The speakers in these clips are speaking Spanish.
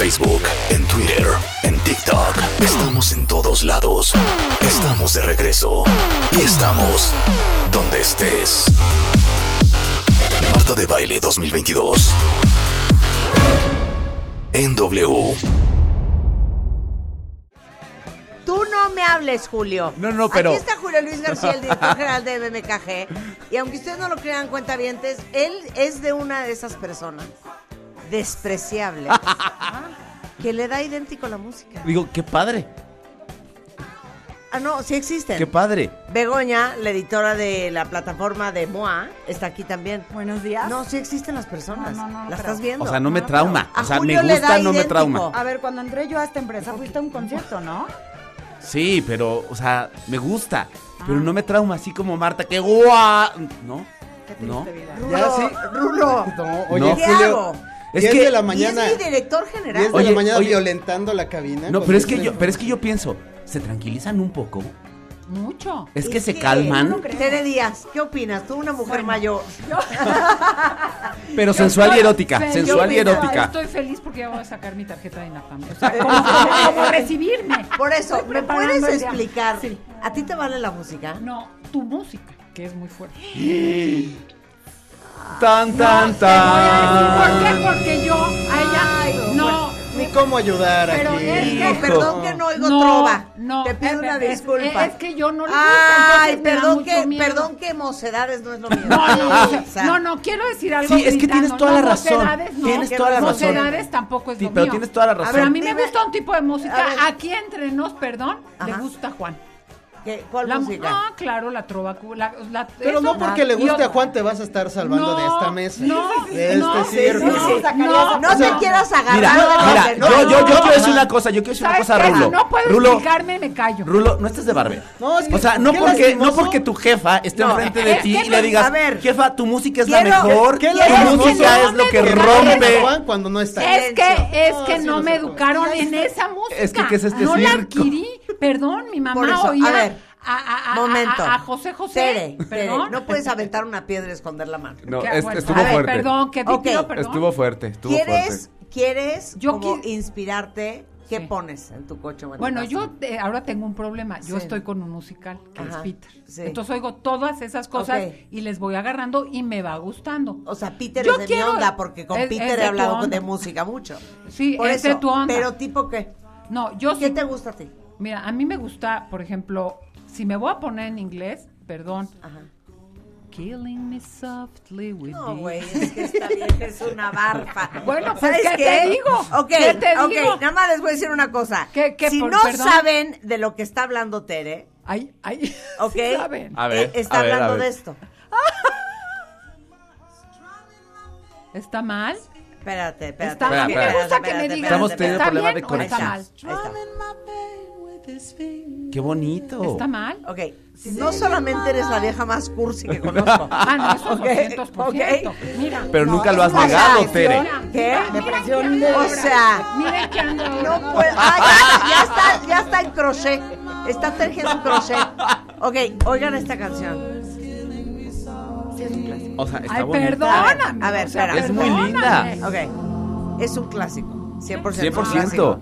Facebook, en Twitter, en TikTok. Estamos en todos lados. Estamos de regreso. Y estamos donde estés. Marta de Baile 2022. En W. Tú no me hables, Julio. No, no, pero- Aquí está Julio Luis García, el director general de BMKG. Y aunque ustedes no lo crean, cuentavientes, él es de una de esas personas despreciables que le da idéntico la música. Digo, qué padre, Ah, no, sí existen. qué padre. Begoña, la editora de la plataforma de MOA, está aquí también. Buenos días. No, sí existen las personas. No, no, no, no ¿La creo. estás viendo? O sea, no me No, trauma. O sea, me Julio gusta, no me trauma. A ver, cuando entré yo a esta empresa, fuiste a un concierto, ¿no? Sí, pero, o sea, me gusta. Pero no me trauma, así como Marta, que guau. ¿No? Qué triste No. vida. Rulo, Ya sí. Rulo, No, oye. ¿qué Julio. hago? Es 10 que- de la Y mañana. es mi director general. 10 de Oye, la mañana oye. violentando la cabina. No, pero es que yo, pero es que yo pienso, ¿se tranquilizan un poco? Mucho. Es que Es se que- calman, no. Tere Díaz, ¿qué opinas? Tú, una mujer Bueno. mayor. pero sensual y erótica, feliz. sensual y erótica. Estoy feliz porque ya voy a sacar mi tarjeta de INAPAM. O sea, como, como recibirme. Por eso, Estoy ¿me puedes explicar? Sí. ¿A ti te vale la música? No, tu música, que es muy fuerte. Tan, tan, tan. ¿Por qué? Porque yo a ella no. Ni cómo ayudar Pero aquí. es que- perdón que no oigo no, trova. no, Te pido es- una es- disculpa. Es, que yo no le gusta, Ay, perdón que, miedo. perdón que mocedades no es lo mío. No, no, no, no, quiero decir algo. Sí, es que tienes toda la razón. mocedades no. Tienes toda la razón. Mocedades tampoco es Sí, lo pero mío. tienes toda la razón. Pero a mí me gusta un tipo de música. Aquí entre nos, perdón, le gusta Juan. ¿Qué- ¿Cuál La, música? Ah, claro, la trova. cu- La, la- Pero no porque le guste a Juan te vas a estar salvando de esta mesa. no, de este no, no, No te quieras agarrar Mira, mira, yo, no. yo, yo quiero decir una cosa, yo quiero decir una ¿Sabes cosa, qué? Rulo. No puedo Rulo, explicarme, me callo. Rulo, no estés de barbero. No, es que o sea, no porque, no porque tu jefa esté No, enfrente de ti y le no- digas, a jefa, tu música es la mejor, ¿Qué tu música es lo que rompe. Juan cuando no está. Es que, es No, que no me educaron en esa música. Es que, ¿qué es este no la adquirí. Perdón, mi mamá Por eso, a oía ver, a, a- a- Momento. a- a José José. Tere, Tere, perdón. no puedes aventar una piedra y esconder la mano. No, Que- es- bueno, estuvo a ver, fuerte. Perdón, que Ok. pido perdón. Estuvo fuerte, estuvo ¿Quieres, fuerte. quieres Yo como qui- inspirarte? ¿Qué Sí. pones en tu coche? Bueno, casa? yo eh, ahora tengo un problema. Yo Sí. estoy con un musical que Ajá, es Peter. sí. Entonces oigo todas esas cosas y les voy agarrando y me va gustando. O sea, Peter Yo es de quiero- mi onda porque con es- Peter es de he hablado de música mucho. Sí, Por es de eso, tu onda. Pero tipo qué? No, yo ¿Qué sí. te gusta a ti? Mira, a mí me gusta, por ejemplo, si me voy a poner en inglés, perdón. Ajá. Killing me softly with No, güey, es que esta vieja es una barfa. Bueno, pues, ¿sabes ¿qué qué? te digo? Ok, ¿Qué te ok, digo? nada más les voy a decir una cosa. ¿Qué- qué, si por- no perdón? saben de lo que está hablando Tere, Ay, ay. ¿ok? sí saben. A ver, Eh, está a ver, a hablando ver. de esto. ¿Está mal? Espérate, espérate. Está mal. Me gusta que me digan. Estamos teniendo ¿Está problemas de conexión. está Ahí mal? está. Qué bonito. ¿Está mal? Ok, no solamente eres la vieja más cursi que conozco. Ah, no, eso Ok, es 200%. ok. Mira. Pero No, nunca lo has negado, Tere. ¿Qué? Depresión. O sea, Miren que ando. no puedo. Ah, ya, ya está, ya está en crochet. Está tejiendo en crochet. Ok, oigan esta canción. Sí, es un clásico. O sea, está Ay, bonito. perdóname. A ver, espera. Es muy linda. Ok, es un clásico. 100%. 100%. clásico.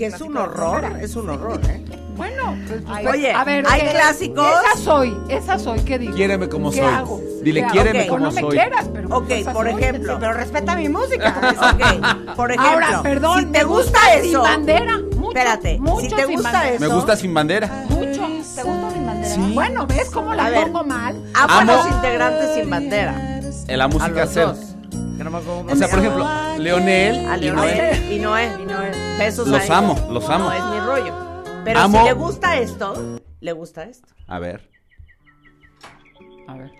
Que es un horror, es un horror, ¿eh? Bueno, pues, pues, Oye, a ver, hay ¿qué? clásicos. Esa soy, esa soy, ¿qué digo? Quiéreme como ¿Qué soy. hago? Dile, ¿Qué hago? quiéreme Ok. como no me soy. quieras, pero Ok, pues, esa por soy. ejemplo. Pero respeta mi música. Ok, por ejemplo. Ahora, perdón, si te me gusta sin eso. bandera. Mucho, Espérate, mucho si te sin gusta bandera. eso. Me gusta sin bandera. Mucho. ¿Te gusta sin bandera? Sí. Bueno, ¿ves cómo A la ver. pongo mal? Amo a Amo- los integrantes sin bandera. En la A música los dos. Que no me acuerdo cómo O sea, se por ejemplo, Leonel A y Leonel y Noé. Y Noé. Besos Los a amo, los amo. No es mi rollo. Pero Amo- si le gusta esto, le gusta esto. A ver. A ver.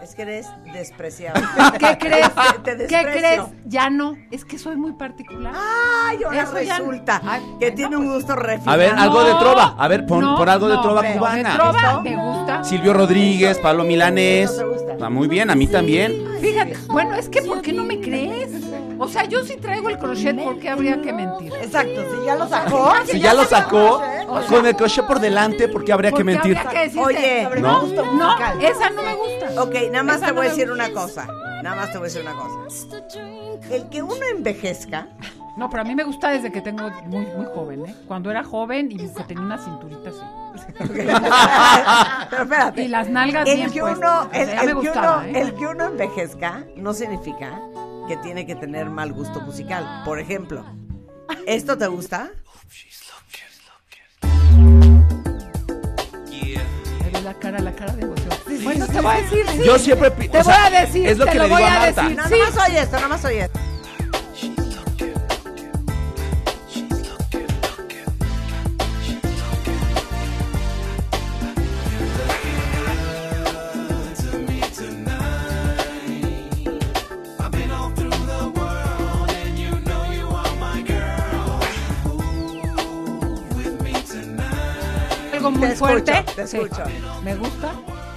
Es que eres despreciable. ¿Qué crees? Te ¿Qué crees? Ya no. Es que soy muy particular. Ay, ahora Eso ya- resulta Ay, que tiene un pues. gusto refinado. A ver, algo de trova. A ver, pon, No, pon algo de trova cubana. ¿De trova te gusta? Silvio Rodríguez, Pablo Milanés. ¿No te gusta? Ah, muy bien, a mí también. Fíjate, bueno, es que ¿por qué no me crees? O sea, yo sí traigo el crochet, ¿por qué habría que mentir? Exacto, si ya lo sacó. Si ya lo sacó, con el crochet por delante, ¿por qué habría que ¿Por qué mentir? habría que decirte? Oye, no, no, gusto no, musical. esa no me gusta. Ok, nada más Esa te no voy a decir una cosa. Nada más te voy a decir una cosa. El que uno envejezca, No, pero a mí me gusta desde que tengo muy, muy joven, ¿eh? Cuando era joven y que tenía una cinturita así. pero espérate. Y las nalgas el bien que uno, el, el me que uno, ¿eh? el que uno envejezca no significa que tiene que tener mal gusto musical. Por ejemplo, ¿esto te gusta? La cara, la cara de. Bueno, te voy a decir, sí. Yo siempre. Te sea, voy a decir, Es lo te que lo le digo voy a a Marta. decir. No, Sí. nada más oye esto, nada más oye esto. Algo muy Te escucho, fuerte. te Sí. escucho. Me gusta,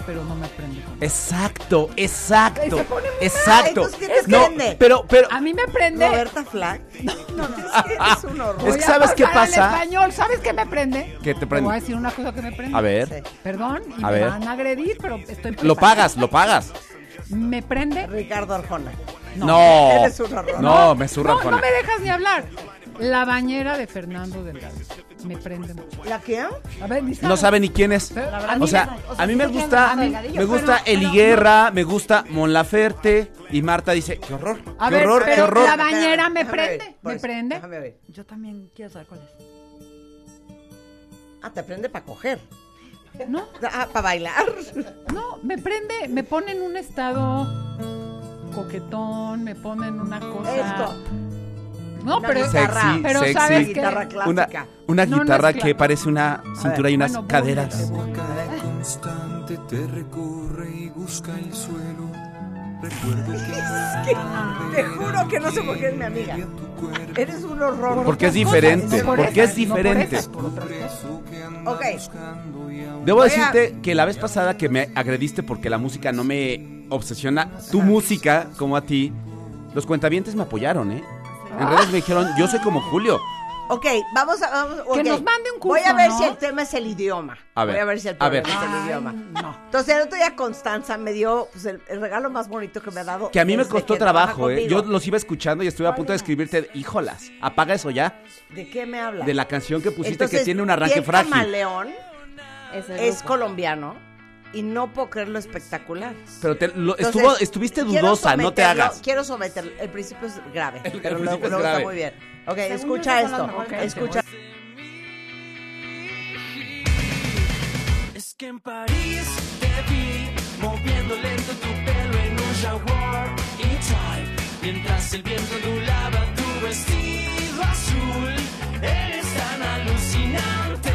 pero no me prende. Exacto, exacto. Se pone muy Exacto. ¿qué te No, prende? pero, pero. A mí me prende. Roberta Flack. No, no, es que eres un horror. Es que ¿sabes qué pasa? español, ¿sabes qué me prende? ¿Qué te prende? voy a decir una cosa que me prende. A ver. Sí. Perdón, y A me ver. van a agredir, pero estoy Lo preparada. pagas, lo pagas. Me prende. Ricardo Arjona. No. Eres un horror. No, me zurra No, Arjona. no me dejas ni hablar. La bañera de Fernando Delgado. Me prende mucho. ¿La qué? A ver, ni No sabe ni quién es. O sea, a mí me gusta, me gusta Eli Guerra, me gusta Mon Laferte y Marta dice, qué horror, A qué ver, horror, qué horror. la bañera me Déjame prende, por me prende. Déjame. Yo también quiero saber cuál es. Ah, te prende para coger. No, Ah, para bailar. no, me prende, me pone en un estado coquetón, me pone en una cosa. Esto. No, Una pero, guitarra. pero Sexy, sabes sexy. que Guitarra Una, clásica. una No, no guitarra que parece una cintura y unas Bueno, caderas. constante te recorre y busca el suelo. Recuerdo que Te juro que no sé por qué es mi amiga. Eres un horror. Porque es diferente, no por porque es no por diferente. esas, por otras cosas. Ok. Debo Voy a- decirte que la vez pasada que me agrediste porque la música no me obsesiona, tu música como a ti, los cuentavientes me apoyaron, ¿eh? En redes me dijeron, yo soy como Julio. Ok, vamos a. Vamos, Que nos mande un curso, Voy a ver ¿no? si el tema es el idioma. A ver, Voy a ver si el a ver. problema es el Ay, idioma. no. Entonces, el otro día Constanza me dio pues, el, el regalo más bonito que me ha dado. Que a mí me costó trabajo, ¿eh? Yo los iba escuchando y estuve a punto de escribirte, híjolas, apaga eso ya, ¿De qué me habla? de la canción que pusiste Entonces, que tiene un arranque frágil. Camaleón es colombiano y no puedo creer lo espectacular. Pero te- lo- Entonces, estuvo, estuviste dudosa, no te hagas. Quiero someterlo. El principio es grave, El- el pero principio luego, es luego está muy bien. Ok, Según escucha esto. mejores escucha. Es que en París te vi moviendo lento tu pelo en un jaguar y type mientras el viento ondulaba tu vestido azul. Eres tan alucinante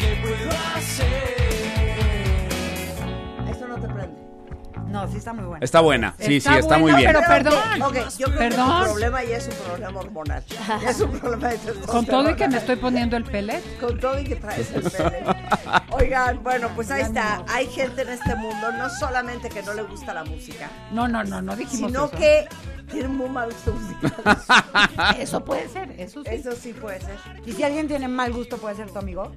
que puedo hacer. No te prende. No, sí está muy bueno. Está buena, sí, Está sí, está muy bien. pero perdón. Ok, yo creo que Perdón. tu problema ya es un problema hormonal. Ya es un problema de testosterona. Con todo y que me estoy poniendo el pelet. Con todo y que traes el pene. Oigan, bueno, pues ahí está. Hay gente en este mundo, no solamente que no le gusta la música, No, no, no, no dijimos sino eso. que tiene muy mal gusto musical. Eso puede ser, eso sí. Eso sí puede ser. Y si alguien tiene mal gusto, puede ser tu amigo.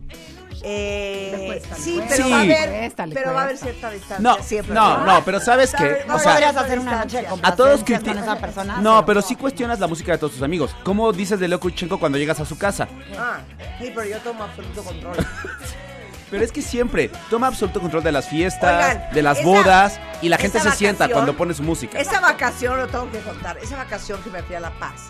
Eh, sí, pero Sí. va a haber, pero va a haber cierta distancia No, siempre. no, no, pero ¿sabes qué? O sea, podrías hacer una noche a todos complacencias con esa persona. No, pero sí cuestionas la música de todos tus amigos. ¿Cómo dices de Leo Kuchenko cuando llegas a su casa? Ah, sí, pero yo tomo absoluto control. Pero es que siempre toma absoluto control de las fiestas, Oigan, de las esa- bodas y la gente se sienta cuando pone su música. Esa vacación, lo tengo que contar, esa vacación que me fui a La Paz,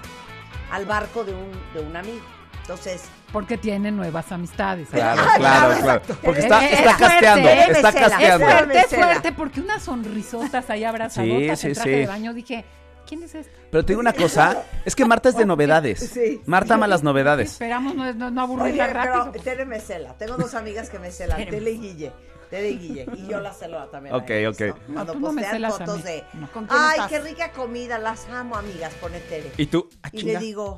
al barco de un, de un amigo. Entonces, Porque tiene nuevas amistades. Claro, Ah, claro, claro. Porque está, está es fuerte, casteando, eh, está casteando. fuerte, es fuerte, porque unas sonrisotas ahí abrazadotas Sí, en sí, traje sí. de baño. Dije, ¿quién es este? Pero te digo una cosa, es que Marta es de novedades. Sí. Marta ama las novedades. Esperamos no, no, no oye, aburrirla pero rápido. Tere me cela. Tengo dos amigas que me celan, Tele y Guille. Tere y Guille. Y yo las celo también. a Ok, ellos, ok. ¿no? Cuando no me postean fotos de. No. ¿Con quién Ay, estás? qué rica comida, las amo, amigas, pone. Y tú, ah, Y le digo,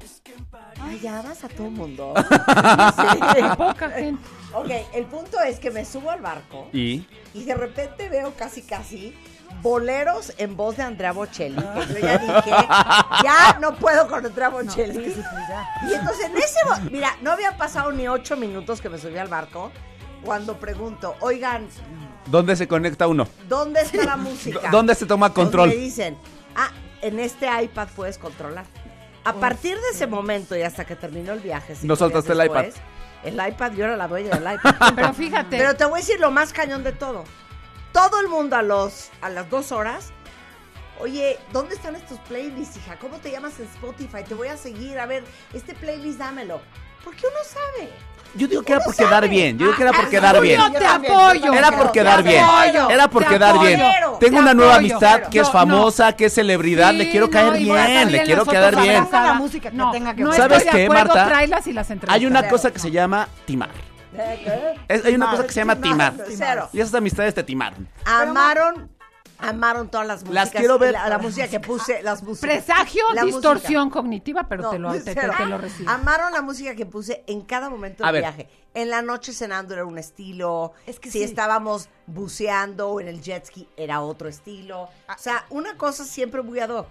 ay, ya vas a todo el mundo. Sí. poca gente. Ok, el punto es que me subo al barco Y y de repente veo casi casi boleros en voz de Andrea Bocelli. Que yo ya dije, ya no puedo con Andrea Bocelli. Y entonces en ese, mira, no habían pasado ni ocho minutos que me subí al barco cuando pregunto, oigan, ¿dónde se conecta uno? ¿dónde está la música? ¿Dónde se toma control? me dicen, ah, en este iPad puedes controlar. A partir de ese momento y hasta que terminó el viaje, No soltaste el iPad. El iPad, yo era la dueña del iPad. Pero fíjate. Pero te voy a decir lo más cañón de todo. Todo el mundo a los a las dos horas. Oye, ¿dónde están estos playlists, hija? ¿Cómo te llamas en Spotify? Te voy a seguir. A ver, este playlist dámelo. Porque uno sabe. Yo digo que era por quedar bien. Yo digo que era por Ah, quedar bien. Yo te apoyo. yo Era por quedar bien. Era por quedar bien. Tengo Te una nueva amistad que es famosa, que es celebridad. Le quiero caer bien. Le quiero quedar bien. ¿Sabes estoy de qué, acuerdo, Marta? tráelas y las entrevistas. Hay una cosa que se llama timar. ¿Eh? Es- hay una cosa que se llama timar. Cero. Y esas amistades te timaron. Amaron, amaron todas las músicas. Las quiero ver. La, la música que puse, las músicas. Presagio, La distorsión cognitiva, pero No, te, lo, te, te- cero. te lo recibo. Amaron la música que puse en cada momento A del viaje. En la noche cenando era un estilo. Es que si sí. estábamos buceando o en el jet ski era otro estilo. O sea, una cosa siempre muy ad hoc.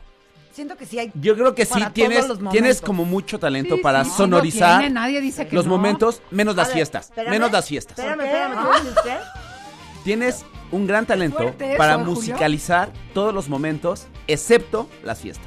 Siento que sí hay. Yo creo que sí tienes, tienes como mucho talento Sí, para sí, sonorizar lo tiene, nadie dice que los no. momentos, menos las ver, fiestas. espérame, Menos las fiestas. Espérame, espérame. Tienes un gran talento eso, para ¿eh, Julio? musicalizar todos los momentos, excepto las fiestas.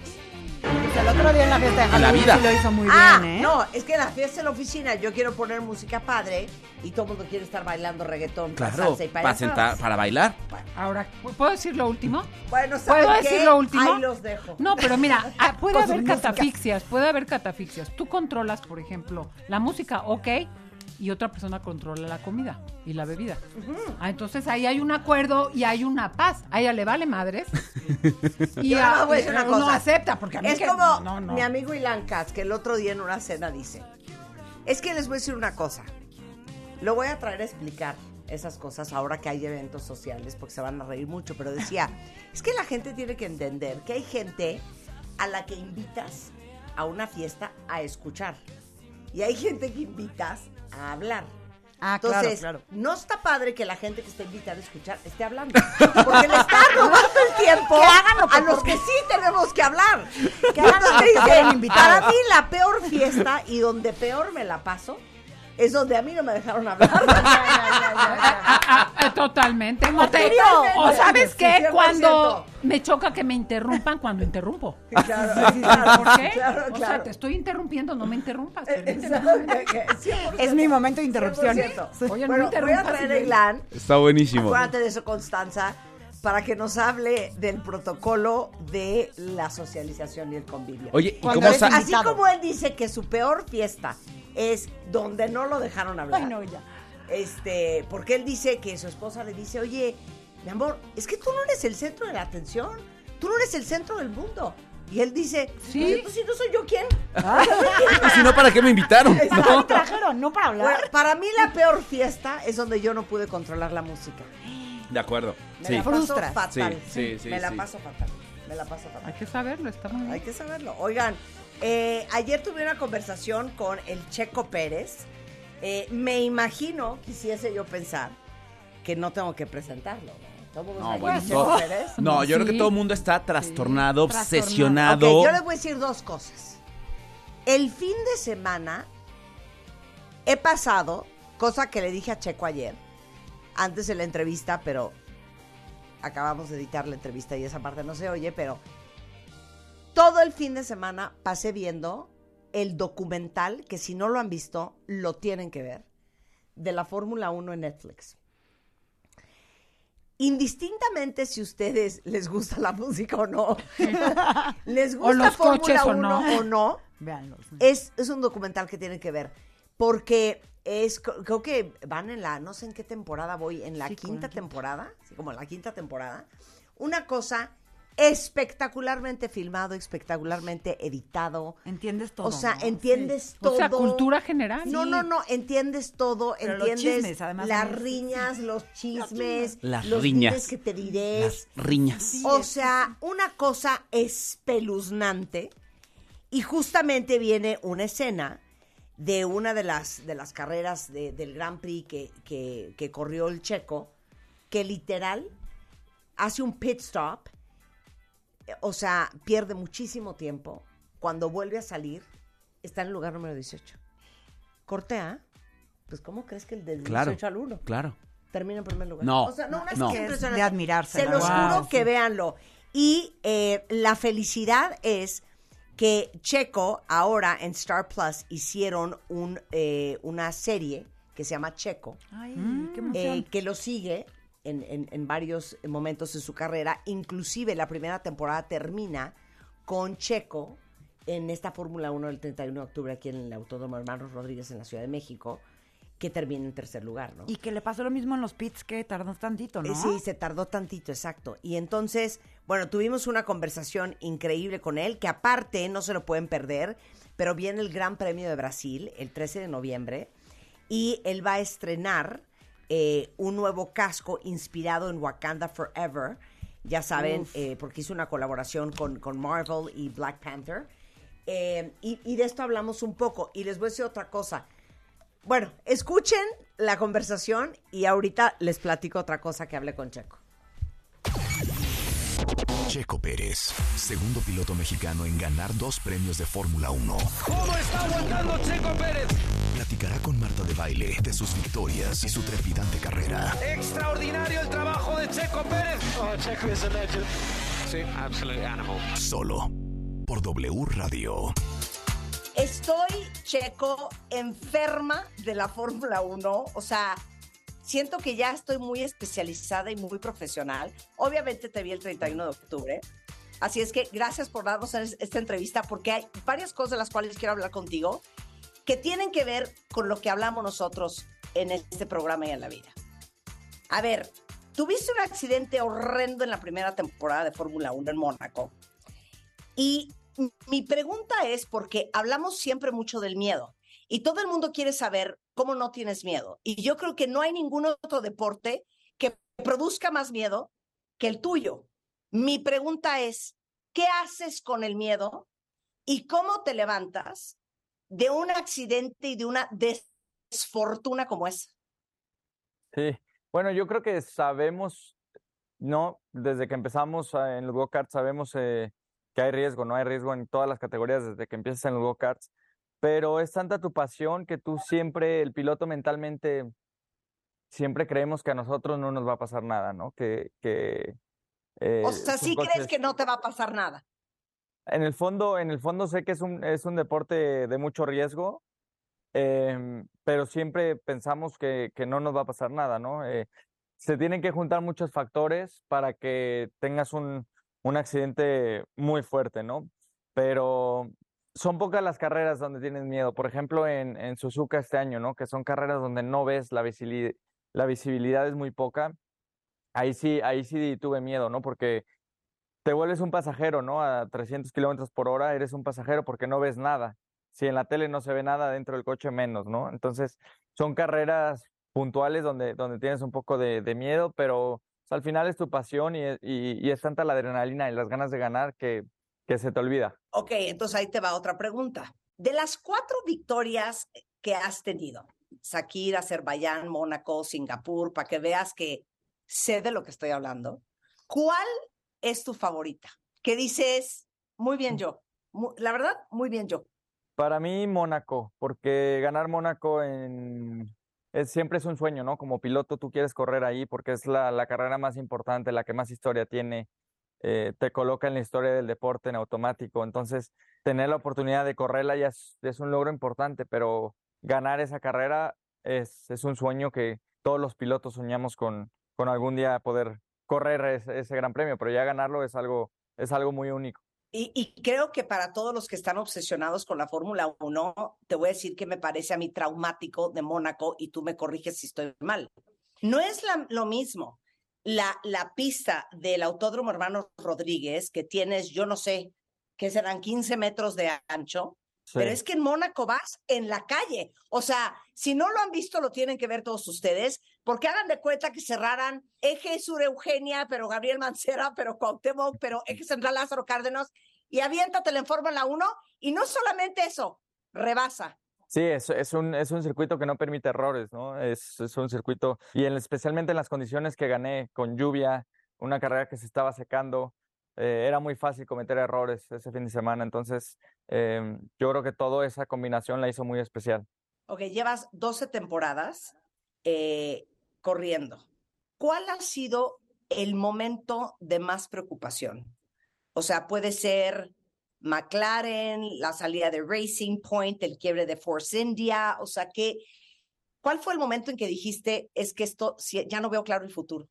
Pues el otro día en la fiesta de la vida. sí lo hizo muy ah, bien, ¿eh? no, es que en la fiesta en la oficina yo quiero poner música padre y todo el mundo quiere estar bailando reggaetón, Claro, salsa y para sentar, para bailar. Ahora, ¿puedo decir lo último? Bueno, ¿saben ¿Puedo qué? decir lo último? Ahí los dejo. No, pero mira, ah, puede haber catafixias, puede haber catafixias. Tú controlas, por ejemplo, la música, ok, y otra persona controla la comida y la bebida. Ah, entonces ahí hay un acuerdo y hay una paz. A ella le vale madres. y a, voy a decir una cosa. acepta, porque a mí Es que- como no, no. mi amigo Ilan Katz, que el otro día en una cena dice, es que les voy a decir una cosa, lo voy a traer a explicar esas cosas ahora que hay eventos sociales, porque se van a reír mucho, pero decía, es que la gente tiene que entender que hay gente a la que invitas a una fiesta a escuchar, y hay gente que invitas a hablar. Ah, claro, Entonces, claro. no está padre que la gente que está invitada a escuchar esté hablando. Porque le está robando el tiempo a los que sí tenemos que hablar. Que hagan lo que Dice, quieren invitados. Para mí la peor fiesta y donde peor me la paso es donde a mí no me dejaron hablar. Totalmente. O, te- serio? o sabes qué, 100%. cuando me choca que me interrumpan cuando interrumpo. Claro, ¿Por qué? claro, O claro. sea, te estoy interrumpiendo, no me interrumpas. permíteme. Es mi momento de interrupción. 100%. Oye, no bueno, voy a interrumpas, traer a. Ilan Está buenísimo. Acuérdate de eso, Constanza, para que nos hable del protocolo de la socialización y el convivio. Oye, ¿y cómo sa- Así como él dice que su peor fiesta es donde no lo dejaron hablar. Ay, no, ya. Este, porque él dice que su esposa le dice, oye, mi amor, es que tú no eres el centro de la atención, tú no eres el centro del mundo. Y él dice, Sí. "Pues, si no soy yo quién. Y si no, ¿para qué me invitaron? ¿Para No. trajeron? No para hablar. Bueno, para mí la peor fiesta es donde yo no pude controlar la música. De acuerdo. Me Sí. la paso fatal. Sí, sí, sí, Me la paso fatal. Me la paso fatal. Hay que saberlo, está muy Hay bien. que saberlo. Oigan, eh, ayer tuve una conversación con el Checo Pérez. Eh, me imagino, quisiese yo pensar, que no tengo que presentarlo. ¿no? Bueno, todo- yo creo que todo el mundo está trastornado, trastornado. obsesionado. Yo les voy a decir dos cosas. El fin de semana he pasado, cosa que le dije a Checo ayer, antes de la entrevista, pero acabamos de editar la entrevista y esa parte no se oye, pero todo el fin de semana pasé viendo el documental, que si no lo han visto, lo tienen que ver, de la Fórmula 1 en Netflix. Indistintamente si ustedes les gusta la música o no, les gusta Fórmula coches o 1 no. o no, es, es un documental que tienen que ver. Porque es, creo que van en la, no sé en qué temporada voy, en la Sí, quinta temporada, sí, como en la quinta temporada. Una cosa espectacularmente filmado, espectacularmente editado. Entiendes todo. O sea, ¿no? entiendes O todo. sea, cultura general. No, Sí. no, no, entiendes todo, Pero los entiendes chismes, además, las ¿no? riñas, los chismes, Las los riñas. que te diré. Las riñas. O sea, una cosa espeluznante. Y justamente viene una escena de una de las, de las carreras de- del Grand Prix que, que- que corrió el checo, que literal hace un pit stop, o sea, pierde muchísimo tiempo. Cuando vuelve a salir, está en el lugar número 18. Cortea, pues ¿cómo crees que el del Claro. 18 al 1? Claro. termina en primer lugar. No, O sea, no, una no. cosa Es impresionante. de admirarse, Se los juro que véanlo. Y eh, la felicidad es que Checo ahora en Star Plus hicieron un, eh, una serie que se llama Checo, Ay, Mm. qué emoción. eh, que lo sigue en, en- en varios momentos de su carrera. Inclusive la primera temporada termina con Checo en esta Fórmula 1 del 31 de octubre aquí en el Autódromo Hermanos Rodríguez en la Ciudad de México, que termina en tercer lugar, ¿no? y que le pasó lo mismo en los pits que tardó tantito, Eh, ¿no? Sí, se tardó tantito, exacto. Y entonces, bueno, tuvimos una conversación increíble con él, que aparte no se lo pueden perder, pero viene el Gran Premio de Brasil el 13 de noviembre y él va a estrenar eh, un nuevo casco inspirado en Wakanda Forever. Ya saben, eh, porque hizo una colaboración con, con Marvel y Black Panther. Eh, y, y de esto hablamos un poco. Y les voy a decir otra cosa. Bueno, escuchen la conversación y ahorita les platico otra cosa que hablé con Checo. Checo Pérez, segundo piloto mexicano en ganar dos premios de Fórmula 1. ¿Cómo está aguantando Checo Pérez? Platicará con Marta de Baile de sus victorias y su trepidante carrera. Extraordinario el trabajo de Checo Pérez. Oh, Checo is a legend. Sí, absolute animal. Solo por W Radio. Estoy, Checo, enferma de la Fórmula 1. O sea, siento que ya estoy muy especializada y muy profesional. Obviamente te vi el 31 de octubre. Así es que gracias por darnos es- esta entrevista porque hay varias cosas de las cuales quiero hablar contigo que tienen que ver con lo que hablamos nosotros en este programa y en la vida. A ver, tuviste un accidente horrendo en la primera temporada de Fórmula 1 en Mónaco. Y mi pregunta es porque hablamos siempre mucho del miedo y todo el mundo quiere saber cómo no tienes miedo. Y yo creo que no hay ningún otro deporte que produzca más miedo que el tuyo. Mi pregunta es, ¿qué haces con el miedo y cómo te levantas de un accidente y de una desfortuna como esa? Sí, bueno, yo creo que sabemos, ¿no? Desde que empezamos eh, en los go-karts sabemos eh, que hay riesgo, ¿no? Hay riesgo en todas las categorías desde que empiezas en los go-karts, pero es tanta tu pasión que tú siempre, el piloto mentalmente, siempre creemos que a nosotros no nos va a pasar nada, ¿no? Que, que eh, O sea, sí crees que no te va a pasar nada. en el fondo, en el fondo sé que es un, es un deporte de mucho riesgo, em, pero siempre pensamos que, que no nos va a pasar nada, ¿no? Eh, se tienen que juntar muchos factores para que tengas un, un accidente muy fuerte, ¿no? Pero son pocas las carreras donde tienes miedo. Por ejemplo, en, en Suzuka este año, ¿no? Que son carreras donde no ves la visibilidad, la visibilidad es muy poca. Ahí sí, ahí sí tuve miedo, ¿no? Porque te vuelves un pasajero, ¿no? A 300 kilómetros por hora eres un pasajero porque no ves nada. Si en la tele no se ve nada, dentro del coche menos, ¿no? Entonces, son carreras puntuales donde, donde tienes un poco de, de miedo, pero al final es tu pasión y, es- y- y es tanta la adrenalina y las ganas de ganar que, que se te olvida. Ok, entonces ahí te va otra pregunta. De las cuatro victorias que has tenido, Sakir, Azerbaiyán, Mónaco, Singapur, para que veas que sé de lo que estoy hablando, ¿cuál es tu favorita? Que dices, muy bien yo. La verdad, muy bien yo. Para mí, Mónaco, porque ganar Mónaco en... es, siempre es un sueño, ¿no? Como piloto tú quieres correr ahí porque es la, la carrera más importante, la que más historia tiene, eh, te coloca en la historia del deporte en automático. Entonces, tener la oportunidad de correrla ya es, un logro importante, pero ganar esa carrera es, es un sueño que todos los pilotos soñamos con, con algún día poder correr ese, ese gran premio, pero ya ganarlo es algo, es algo muy único. Y, y creo que para todos los que están obsesionados con la Fórmula 1, te voy a decir que me parece a mí traumático de Mónaco y tú me corriges si estoy mal. No es la- lo mismo la, la pista del Autódromo Hermanos Rodríguez, que tienes, yo no sé, que serán 15 metros de ancho, Sí. pero es que en Mónaco vas en la calle. O sea, si no lo han visto, lo tienen que ver todos ustedes, porque hagan de cuenta que cerraran Eje Sur Eugenia, pero Gabriel Mancera, pero Cuauhtémoc, pero Eje Central Lázaro Cárdenas, y aviéntate en Fórmula 1, y no solamente eso, rebasa. Sí, es, es, un, es un circuito que no permite errores, ¿no? Es, es un circuito, y en, especialmente en las condiciones que gané, con lluvia, una carrera que se estaba secando, eh, era muy fácil cometer errores ese fin de semana. Entonces, eh, yo creo que toda esa combinación la hizo muy especial. Ok, llevas 12 temporadas eh, corriendo. ¿Cuál ha sido el momento de más preocupación? O sea, puede ser McLaren, la salida de Racing Point, el quiebre de Force India, o sea, ¿qué, ¿cuál fue el momento en que dijiste, es que esto ya no veo claro el futuro?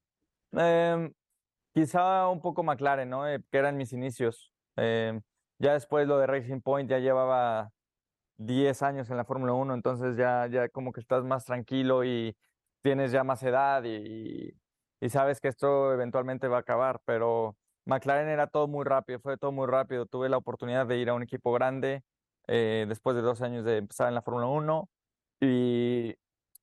Eh, quizá un poco McLaren, ¿no? Eh, que eran mis inicios. Eh, ya después lo de Racing Point ya llevaba 10 años en la Fórmula 1, entonces ya, ya como que estás más tranquilo y tienes ya más edad y, y sabes que esto eventualmente va a acabar, pero McLaren era todo muy rápido, fue todo muy rápido. Tuve la oportunidad de ir a un equipo grande eh, después de dos años de empezar en la Fórmula 1 y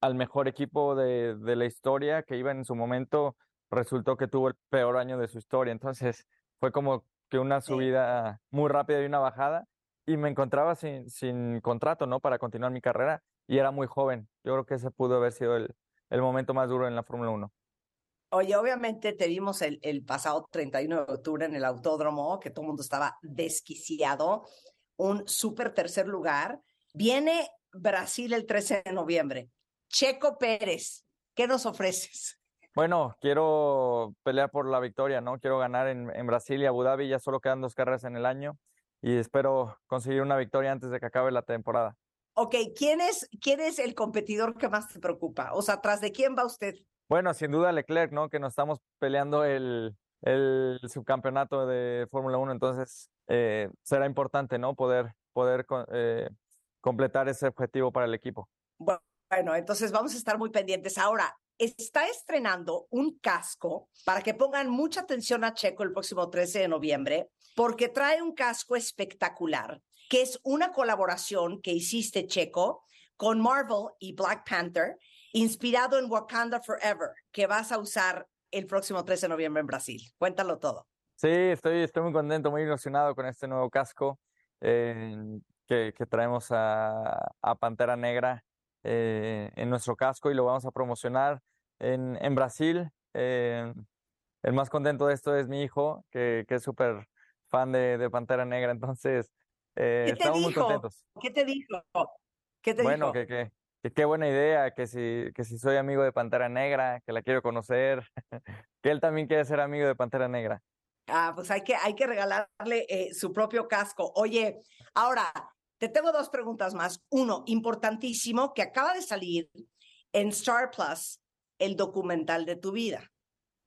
al mejor equipo de, de la historia que iba en su momento resultó que tuvo el peor año de su historia. Entonces fue como que una subida muy rápida y una bajada y me encontraba sin, sin contrato, ¿no? Para continuar mi carrera y era muy joven. Yo creo que ese pudo haber sido el, el momento más duro en la Fórmula 1. Oye, obviamente te vimos el, el pasado 31 de octubre en el autódromo, que todo el mundo estaba desquiciado, un súper tercer lugar. Viene Brasil el 13 de noviembre. Checo Pérez, ¿qué nos ofreces? Bueno, quiero pelear por la victoria, ¿no? Quiero ganar en, en Brasil y Abu Dhabi, ya solo quedan dos carreras en el año y espero conseguir una victoria antes de que acabe la temporada. Ok, ¿quién es, quién es el competidor que más te preocupa? O sea, ¿tras de quién va usted? Bueno, sin duda Leclerc, ¿no? Que nos estamos peleando el, subcampeonato de Fórmula 1, entonces eh, será importante, ¿no? Poder, poder eh, completar ese objetivo para el equipo. Bueno, entonces vamos a estar muy pendientes. Ahora, está estrenando un casco para que pongan mucha atención a Checo el próximo 13 de noviembre, porque trae un casco espectacular, que es una colaboración que hiciste, Checo, con Marvel y Black Panther, inspirado en Wakanda Forever, que vas a usar el próximo 13 de noviembre en Brasil. Cuéntalo todo. Sí, estoy, estoy muy contento, muy ilusionado con este nuevo casco eh, que, que, traemos a, a Pantera Negra eh, en nuestro casco y lo vamos a promocionar en, en Brasil. Eh, el más contento de esto es mi hijo, que, que es súper fan de, de, Pantera Negra, entonces estamos dijo? muy contentos. ¿Qué te dijo? ¿Qué te bueno, dijo? que, que, que qué buena idea, que si, que si soy amigo de Pantera Negra, que la quiero conocer, que él también quiere ser amigo de Pantera Negra. Ah, pues hay que, hay que regalarle eh, su propio casco. Oye, ahora, te tengo dos preguntas más. Uno, importantísimo, que acaba de salir en Star Plus el documental de tu vida,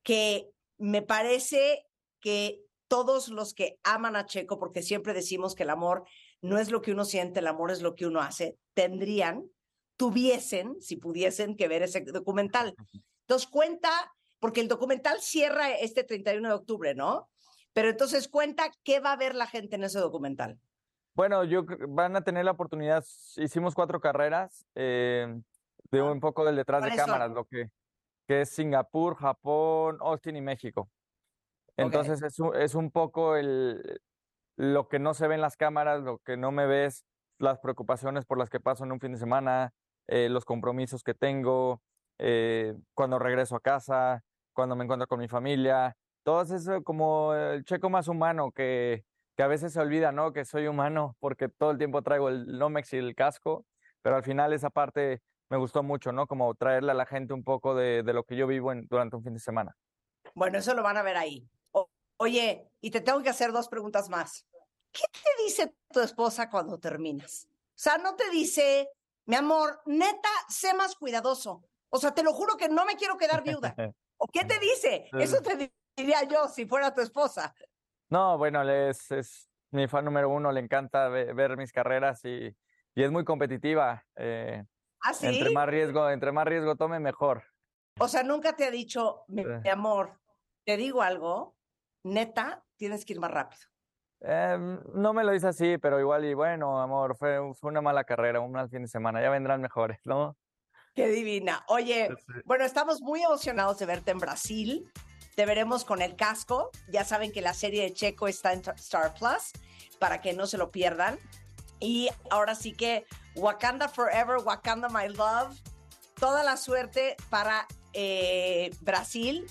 que me parece que todos los que aman a Checo, porque siempre decimos que el amor no es lo que uno siente, el amor es lo que uno hace, tendrían, tuviesen, si pudiesen, que ver ese documental. Entonces cuenta, porque el documental cierra este 31 de octubre, ¿no? Pero entonces cuenta qué va a ver la gente en ese documental. Bueno, yo van a tener la oportunidad, hicimos cuatro carreras, eh, de un poco del detrás de cámaras, lo que, que es Singapur, Japón, Austin y México. Entonces okay. es, un, es un poco el, lo que no se ve en las cámaras, lo que no me ves, las preocupaciones por las que paso en un fin de semana, eh, los compromisos que tengo, eh, cuando regreso a casa, cuando me encuentro con mi familia, todo eso como el checo más humano que, que a veces se olvida, ¿no? Que soy humano porque todo el tiempo traigo el Nomex y el casco, pero al final esa parte me gustó mucho, ¿no? Como traerle a la gente un poco de, de lo que yo vivo durante un fin de semana. Bueno, eso lo van a ver ahí. Oye, y te tengo que hacer dos preguntas más. ¿Qué te dice tu esposa cuando terminas? O sea, no te dice, mi amor, neta, sé más cuidadoso. O sea, te lo juro que no me quiero quedar viuda. ¿O qué te dice? Eso te diría yo si fuera tu esposa. No, bueno, es, es mi fan número uno, le encanta ver, ver mis carreras y, y, es muy competitiva. Eh, ¿Ah, sí? Entre más riesgo, entre más riesgo tome, mejor. O sea, nunca te ha dicho, mi, mi amor, te digo algo, neta, tienes que ir más rápido. Em, no me lo hice así, pero igual y bueno, amor, fue, fue una mala carrera, un mal fin de semana, ya vendrán mejores, ¿no? Qué divina. Oye, Sí. bueno, estamos muy emocionados de verte en Brasil. Te veremos con el casco. Ya saben que la serie de Checo está en Star Plus para que no se lo pierdan. Y ahora sí que Wakanda Forever, Wakanda My Love. Toda la suerte para eh, Brasil.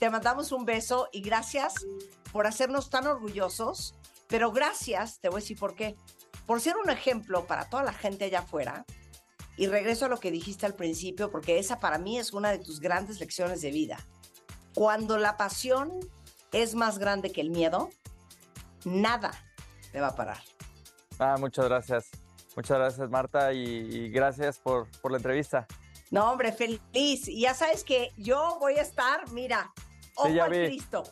Te mandamos un beso y gracias por hacernos tan orgullosos. Pero gracias, te voy a decir por qué. Por ser un ejemplo para toda la gente allá afuera. Y regreso a lo que dijiste al principio, porque esa para mí es una de tus grandes lecciones de vida. Cuando la pasión es más grande que el miedo, nada te va a parar. Ah, muchas gracias. Muchas gracias, Marta, y, y gracias por, por la entrevista. No, hombre, feliz. Y ya sabes que yo voy a estar, mira, ojo ya al vi. Cristo,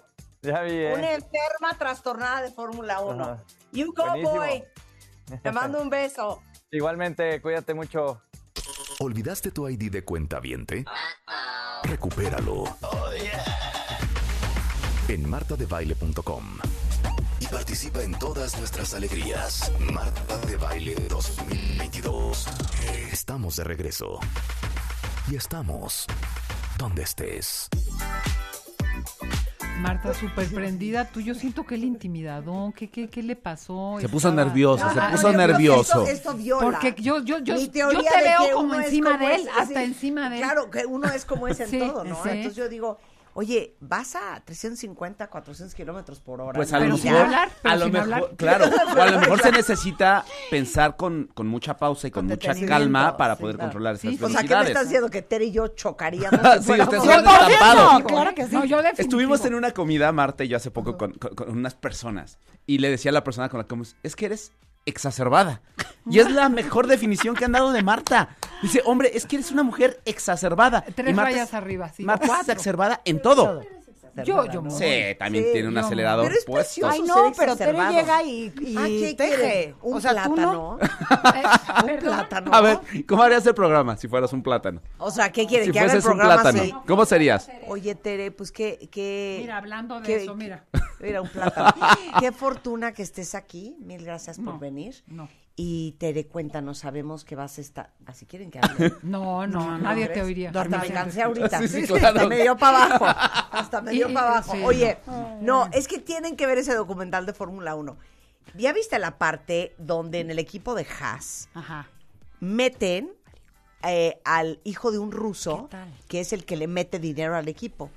Ya vi, ¿eh? una enferma trastornada de Fórmula 1. Ajá. You go, Buenísimo. boy. Te mando un beso. Igualmente, cuídate mucho. ¿Olvidaste tu ID de cuenta viente? Recupéralo. En martadebaile.com. Y participa en todas nuestras alegrías. Marta de Baile 2022. Estamos de regreso. Y estamos donde estés. Marta, súper prendida. Tú, yo siento que el intimidadón. ¿Qué, qué, qué le pasó? Se puso Estaba- nervioso, se puso nervioso. Esto, esto viola. Porque yo, yo, yo, Mi yo teoría te de veo que como uno es encima como de él, es, hasta sí, encima de él. Claro, que uno es como es en Sí, todo, ¿no? sí. Entonces yo digo, oye, vas a 350, 400 kilómetros por hora. Pues a lo mejor, hablar, a lo mejor, hablar. claro, o a lo mejor se necesita pensar con, con mucha pausa y con, Con mucha calma para sí, poder claro. controlar Sí, esas sí. O sea, ¿qué me velocidades. estás diciendo? Que Tere y yo chocaríamos. Sí, ustedes son estampados. claro que sí. No, yo definitivo. Estuvimos en una comida, Marta y yo, hace poco con, con- con unas personas. Y le decía a la persona con la que es que eres exacerbada. Y es la mejor definición que han dado de Marta. Dice, hombre, es que eres una mujer exacerbada. Tres Y Marta rayas arriba, sí. Marta es Cuatro. exacerbada en todo. Yo, yo ¿no? Sí, también Sí, tiene un yo- acelerador Pero es puesto. Ay, no, pero Tere llega y, y Ah, ¿qué teje. quiere? ¿Un o sea, plátano? no. Eh, ¿Un plátano? A ver, ¿cómo harías el programa si fueras un plátano? O sea, ¿qué quiere? Si que haga el fueses un programa plátano, así. ¿cómo serías? Oye, Tere, pues qué... qué Mira, hablando de qué- eso, mira. Mira, un plátano. qué fortuna que estés aquí. Mil gracias por No, venir. no. Y Tere, cuéntanos, sabemos que vas a estar... Así quieren que hable. No, no, nadie te oiría. Hasta me cansé ahorita. Sí, sí, Sí, claro. Hasta me dio para abajo. Hasta me dio Y- para abajo. sí, Oye, no, es que tienen que ver ese documental de Fórmula 1. ¿Ya viste la parte donde en el equipo de Haas Ajá. meten eh, al hijo de un ruso, que es el que le mete dinero al equipo?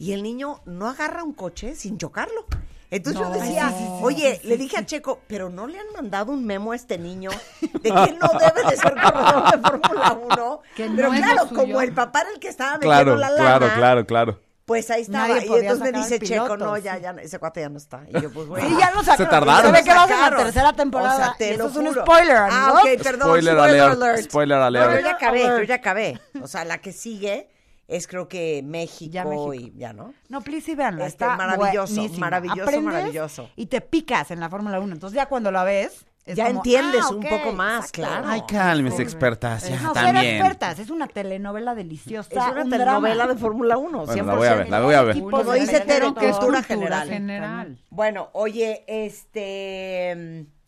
Y el niño no agarra un coche sin chocarlo. Entonces No. yo decía, oye, le dije a Checo, pero no le han mandado un memo a este niño de que no debe de ser corredor de Fórmula 1. Que Pero no lo claro, como el papá era el que estaba metiendo Claro, la lana, claro, claro, claro. pues ahí estaba. Nadie Y entonces me dice Checo, no, ya, ya, ese cuate ya no está. Y yo, pues bueno. Sí, ya lo sacaron. Se tardaron. Se ve que vas la tercera temporada. O sea, te y lo eso es un juro. spoiler, Ah, amigos. ok, perdón. Spoiler Spoiler, alert, alert. spoiler No, alert. yo ya acabé, Alert. yo ya acabé. O sea, la que sigue es creo que México, Ya México. y ya, ¿no? No, please, sí, véanla. Este, está maravilloso, maravilloso, Aprendes maravilloso. Y te picas en la Fórmula 1. Entonces ya cuando la ves... es Ya como, entiendes ah, un poco más, exacto. claro. Ay, cálmese, expertas. Ya, No, ser también. expertas. Es una telenovela deliciosa. Es una un telenovela drama. de Fórmula 1, Bueno, 100%. la voy a ver, la voy a ver. Como dice Tere, Pero que es cultura cultura general. general. Bueno, oye, este... mm,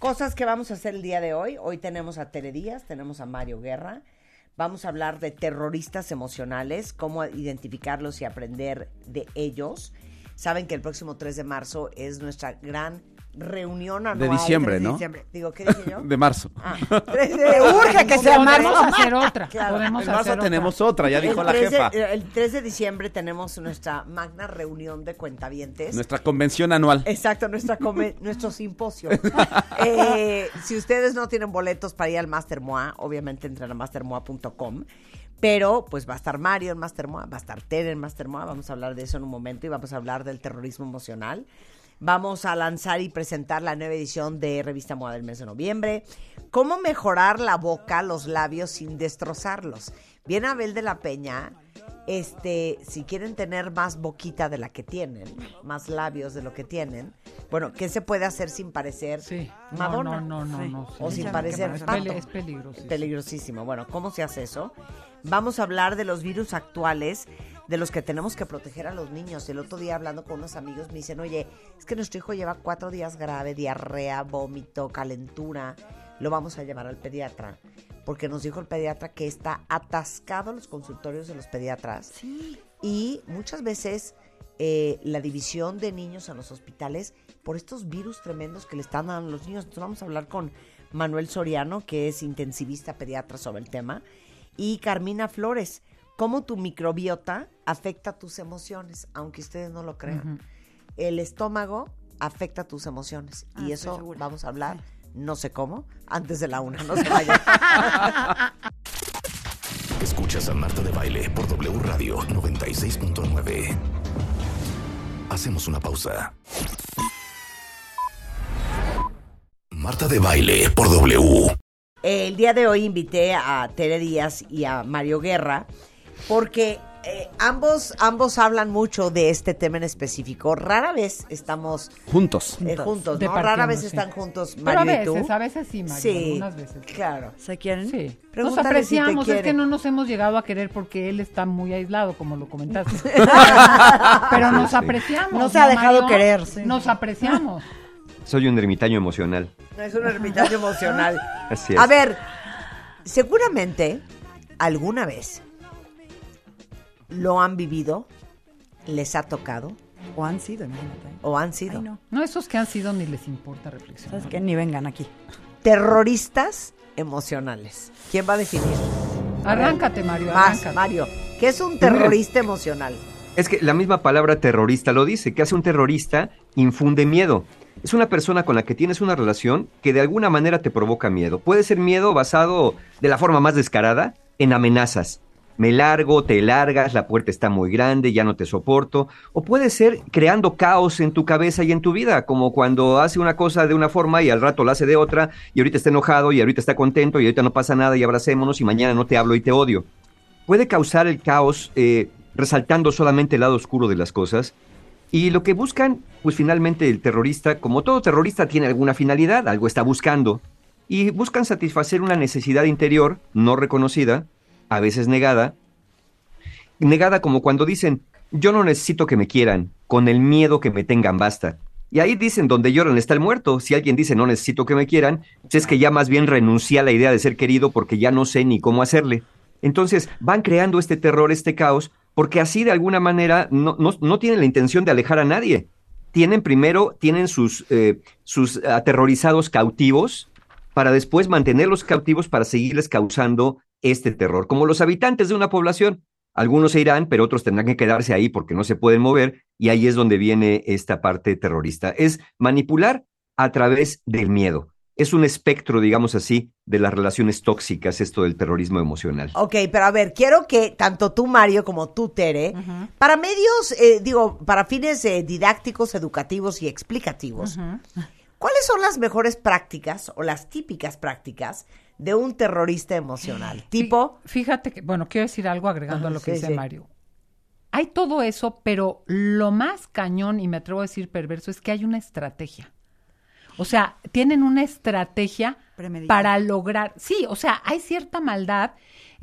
Cosas que vamos a hacer el día de hoy. Hoy tenemos a Tere Díaz, tenemos a Mario Guerra. Vamos a hablar de terroristas emocionales, cómo identificarlos y aprender de ellos. Saben que el próximo 3 de marzo es nuestra gran reunión anual. diciembre, 3 de ¿no? diciembre. Digo, ¿qué dije yo? De marzo. Ah, 3 de... Te urge que sea Podemos marzo. hacer otra. Claro. Podemos En marzo hacer tenemos otra, ya dijo la 3 de- jefa. el 3 de diciembre tenemos nuestra magna reunión de cuentavientes. Nuestra convención anual. Exacto, nuestra nuestro simposio. Eh, si ustedes no tienen boletos para ir al Master MOA, obviamente entren a mastermoa.com. Pero pues va a estar Mario en Master MOA, va a estar Ted en Master MOA, vamos a hablar de eso en un momento y vamos a hablar del terrorismo emocional. Vamos a lanzar y presentar la nueva edición de Revista MOA del mes de noviembre. ¿Cómo mejorar la boca, los labios sin destrozarlos? Viene Abel de la Peña este, si quieren tener más boquita de la que tienen, más labios de lo que tienen, bueno, ¿qué se puede hacer sin parecer Sí. No, Madonna? no, no, no, no, O sin Es parecer pato. es peligrosísimo. Peligrosísimo. Bueno, ¿cómo se hace eso? Vamos a hablar de los virus actuales de los que tenemos que proteger a los niños. El otro día hablando con unos amigos me dicen, oye, es que nuestro hijo lleva cuatro días grave, diarrea, vómito, calentura. Lo vamos a llevar al pediatra. Porque nos dijo el pediatra que está atascado los consultorios de los pediatras. Y muchas veces eh, la división de niños en los hospitales por estos virus tremendos que le están dando a los niños. Entonces vamos a hablar con Manuel Soriano, que es intensivista pediatra sobre el tema, y Carmina Flores, cómo tu microbiota afecta tus emociones, aunque ustedes no lo crean. El estómago afecta tus emociones Ah, y estoy eso segura. vamos a hablar, no sé cómo, antes de la una, no se vayan. Escuchas a Marta de Baile por W Radio 96.9. Hacemos una pausa. Marta de Baile por W. El día de hoy invité a Tere Díaz y a Mario Guerra porque eh, ambos, ambos hablan mucho de este tema en específico. Rara vez estamos Juntos. eh, juntos, ¿no? Rara vez sí. están juntos Pero a Mario y tú. veces, a veces sí, Mario, Sí, algunas veces. claro. ¿Se quieren? Sí. Nos si apreciamos, es que no nos hemos llegado a querer porque él está muy aislado, como lo comentaste. Pero nos apreciamos. No se ha dejado Mario? querer, sí. Nos apreciamos. Soy un ermitaño emocional. Es un ermitaño emocional. Así es. A ver, seguramente alguna vez lo han vivido, les ha tocado O han sido, imagínate. o han sido Ay, no. No, esos que han sido ni les importa reflexionar. ¿Sabes qué? Ni vengan aquí. terroristas emocionales. ¿Quién va a definir? Arráncate, Mario, Más, arráncate. Mario. ¿Qué es un terrorista emocional? Es que la misma palabra terrorista lo dice. ¿Qué hace un terrorista? Infunde miedo. Es una persona con la que tienes una relación que de alguna manera te provoca miedo. Puede ser miedo basado de la forma más descarada en amenazas. Me largo, te largas, la puerta está muy grande, ya no te soporto. O puede ser creando caos en tu cabeza y en tu vida, como cuando hace una cosa de una forma y al rato la hace de otra, y ahorita está enojado y ahorita está contento y ahorita no pasa nada y abracémonos y mañana no te hablo y te odio. Puede causar el caos eh, resaltando solamente el lado oscuro de las cosas. Y lo que buscan, pues finalmente el terrorista, como todo terrorista, tiene alguna finalidad, algo está buscando. Y buscan satisfacer una necesidad interior no reconocida, a veces negada. Negada como cuando dicen, yo no necesito que me quieran, con el miedo que me tengan basta. Y ahí dicen, donde lloran está el muerto. Si alguien dice, no necesito que me quieran, pues es que ya más bien renuncia a la idea de ser querido porque ya no sé ni cómo hacerle. Entonces van creando este terror, este caos, porque así de alguna manera no, no, no tienen la intención de alejar a nadie. Tienen primero, tienen sus, eh, sus aterrorizados cautivos para después mantenerlos cautivos para seguirles causando este terror. Como los habitantes de una población, algunos se irán, pero otros tendrán que quedarse ahí porque no se pueden mover y ahí es donde viene esta parte terrorista. Es manipular a través del miedo. Es un espectro, digamos así, de las relaciones tóxicas, esto del terrorismo emocional. Ok, pero a ver, quiero que tanto tú, Mario, como tú, Tere, para medios, eh, digo, para fines eh, didácticos, educativos y explicativos, ¿cuáles son las mejores prácticas o las típicas prácticas de un terrorista emocional? Tipo, Fíjate que, bueno, quiero decir algo agregando a lo que sí, dice sí. Mario. Hay todo eso, pero lo más cañón, y me atrevo a decir perverso, es que hay una estrategia. O sea, tienen una estrategia para lograr, sí, o sea, hay cierta maldad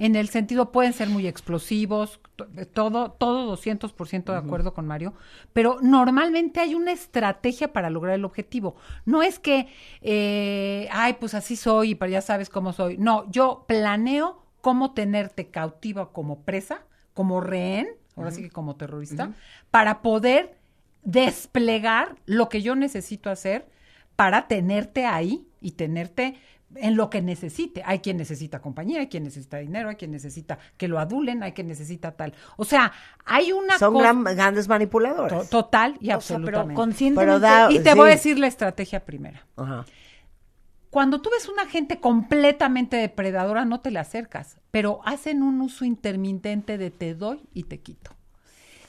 en el sentido, pueden ser muy explosivos, to- todo, todo 200% de acuerdo con Mario, pero normalmente hay una estrategia para lograr el objetivo. No es que, eh, ay, pues así soy y para ya sabes cómo soy. No, yo planeo cómo tenerte cautiva como presa, como rehén, ahora sí que como terrorista, para poder desplegar lo que yo necesito hacer para tenerte ahí y tenerte en lo que necesite. Hay quien necesita compañía, hay quien necesita dinero, hay quien necesita que lo adulen, hay quien necesita tal. O sea, hay una son gran- grandes manipuladores. to- total y O sea, pero absolutamente. conscientemente. Pero da- y te sí. voy a decir la estrategia primera. Ajá. Cuando tú ves una gente completamente depredadora, no te le acercas, pero hacen un uso intermitente de te doy y te quito.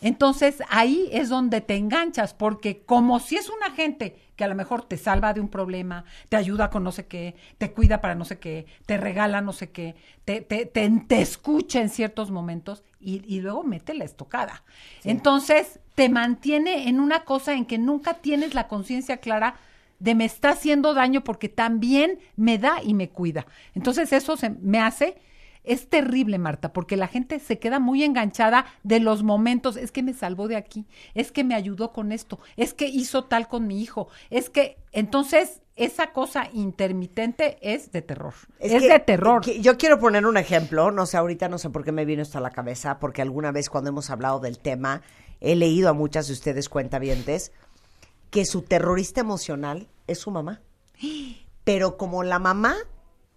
Entonces ahí es donde te enganchas, porque como si es una gente que a lo mejor te salva de un problema, te ayuda con no sé qué, te cuida para no sé qué, te regala no sé qué, te, te, te, te escucha en ciertos momentos y, y luego mete la estocada. Entonces te mantiene en una cosa en que nunca tienes la conciencia clara de me está haciendo daño porque también me da y me cuida. Entonces eso se, me hace es terrible, Marta, porque la gente se queda muy enganchada de los momentos. Es que me salvó de aquí, es que me ayudó con esto, es que hizo tal con mi hijo, es que entonces esa cosa intermitente es de terror. Es, que- de terror. que- yo quiero poner un ejemplo, no sé, ahorita no sé por qué me vino esto a la cabeza, porque alguna vez cuando hemos hablado del tema, he leído a muchas de ustedes cuentavientes que su terrorista emocional es su mamá. Pero como la mamá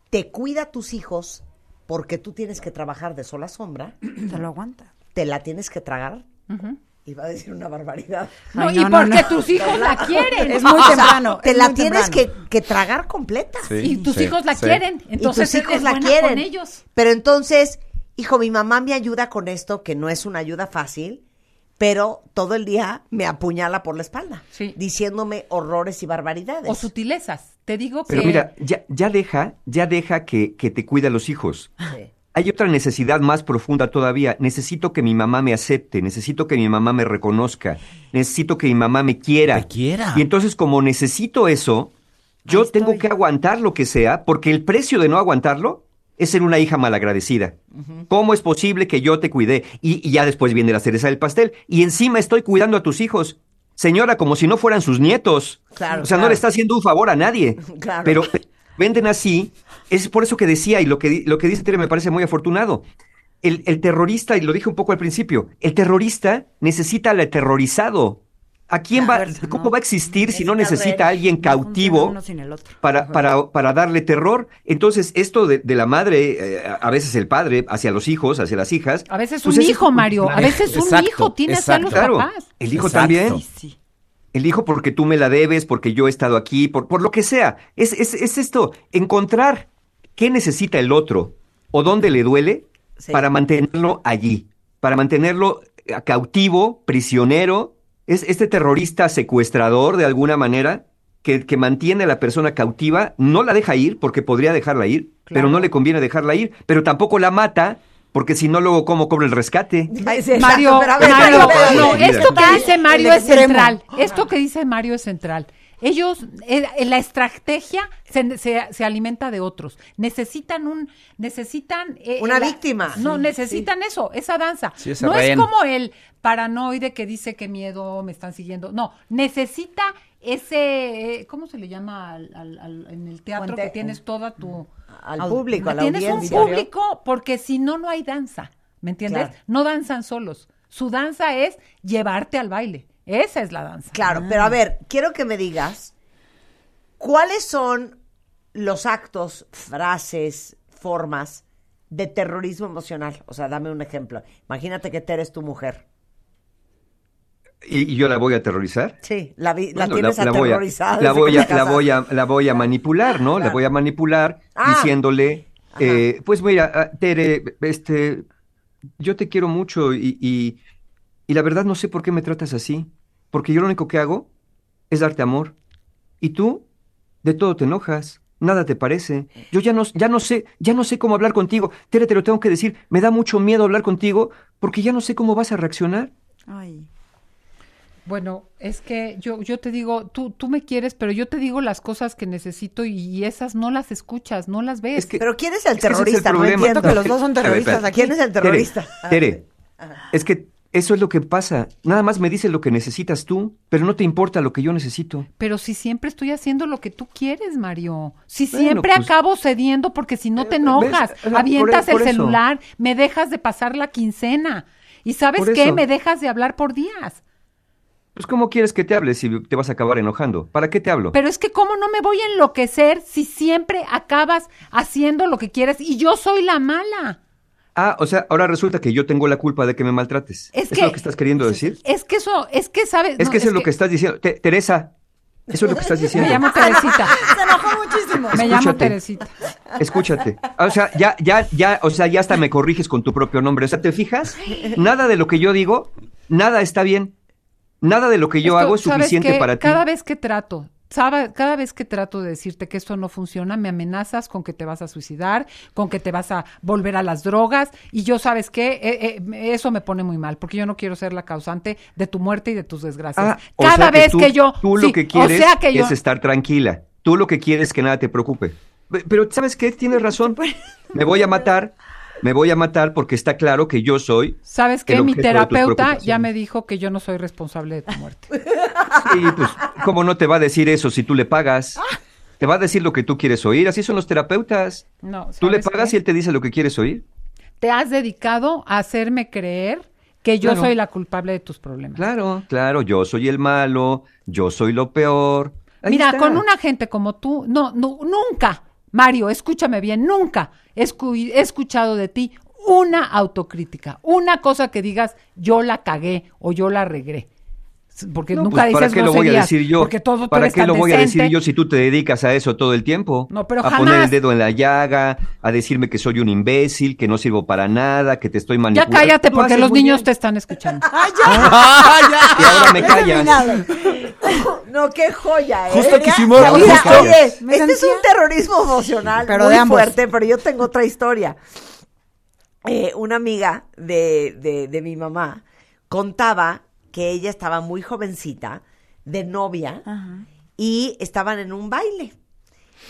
te cuida a tus hijos porque tú tienes que trabajar de sol a sombra, Se lo aguanta. te la tienes que tragar. Iba a decir una barbaridad. No, Ay, y no, porque no. tus hijos la quieren. Es muy O sea, temprano. te la tienes que, que tragar completa. y tus sí, hijos la sí. quieren. Entonces y tus hijos eres la quieren. con ellos. Pero entonces, hijo, mi mamá me ayuda con esto, que no es una ayuda fácil, pero todo el día me apuñala por la espalda, Sí. diciéndome horrores y barbaridades. O sutilezas. Te digo Pero que mira, ya, ya deja, ya deja que, que te cuide a los hijos. Sí. Hay otra necesidad más profunda todavía. Necesito que mi mamá me acepte, necesito que mi mamá me reconozca, necesito que mi mamá me quiera. Te quiera. Y entonces como necesito eso, yo Ahí tengo estoy. que aguantar lo que sea, porque el precio de no aguantarlo es ser una hija malagradecida. ¿Cómo es posible que yo te cuidé? Y, y ya después viene la cereza del pastel. Y encima estoy cuidando a tus hijos. Señora, como si no fueran sus nietos. Claro, o sea, no le está haciendo un favor a nadie. Claro. Pero venden así. Es por eso que decía, y lo que, lo que dice Tere me parece muy afortunado. El, el terrorista, y lo dije un poco al principio, el terrorista necesita al aterrorizado. ¿A quién va, fuerza, cómo ¿no? va a existir si no Necesita a alguien cautivo para, para, para darle terror. Entonces, esto de, de la madre, eh, a veces el padre, hacia los hijos, hacia las hijas. a veces pues un es- hijo, Mario. A veces un Exacto, hijo tiene hacia los Claro, papás. el hijo Exacto. también. Sí, sí. El hijo porque tú me la debes, porque yo he estado aquí, por, por lo que sea. Es, es, es esto, encontrar qué necesita el otro o dónde le duele Sí. para mantenerlo allí, para mantenerlo eh, cautivo, prisionero. Es este terrorista secuestrador de alguna manera que, que mantiene a la persona cautiva, no la deja ir porque podría dejarla ir, pero no le conviene dejarla ir, pero tampoco la mata porque si no luego cómo cobra el rescate. Mario, no, esto que dice Mario es central. Esto que dice Mario es central. Ellos, eh, eh, la estrategia se, se- se alimenta de otros. Necesitan un, necesitan eh, Una la- víctima. No, Sí, necesitan eso, esa danza. Sí, no es como el paranoide que dice que miedo me están siguiendo. No, necesita ese, eh, ¿cómo se le llama al- al- al- en el teatro que tienes toda tu Al público, a la tienes audiencia. un público porque si no, no hay danza. ¿Me entiendes? Claro. No danzan solos. Su danza es llevarte al baile. Esa es la danza. Claro, pero a ver, quiero que me digas cuáles son los actos, frases, formas de terrorismo emocional. O sea, dame un ejemplo. Imagínate que Tere es tu mujer. ¿Y, y yo la voy a aterrorizar? Sí, la, vi- la Bueno, tienes voy a- aterrorizada. La voy a, te la voy a, la voy a manipular, ¿no? La voy a manipular Ah. diciéndole, eh, pues mira, ah, Tere, este, yo te quiero mucho y, y, y la verdad no sé por qué me tratas así, porque yo lo único que hago es darte amor. Y tú, de todo te enojas, nada te parece. Yo ya no, ya no sé, ya no sé cómo hablar contigo. Tere, te lo tengo que decir, me da mucho miedo hablar contigo porque ya no sé cómo vas a reaccionar. Ay. Bueno, es que yo, yo te digo, tú, tú me quieres, pero yo te digo las cosas que necesito y esas no las escuchas, no las ves. Es que- Pero ¿quién es el Es que ese es el terrorista? no problema. entiendo. Siento que los dos son A terroristas aquí. ¿Quién es el terrorista? Tere, Tere, es que eso es lo que pasa. Nada más me dices lo que necesitas tú, pero no te importa lo que yo necesito. Pero si siempre estoy haciendo lo que tú quieres, Mario. Si Bueno, siempre pues- acabo cediendo porque si no te Eh, enojas, ¿ves? O sea, avientas por- por el eso. celular, me dejas de pasar la quincena. ¿Y sabes qué? Me dejas de hablar por días. Pues ¿cómo quieres que te hable si te vas a acabar enojando? ¿Para qué te hablo? Pero es que cómo no me voy a enloquecer si siempre acabas haciendo lo que quieres y yo soy la mala. Ah, o sea, ahora resulta que yo tengo la culpa de que me maltrates. Es ¿Es que- lo que estás queriendo decir? Es que eso, es que sabes. Es no, que eso es lo que estás diciendo. Te- Teresa, eso es lo que estás Me diciendo. llamo Teresita. Se enojó muchísimo. Me llamo. Teresita. Escúchate. O sea, ya, ya, ya, o sea, ya hasta me corriges con tu propio nombre. O sea, ¿te fijas? Nada de lo que yo digo nada está bien. Nada de lo que yo Esto, hago es ¿sabes suficiente qué? para ti. Cada vez que trato, cada vez que trato de decirte que esto no funciona, me amenazas con que te vas a suicidar, con que te vas a volver a las drogas, y yo, ¿sabes qué? Eh, eh, eso me pone muy mal, porque yo no quiero ser la causante de tu muerte y de tus desgracias. Ah, o cada sea vez tú- que yo... Tú sí, lo que quieres o sea que yo, es estar tranquila. Tú lo que quieres es que nada te preocupe. Pe- Pero, ¿sabes qué? Tienes razón. Me voy a matar. Me voy a matar porque está claro que yo soy. ¿Sabes qué? Mi terapeuta ya me dijo que yo no soy responsable de tu muerte. Sí, pues, ¿cómo no te va a decir eso si tú le pagas? Te va a decir lo que tú quieres oír. Así son los terapeutas. No, Tú le ¿sabes pagas qué? y él te dice lo que quieres oír. Te has dedicado a hacerme creer que yo Claro. soy la culpable de tus problemas. Claro, claro, yo soy el malo, yo soy lo peor. Ahí Mira, está. con una gente como tú, no, no, nunca, Mario, escúchame bien, nunca he, escu- he escuchado de ti una autocrítica, una cosa que digas, yo la cagué o yo la regré. Porque No, nunca pues, dices ¿Para qué lo voy a decir yo? Porque todo tú ¿Para qué lo voy a decir yo si tú te dedicas a eso todo el tiempo? No, pero a poner el dedo en la llaga, a decirme que soy un imbécil, que no sirvo para nada, que te estoy Ya manipulando. cállate Tú porque los niños bien. te están escuchando. Y ahora me callas. No, qué joya, ¿eh? Justo quisimos- mira, justo. oye, este es un terrorismo emocional Pero muy de ambos. fuerte, pero yo tengo otra historia. Eh, una amiga de, de, de mi mamá contaba que ella estaba muy jovencita, de novia, y estaban en un baile.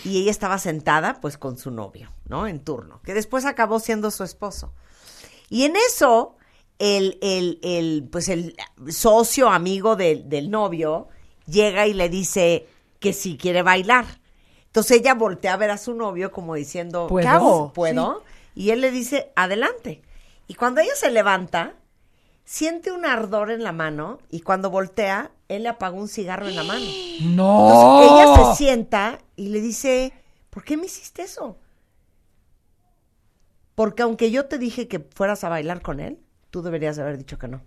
Y ella estaba sentada, pues, con su novio, ¿no? En turno, que después acabó siendo su esposo. Y en eso, el, el, el, pues el socio amigo del, del novio llega y le dice que si quiere bailar. Entonces ella voltea a ver a su novio como diciendo, ¿Puedo? ¿qué hago? ¿Puedo? Y él le dice, adelante. Y cuando ella se levanta, siente un ardor en la mano y cuando voltea, él le apagó un cigarro en la mano. No. Entonces, ella se sienta y le dice, ¿por qué me hiciste eso? Porque aunque yo te dije que fueras a bailar con él, tú deberías haber dicho que no.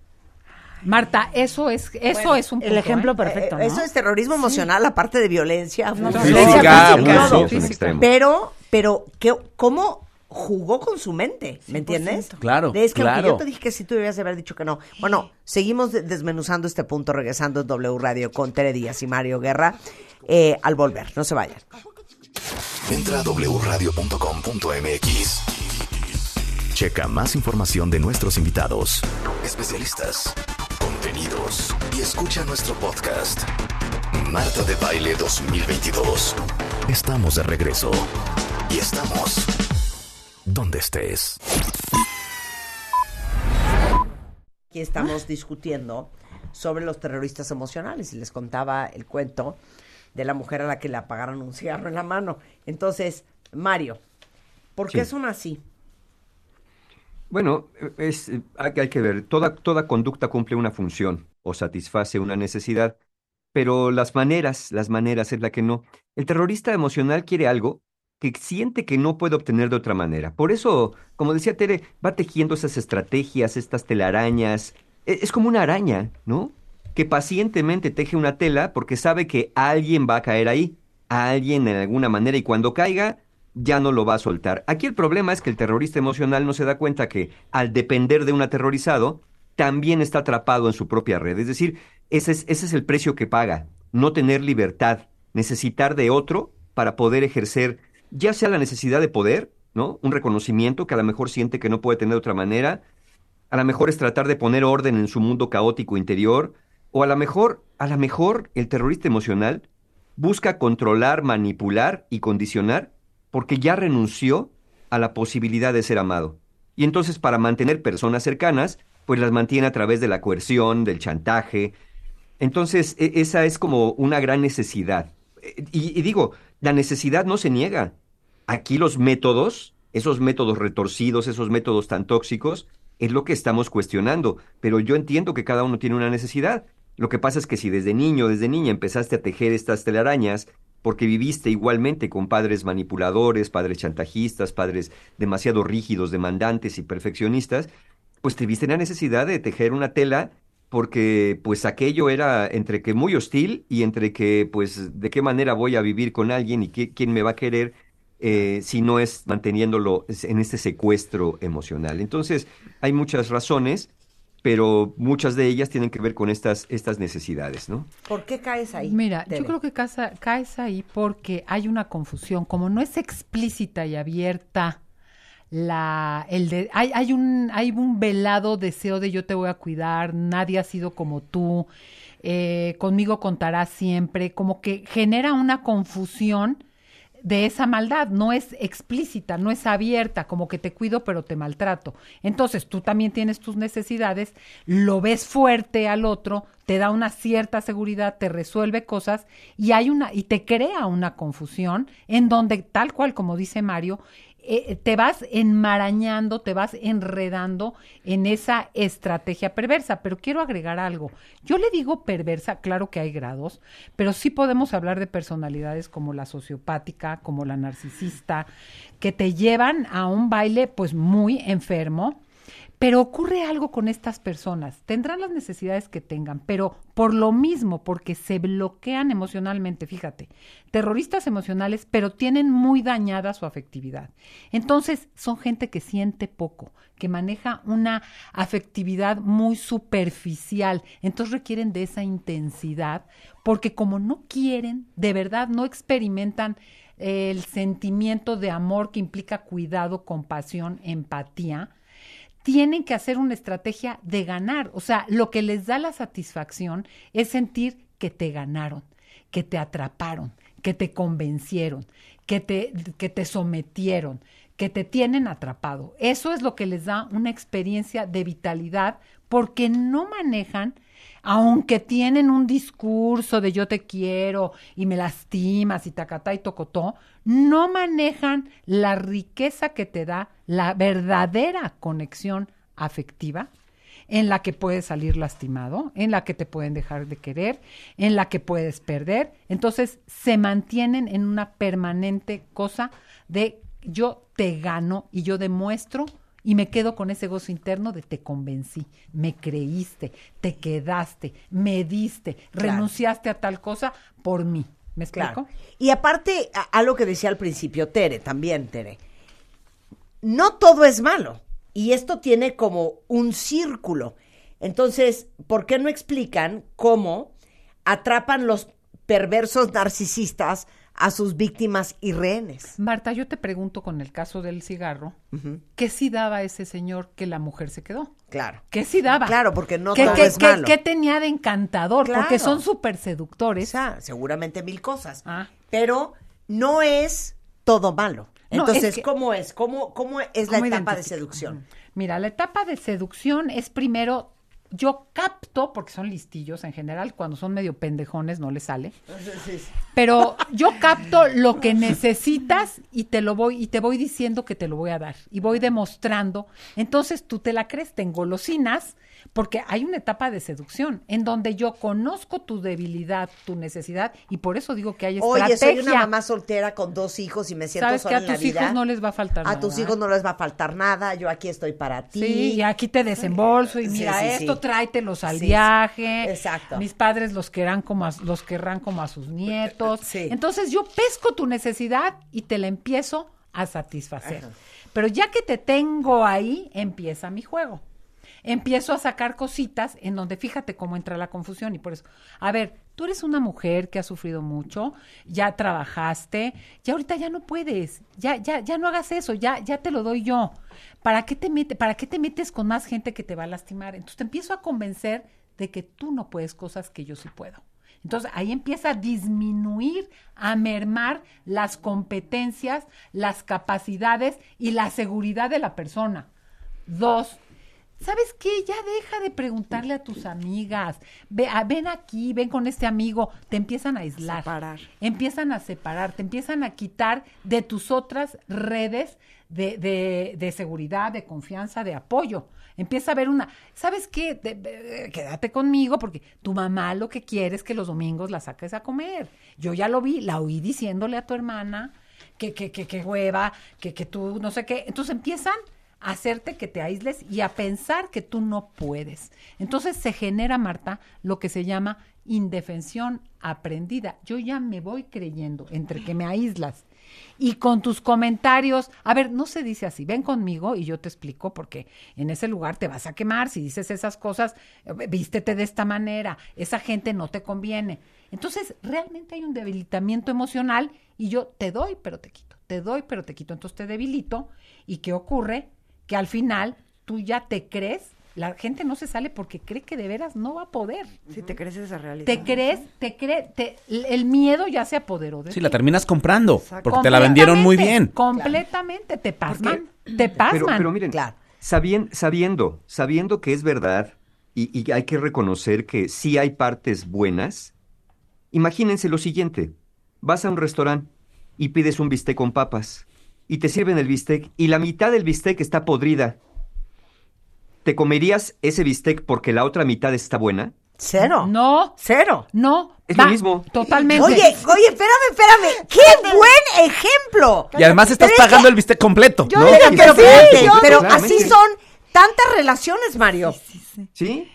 Marta, eso es, eso es un El ejemplo ¿eh? perfecto, Eh, ¿no? Eso es terrorismo emocional, aparte de violencia, Física, abuso. Sí, un extremo. Pero, pero, ¿qué, ¿cómo jugó con su mente? ¿Me entiendes? Claro, De, es que aunque claro. yo te dije que sí, tú debías haber dicho que no. Bueno, seguimos de- desmenuzando este punto, regresando en W Radio con Tere Díaz y Mario Guerra. eh, al volver, no se vayan. Entra a wradio.com.mx. Checa más información de nuestros invitados, especialistas, contenidos y escucha nuestro podcast. Marta de Baile 2022. Estamos de regreso y estamos donde estés. Aquí estamos discutiendo sobre los terroristas emocionales y les contaba el cuento de la mujer a la que le apagaron un cigarro en la mano. Entonces, Mario, ¿por qué Sí. son así? Bueno, es, hay, hay que ver, toda, toda conducta cumple una función o satisface una necesidad, pero las maneras, las maneras es la que no. El terrorista emocional quiere algo que siente que no puede obtener de otra manera. Por eso, como decía Tere, va tejiendo esas estrategias, estas telarañas. E- Es como una araña, ¿no? Que pacientemente teje una tela porque sabe que alguien va a caer ahí, alguien en alguna manera, y cuando caiga, ya no lo va a soltar. Aquí el problema es que el terrorista emocional no se da cuenta que al depender de un aterrorizado, también está atrapado en su propia red. Es decir, ese es, ese es el precio que paga, no tener libertad, necesitar de otro para poder ejercer, ya sea la necesidad de poder, ¿no? Un reconocimiento que a lo mejor siente que no puede tener de otra manera, a lo mejor es tratar de poner orden en su mundo caótico interior, o a lo mejor, a lo mejor el terrorista emocional busca controlar, manipular y condicionar porque ya renunció a la posibilidad de ser amado. Y entonces para mantener personas cercanas, pues las mantiene a través de la coerción, del chantaje. Entonces e- esa es como una gran necesidad. Eh, Y, y digo, la necesidad no se niega. Aquí los métodos, esos métodos retorcidos, esos métodos tan tóxicos, es lo que estamos cuestionando. Pero yo entiendo que cada uno tiene una necesidad. Lo que pasa es que si desde niño, desde niña empezaste a tejer estas telarañas, porque viviste igualmente con padres manipuladores, padres chantajistas, padres demasiado rígidos, demandantes y perfeccionistas, pues te viste la necesidad de tejer una tela porque pues aquello era entre que muy hostil y entre que pues de qué manera voy a vivir con alguien y qué- quién me va a querer eh, si no es manteniéndolo en este secuestro emocional. Entonces hay muchas razones pero muchas de ellas tienen que ver con estas, estas necesidades, ¿no? ¿Por qué caes ahí? Mira, Tere? yo creo que casa- caes ahí porque hay una confusión. Como no es explícita y abierta, la, el hay, hay, un, hay un velado deseo de yo te voy a cuidar, nadie ha sido como tú, eh, conmigo contarás siempre, como que genera una confusión de esa maldad, no es explícita, no es abierta, como que te cuido pero te maltrato. Entonces tú también tienes tus necesidades, lo ves fuerte al otro, te da una cierta seguridad, te resuelve cosas y hay una y te crea una confusión en donde tal cual como dice Mario, eh, te vas enmarañando, te vas enredando en esa estrategia perversa. Pero quiero agregar algo. Yo le digo perversa, claro que hay grados, pero sí podemos hablar de personalidades como la sociopática, como la narcisista, que te llevan a un baile pues muy enfermo. Pero ocurre algo con estas personas. Tendrán las necesidades que tengan, pero por lo mismo, porque se bloquean emocionalmente, fíjate, terroristas emocionales, pero tienen muy dañada su afectividad. Entonces, son gente que siente poco, que maneja una afectividad muy superficial. Entonces requieren de esa intensidad, porque como no quieren, de verdad no experimentan eh, el sentimiento de amor que implica cuidado, compasión, empatía, tienen que hacer una estrategia de ganar. O sea, lo que les da la satisfacción es sentir que te ganaron, que te atraparon, que te convencieron, que te, que te sometieron, que te tienen atrapado. Eso es lo que les da una experiencia de vitalidad porque no manejan, aunque tienen un discurso de yo te quiero y me lastimas y tacatá y tocotó, no manejan la riqueza que te da la verdadera conexión afectiva en la que puedes salir lastimado, en la que te pueden dejar de querer, en la que puedes perder. Entonces se mantienen en una permanente cosa de yo te gano y yo demuestro y me quedo con ese gozo interno de te convencí, me creíste, te quedaste, me diste, Claro. renunciaste a tal cosa por mí. ¿Me explico? Claro. Y aparte, a- algo que decía al principio Tere, también Tere, no todo es malo. Y esto tiene como un círculo. Entonces, ¿por qué no explican cómo atrapan los perversos narcisistas a sus víctimas y rehenes? Marta, yo te pregunto con el caso del cigarro, ¿qué sí daba ese señor que la mujer se quedó? Claro. ¿Qué sí daba? Claro, porque no ¿Qué, todo qué- es qué- malo. qué tenía de encantador? Claro. Porque son súper seductores. seguramente mil cosas. Ah. Pero no es todo malo. No, Entonces, es que- ¿cómo es? ¿Cómo, ¿Cómo es la ¿Cómo etapa de seducción? Mira, la etapa de seducción es primero, yo capto, porque son listillos en general, cuando son medio pendejones no les sale, pero yo capto lo que necesitas y te lo voy y te voy diciendo que te lo voy a dar y voy demostrando. Entonces tú te la crees, te engolosinas, porque hay una etapa de seducción en donde yo conozco tu debilidad, tu necesidad y por eso digo que hay Oye, estrategia. soy una mamá soltera con dos hijos y me siento Sabes sola que a en la tus hijos vida. no les va a faltar A nada. tus hijos no les va a faltar nada, yo aquí estoy para ti. Sí, y aquí te desembolso y Sí, mira sí, esto, sí. tráetelos al viaje. Exacto. Mis padres los querrán como a, los querrán como a sus nietos. Sí. Entonces yo pesco tu necesidad y te la empiezo a satisfacer. Pero ya que te tengo ahí, empieza mi juego. Empiezo a sacar cositas en donde fíjate cómo entra la confusión y por eso, a ver, tú eres una mujer que ha sufrido mucho, ya trabajaste, ya ahorita ya no puedes, ya ya ya no hagas eso, ya ya te lo doy yo. ¿Para qué te metes para qué te metes con más gente que te va a lastimar? Entonces te empiezo a convencer de que tú no puedes cosas que yo sí puedo. Entonces ahí empieza a disminuir, a mermar las competencias, las capacidades y la seguridad de la persona. Dos, ¿sabes qué? Ya deja de preguntarle a tus amigas. Ve, a- ven aquí, ven con este amigo. Te empiezan a aislar. Separar. Empiezan a separar, te empiezan a quitar de tus otras redes de, de- de seguridad, de confianza, de apoyo. Empieza a haber una, ¿sabes qué? De- de- quédate conmigo porque tu mamá lo que quiere es que los domingos la saques a comer. Yo ya lo vi, la oí diciéndole a tu hermana que, que, que, que hueva, que, que tú no sé qué. Entonces empiezan hacerte que te aísles y a pensar que tú no puedes. Entonces se genera, Marta, lo que se llama indefensión aprendida. Yo ya me voy creyendo entre que me aíslas y con tus comentarios. A ver, no se dice así. Ven conmigo y yo te explico porque en ese lugar te vas a quemar. Si dices esas cosas, eh, vístete de esta manera. Esa gente no te conviene. Entonces, realmente hay un debilitamiento emocional y yo te doy, pero te quito. Te doy, pero te quito. Entonces te debilito. ¿Y qué ocurre? Que al final tú ya te crees. La gente no se sale porque cree que de veras no va a poder. Si te crees esa realidad. Te crees, te crees, te- el miedo ya se apoderó de Sí, ti. la terminas comprando. Exacto. Porque te la vendieron muy bien. Completamente, te pasman, te pasman. Pero, pero miren, Claro. sabien- sabiendo, sabiendo que es verdad y, y hay que reconocer que sí hay partes buenas, imagínense lo siguiente. Vas a un restaurante y pides un bistec con papas y te sirven el bistec y la mitad del bistec está podrida. ¿Te comerías ese bistec porque la otra mitad está buena? Cero. No, Cero. no. Es lo mismo. Totalmente. Oye, oye, espérame, espérame. ¡Qué buen ejemplo! Y además estás Pero es pagando que- el bistec completo. Yo ¿no? digo, pero Sí, yo- pero así son tantas relaciones, Mario. ¿Sí?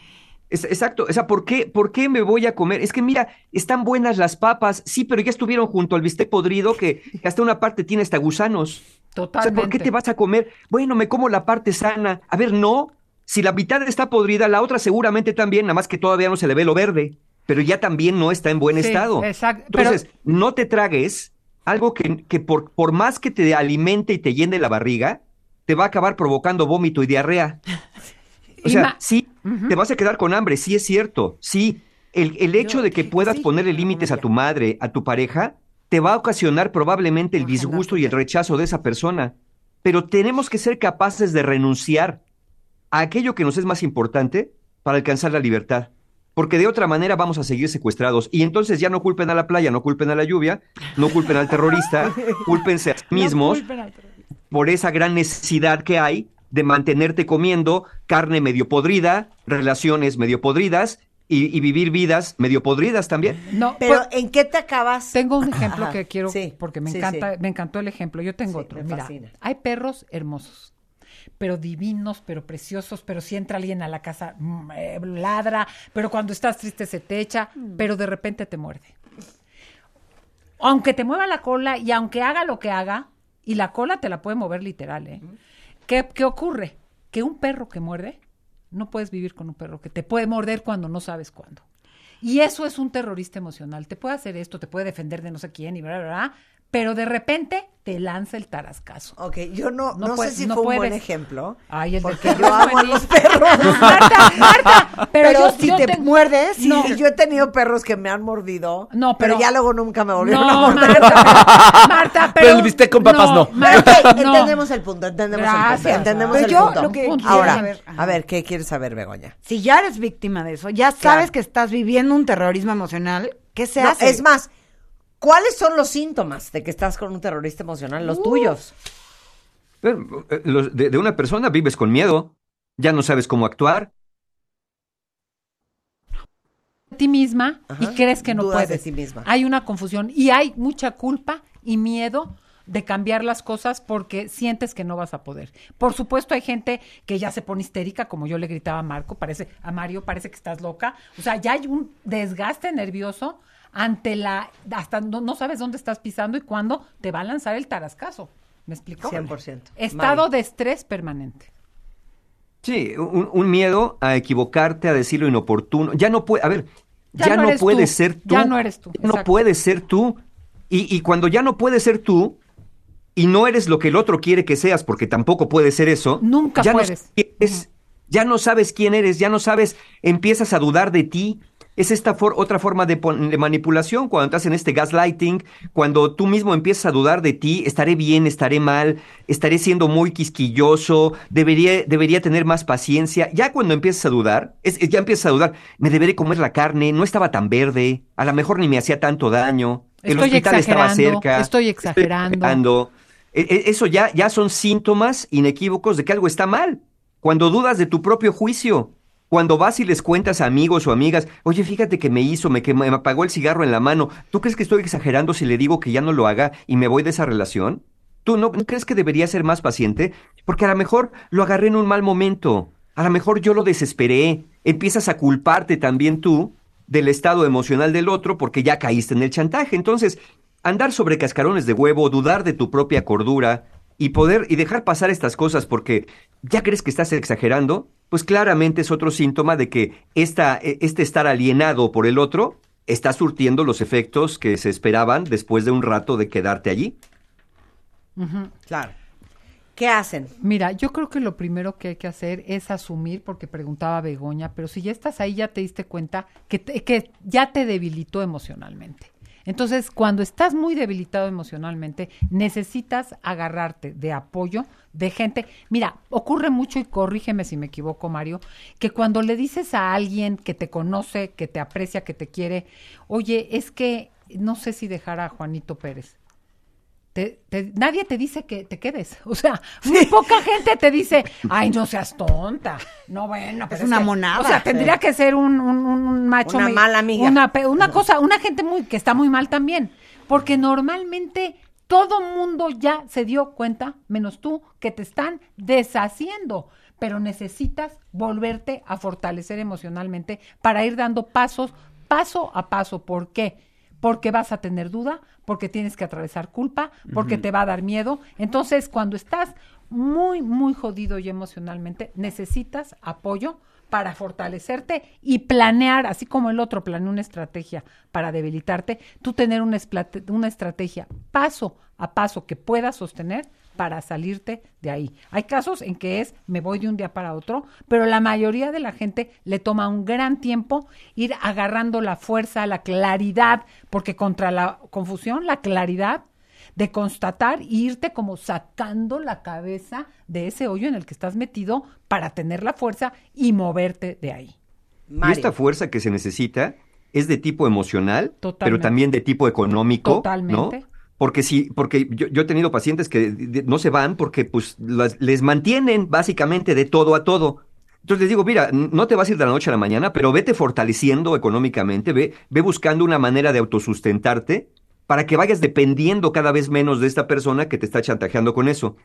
Es- exacto. O sea, ¿por qué, ¿por qué me voy a comer? Es que mira, están buenas las papas, sí, pero ya estuvieron junto al bistec podrido que que hasta una parte tiene hasta gusanos. O sea, Totalmente. ¿por qué te vas a comer? Bueno, me como la parte sana. A ver, no. Si la mitad está podrida, la otra seguramente también, nada más que todavía no se le ve lo verde, pero ya también no está en buen Sí, estado. exacto. Pero- Entonces, no te tragues algo que, que por, por más que te alimente y te llene la barriga, te va a acabar provocando vómito y diarrea. O sea, sí, te vas a quedar con hambre, sí es cierto. Sí, el, el hecho de que puedas sí, ponerle límites a tu madre, a tu pareja, te va a ocasionar probablemente el disgusto y el rechazo de esa persona. Pero tenemos que ser capaces de renunciar a aquello que nos es más importante para alcanzar la libertad. Porque de otra manera vamos a seguir secuestrados. Y entonces ya no culpen a la playa, no culpen a la lluvia, no culpen al terrorista, cúlpense a sí mismos por esa gran necesidad que hay de mantenerte comiendo carne medio podrida, relaciones medio podridas y, y vivir vidas medio podridas también. No, Pero por- ¿en qué te acabas? tengo un ejemplo Ajá, que quiero sí, porque me sí, encanta, sí. me encantó el ejemplo. Yo tengo Sí, otro. me Mira, fascina. hay perros hermosos, pero divinos, pero preciosos, pero si entra alguien a la casa mm, eh, ladra, pero cuando estás triste se te echa, pero de repente te muerde. Aunque te mueva la cola y aunque haga lo que haga, y la cola te la puede mover literal, ¿eh? ¿Qué, ocurre? Que un perro que muerde, no puedes vivir con un perro que te puede morder cuando no sabes cuándo. Y eso es un terrorista emocional. Te puede hacer esto, te puede defender de no sé quién y bla, bla, bla, pero de repente te lanza el tarascazo. Ok, yo no, No sé si no fue un buen ejemplo. Ay, el porque yo amo a los perros. Marta, Marta, pero, Pero, yo, si yo te muerdes, No. y yo he tenido perros que me han mordido, No, pero, pero- ya luego nunca me volvieron a morder. Marta, Marta, pero... Pero el bistec con papas no. Marta, entendemos el punto, entendemos el punto, entendemos Pero el yo punto. lo que Ahora, saber- a ver, ¿qué quieres saber, Begoña? Si ya eres víctima de eso, ya sabes que estás viviendo un terrorismo emocional, ¿qué se No, hace? es más, ¿cuáles son los síntomas de que estás con un terrorista emocional? Los tuyos. Eh, de, de una persona vives con miedo, ya no sabes cómo actuar. de ti misma y crees que no Dudas de puedes. ti misma. Hay una confusión y hay mucha culpa y miedo de cambiar las cosas porque sientes que no vas a poder. Por supuesto hay gente que ya se pone histérica, como yo le gritaba a Marco, parece a Mario, parece que estás loca. O sea, ya hay un desgaste nervioso ante la hasta no, no sabes dónde estás pisando y cuándo te va a lanzar el tarascazo. ¿Me explico? 100%. Estado Mari. de estrés permanente. Sí, un, un miedo a equivocarte, a decir lo inoportuno. Ya no puede, a ver, Ya ya, no puedes ser tú. ya no eres tú, Ya no puedes ser tú. Y, y cuando ya no puedes ser tú y no eres lo que el otro quiere que seas, porque tampoco puedes ser eso. Nunca ya puedes. No sabes ya no sabes quién eres, ya no sabes, empiezas a dudar de ti. Es esta for- otra forma de, manipulación cuando estás en este gaslighting, cuando tú mismo empiezas a dudar de ti, estaré bien, estaré mal, estaré siendo muy quisquilloso, debería, debería tener más paciencia. Ya cuando empiezas a dudar, es, ya empiezas a dudar, me deberé comer la carne, no estaba tan verde, a lo mejor ni me hacía tanto daño, el Estoy hospital estaba cerca. estoy exagerando. exagerando. E- e- Eso ya, ya son síntomas inequívocos de que algo está mal. Cuando dudas de tu propio juicio, cuando vas y les cuentas a amigos o amigas, oye, fíjate que me hizo, me, que me apagó el cigarro en la mano, ¿tú crees que estoy exagerando si le digo que ya no lo haga y me voy de esa relación? ¿Tú no, no crees que debería ser más paciente? Porque a lo mejor lo agarré en un mal momento, a lo mejor yo lo desesperé, empiezas a culparte también tú del estado emocional del otro porque ya caíste en el chantaje. Entonces, andar sobre cascarones de huevo, dudar de tu propia cordura y poder y dejar pasar estas cosas porque ya crees que estás exagerando, pues claramente es otro síntoma de que esta, e- este estar alienado por el otro está surtiendo los efectos que se esperaban después de un rato de quedarte allí. Claro. ¿Qué hacen? Mira, yo creo que lo primero que hay que hacer es asumir, porque preguntaba Begoña, pero si ya estás ahí, ya te diste cuenta que, te- que ya te debilitó emocionalmente. Entonces, cuando estás muy debilitado emocionalmente, necesitas agarrarte de apoyo de gente. Mira, ocurre mucho, y corrígeme si me equivoco, Mario, que cuando le dices a alguien que te conoce, que te aprecia, que te quiere, oye, es que no sé si dejar a Juanito Pérez. Te- te- nadie te dice que te quedes. O sea, muy poca gente te dice, ay, no seas tonta. No, bueno, pero Es una que-". monada. O sea, tendría que ser un, un- un- un macho. Una me- mala amiga. Una cosa, una gente muy que está muy mal también. Porque normalmente todo mundo ya se dio cuenta, menos tú, que te están deshaciendo. Pero necesitas volverte a fortalecer emocionalmente para ir dando pasos, paso a paso. ¿Por qué? Porque vas a tener duda, porque tienes que atravesar culpa, porque te va a dar miedo. Entonces, cuando estás muy, muy jodido y emocionalmente, necesitas apoyo para fortalecerte y planear, así como el otro planeó una estrategia para debilitarte, tú tener una, una estrategia paso a paso que puedas sostener para salirte de ahí. Hay casos en que es me voy de un día para otro, pero la mayoría de la gente le toma un gran tiempo ir agarrando la fuerza, la claridad, porque contra la confusión, la claridad de constatar e irte como sacando la cabeza de ese hoyo en el que estás metido para tener la fuerza y moverte de ahí. Y esta fuerza que se necesita es de tipo emocional, pero Totalmente. también de tipo económico, Totalmente. ¿no? Porque si, porque yo, he tenido pacientes que no se van porque pues las- les mantienen básicamente de todo a todo. Entonces les digo, mira, no te vas a ir de la noche a la mañana, pero vete fortaleciendo económicamente, ve, ve buscando una manera de autosustentarte para que vayas dependiendo cada vez menos de esta persona que te está chantajeando con eso.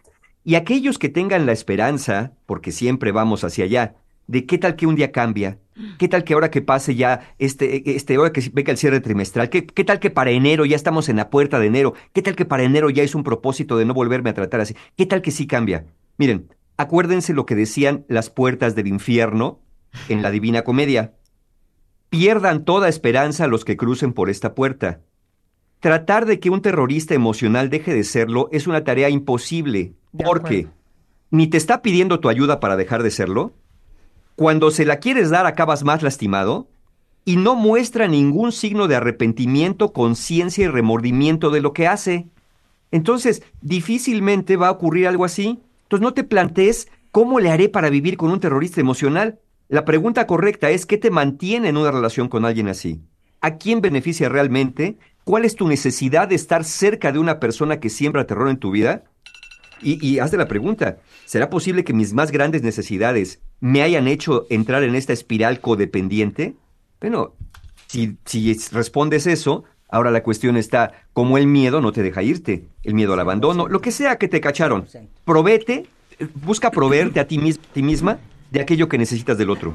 Y aquellos que tengan la esperanza, porque siempre vamos hacia allá, de qué tal que un día cambia, qué tal que ahora que pase ya, este, este, ahora que venga el cierre trimestral, ¿Qué, qué tal que para enero ya estamos en la puerta de enero, qué tal que para enero ya es un propósito de no volverme a tratar así, qué tal que sí cambia. Miren, acuérdense lo que decían las puertas del infierno en la Divina Comedia. Pierdan toda esperanza los que crucen por esta puerta. Tratar de que un terrorista emocional deje de serlo es una tarea imposible, porque ni te está pidiendo tu ayuda para dejar de serlo, cuando se la quieres dar acabas más lastimado, y no muestra ningún signo de arrepentimiento, conciencia y remordimiento de lo que hace. Entonces, difícilmente va a ocurrir algo así. Entonces, no te plantees cómo le haré para vivir con un terrorista emocional. La pregunta correcta es, ¿qué te mantiene en una relación con alguien así? ¿A quién beneficia realmente? ¿Cuál es tu necesidad de estar cerca de una persona que siembra terror en tu vida? Y, y hazte la pregunta, ¿será posible que mis más grandes necesidades me hayan hecho entrar en esta espiral codependiente? Bueno, si, si es- respondes eso, ahora la cuestión está, como el miedo no te deja irte, el miedo al abandono, lo que sea que te cacharon, provéete, eh, busca proveerte a ti, mis- ti misma de aquello que necesitas del otro.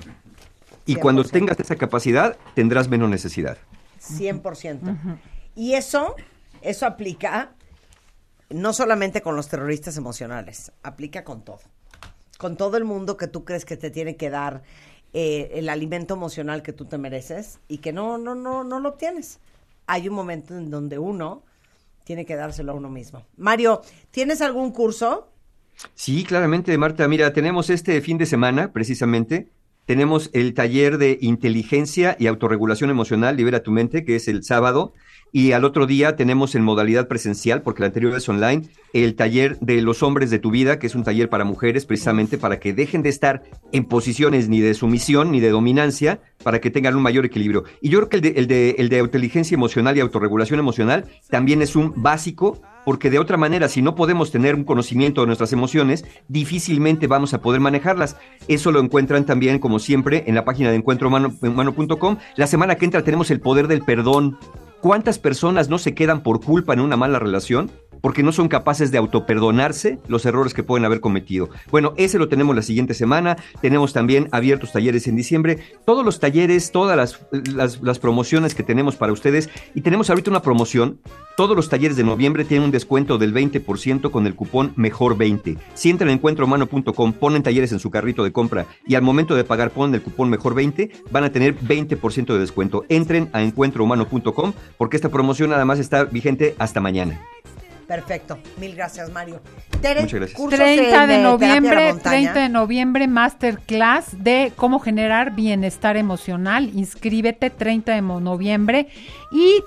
Y cuando 100%. tengas esa capacidad, tendrás menos necesidad. 100%. Y eso, eso aplica no solamente con los terroristas emocionales, aplica con todo. Con todo el mundo que tú crees que te tiene que dar eh, el alimento emocional que tú te mereces y que no, no, no, no lo obtienes. Hay un momento en donde uno tiene que dárselo a uno mismo. Mario, ¿tienes algún curso? Sí, claramente, Marta. Mira, tenemos este fin de semana, precisamente, tenemos el taller de inteligencia y autorregulación emocional, Libera tu mente, que es el sábado. Y al otro día tenemos en modalidad presencial, porque el anterior es online, el taller de los hombres de tu vida, que es un taller para mujeres, precisamente para que dejen de estar en posiciones ni de sumisión ni de dominancia, para que tengan un mayor equilibrio. Y yo creo que el de, el de, el de inteligencia emocional y autorregulación emocional también es un básico, porque de otra manera, si no podemos tener un conocimiento de nuestras emociones, difícilmente vamos a poder manejarlas. Eso lo encuentran también, como siempre, en la página de encuentrohumano.com. La semana que entra tenemos el poder del perdón. ¿Cuántas personas no se quedan por culpa en una mala relación? Porque no son capaces de autoperdonarse los errores que pueden haber cometido. Bueno, ese lo tenemos la siguiente semana. Tenemos también abiertos talleres en diciembre. Todos los talleres, todas las, promociones que tenemos para ustedes. Y tenemos ahorita una promoción. Todos los talleres de noviembre tienen un descuento del 20% con el cupón Mejor20. Si entran a encuentrohumano.com, ponen talleres en su carrito de compra y al momento de pagar ponen el cupón Mejor20, van a tener 20% de descuento. Entren a encuentrohumano.com porque esta promoción además está vigente hasta mañana. Perfecto. Mil gracias, Mario. Tere, Muchas gracias. cursos 30 en, de terapia noviembre, montaña. 30 de noviembre, masterclass de cómo generar bienestar emocional. Inscríbete 30 de noviembre. Y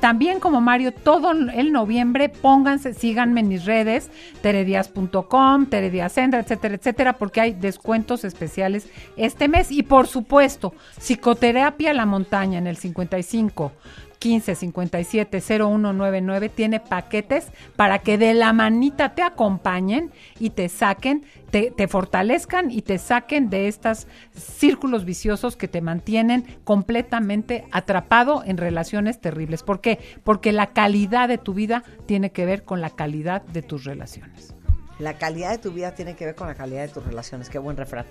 también como Mario, todo el noviembre, pónganse, síganme en mis redes, teredias.com, terediasendra, etcétera, etcétera, porque hay descuentos especiales este mes. Y por supuesto, psicoterapia a la montaña en el 55 15 57 0199 tiene paquetes para que de la manita te acompañen y te saquen, te, fortalezcan y te saquen de estos círculos viciosos que te mantienen completamente atrapado en relaciones terribles. ¿Por qué? Porque la calidad de tu vida tiene que ver con la calidad de tus relaciones. La calidad de tu vida tiene que ver con la calidad de tus relaciones. Qué buen refrán.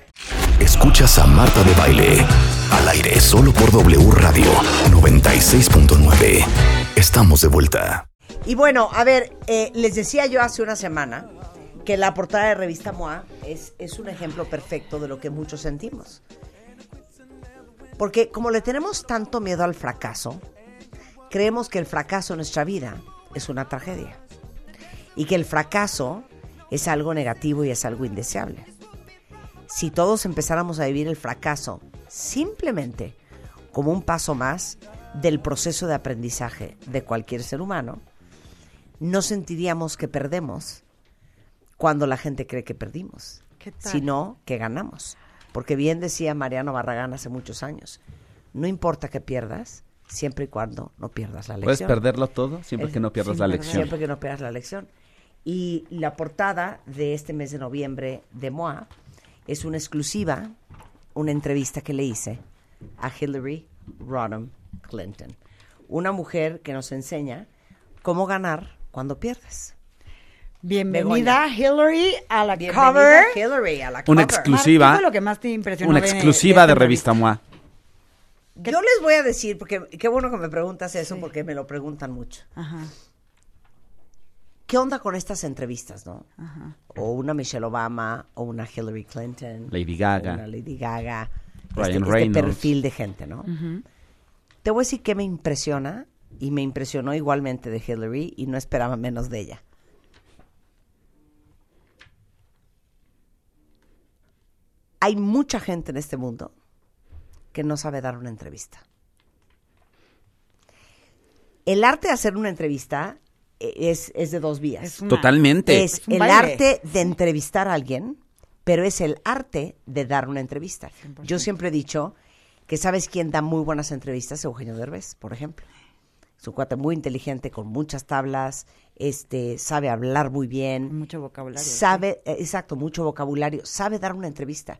Escuchas a Marta de Baile. Al aire solo por W Radio 96.9. Estamos de vuelta. Y bueno, a ver, eh, les decía yo hace una semana que la portada de revista MOA es, es un ejemplo perfecto de lo que muchos sentimos. Porque como le tenemos tanto miedo al fracaso, creemos que el fracaso en nuestra vida es una tragedia. Y que el fracaso es algo negativo y es algo indeseable. Si todos empezáramos a vivir el fracaso simplemente como un paso más del proceso de aprendizaje de cualquier ser humano, no sentiríamos que perdemos cuando la gente cree que perdimos, ¿Qué tal? sino que ganamos. Porque bien decía Mariano Barragán hace muchos años, no importa que pierdas, siempre y cuando no pierdas la Puedes lección. perderlo todo siempre Es- que no pierdas la perder- lección. Siempre que no pierdas la lección. Y la portada de este mes de noviembre de MOA es una exclusiva, una entrevista que le hice a Hillary Rodham Clinton. Una mujer que nos enseña cómo ganar cuando pierdes. Bienvenida Hillary a la Bienvenida, cover. Hillary, a la Una exclusiva. ¿Qué fue lo que más te impresionó Una de- exclusiva de esta revista MOA. Yo les voy a decir, porque qué bueno que me preguntas eso, porque me lo preguntan mucho. Ajá, ¿Qué onda con estas entrevistas, no? ajá. o una Michelle Obama, o una Hillary Clinton, Lady o Gaga. una Lady Gaga, Ryan este, este Reynolds. perfil de gente, ¿no? Te voy a decir que me impresiona, y me impresionó igualmente de Hillary, y no esperaba menos de ella. Hay mucha gente en este mundo que no sabe dar una entrevista. El arte de hacer una entrevista es, es de dos vías. Es una- Totalmente. Es el baile. arte de entrevistar a alguien, pero es el arte de dar una entrevista. Yo siempre he dicho que sabes quién da muy buenas entrevistas, Eugenio Derbez, por ejemplo. Es un cuate muy inteligente, con muchas tablas, este, sabe hablar muy bien, Mucho vocabulario. sabe, eh, exacto, mucho vocabulario, sabe dar una entrevista.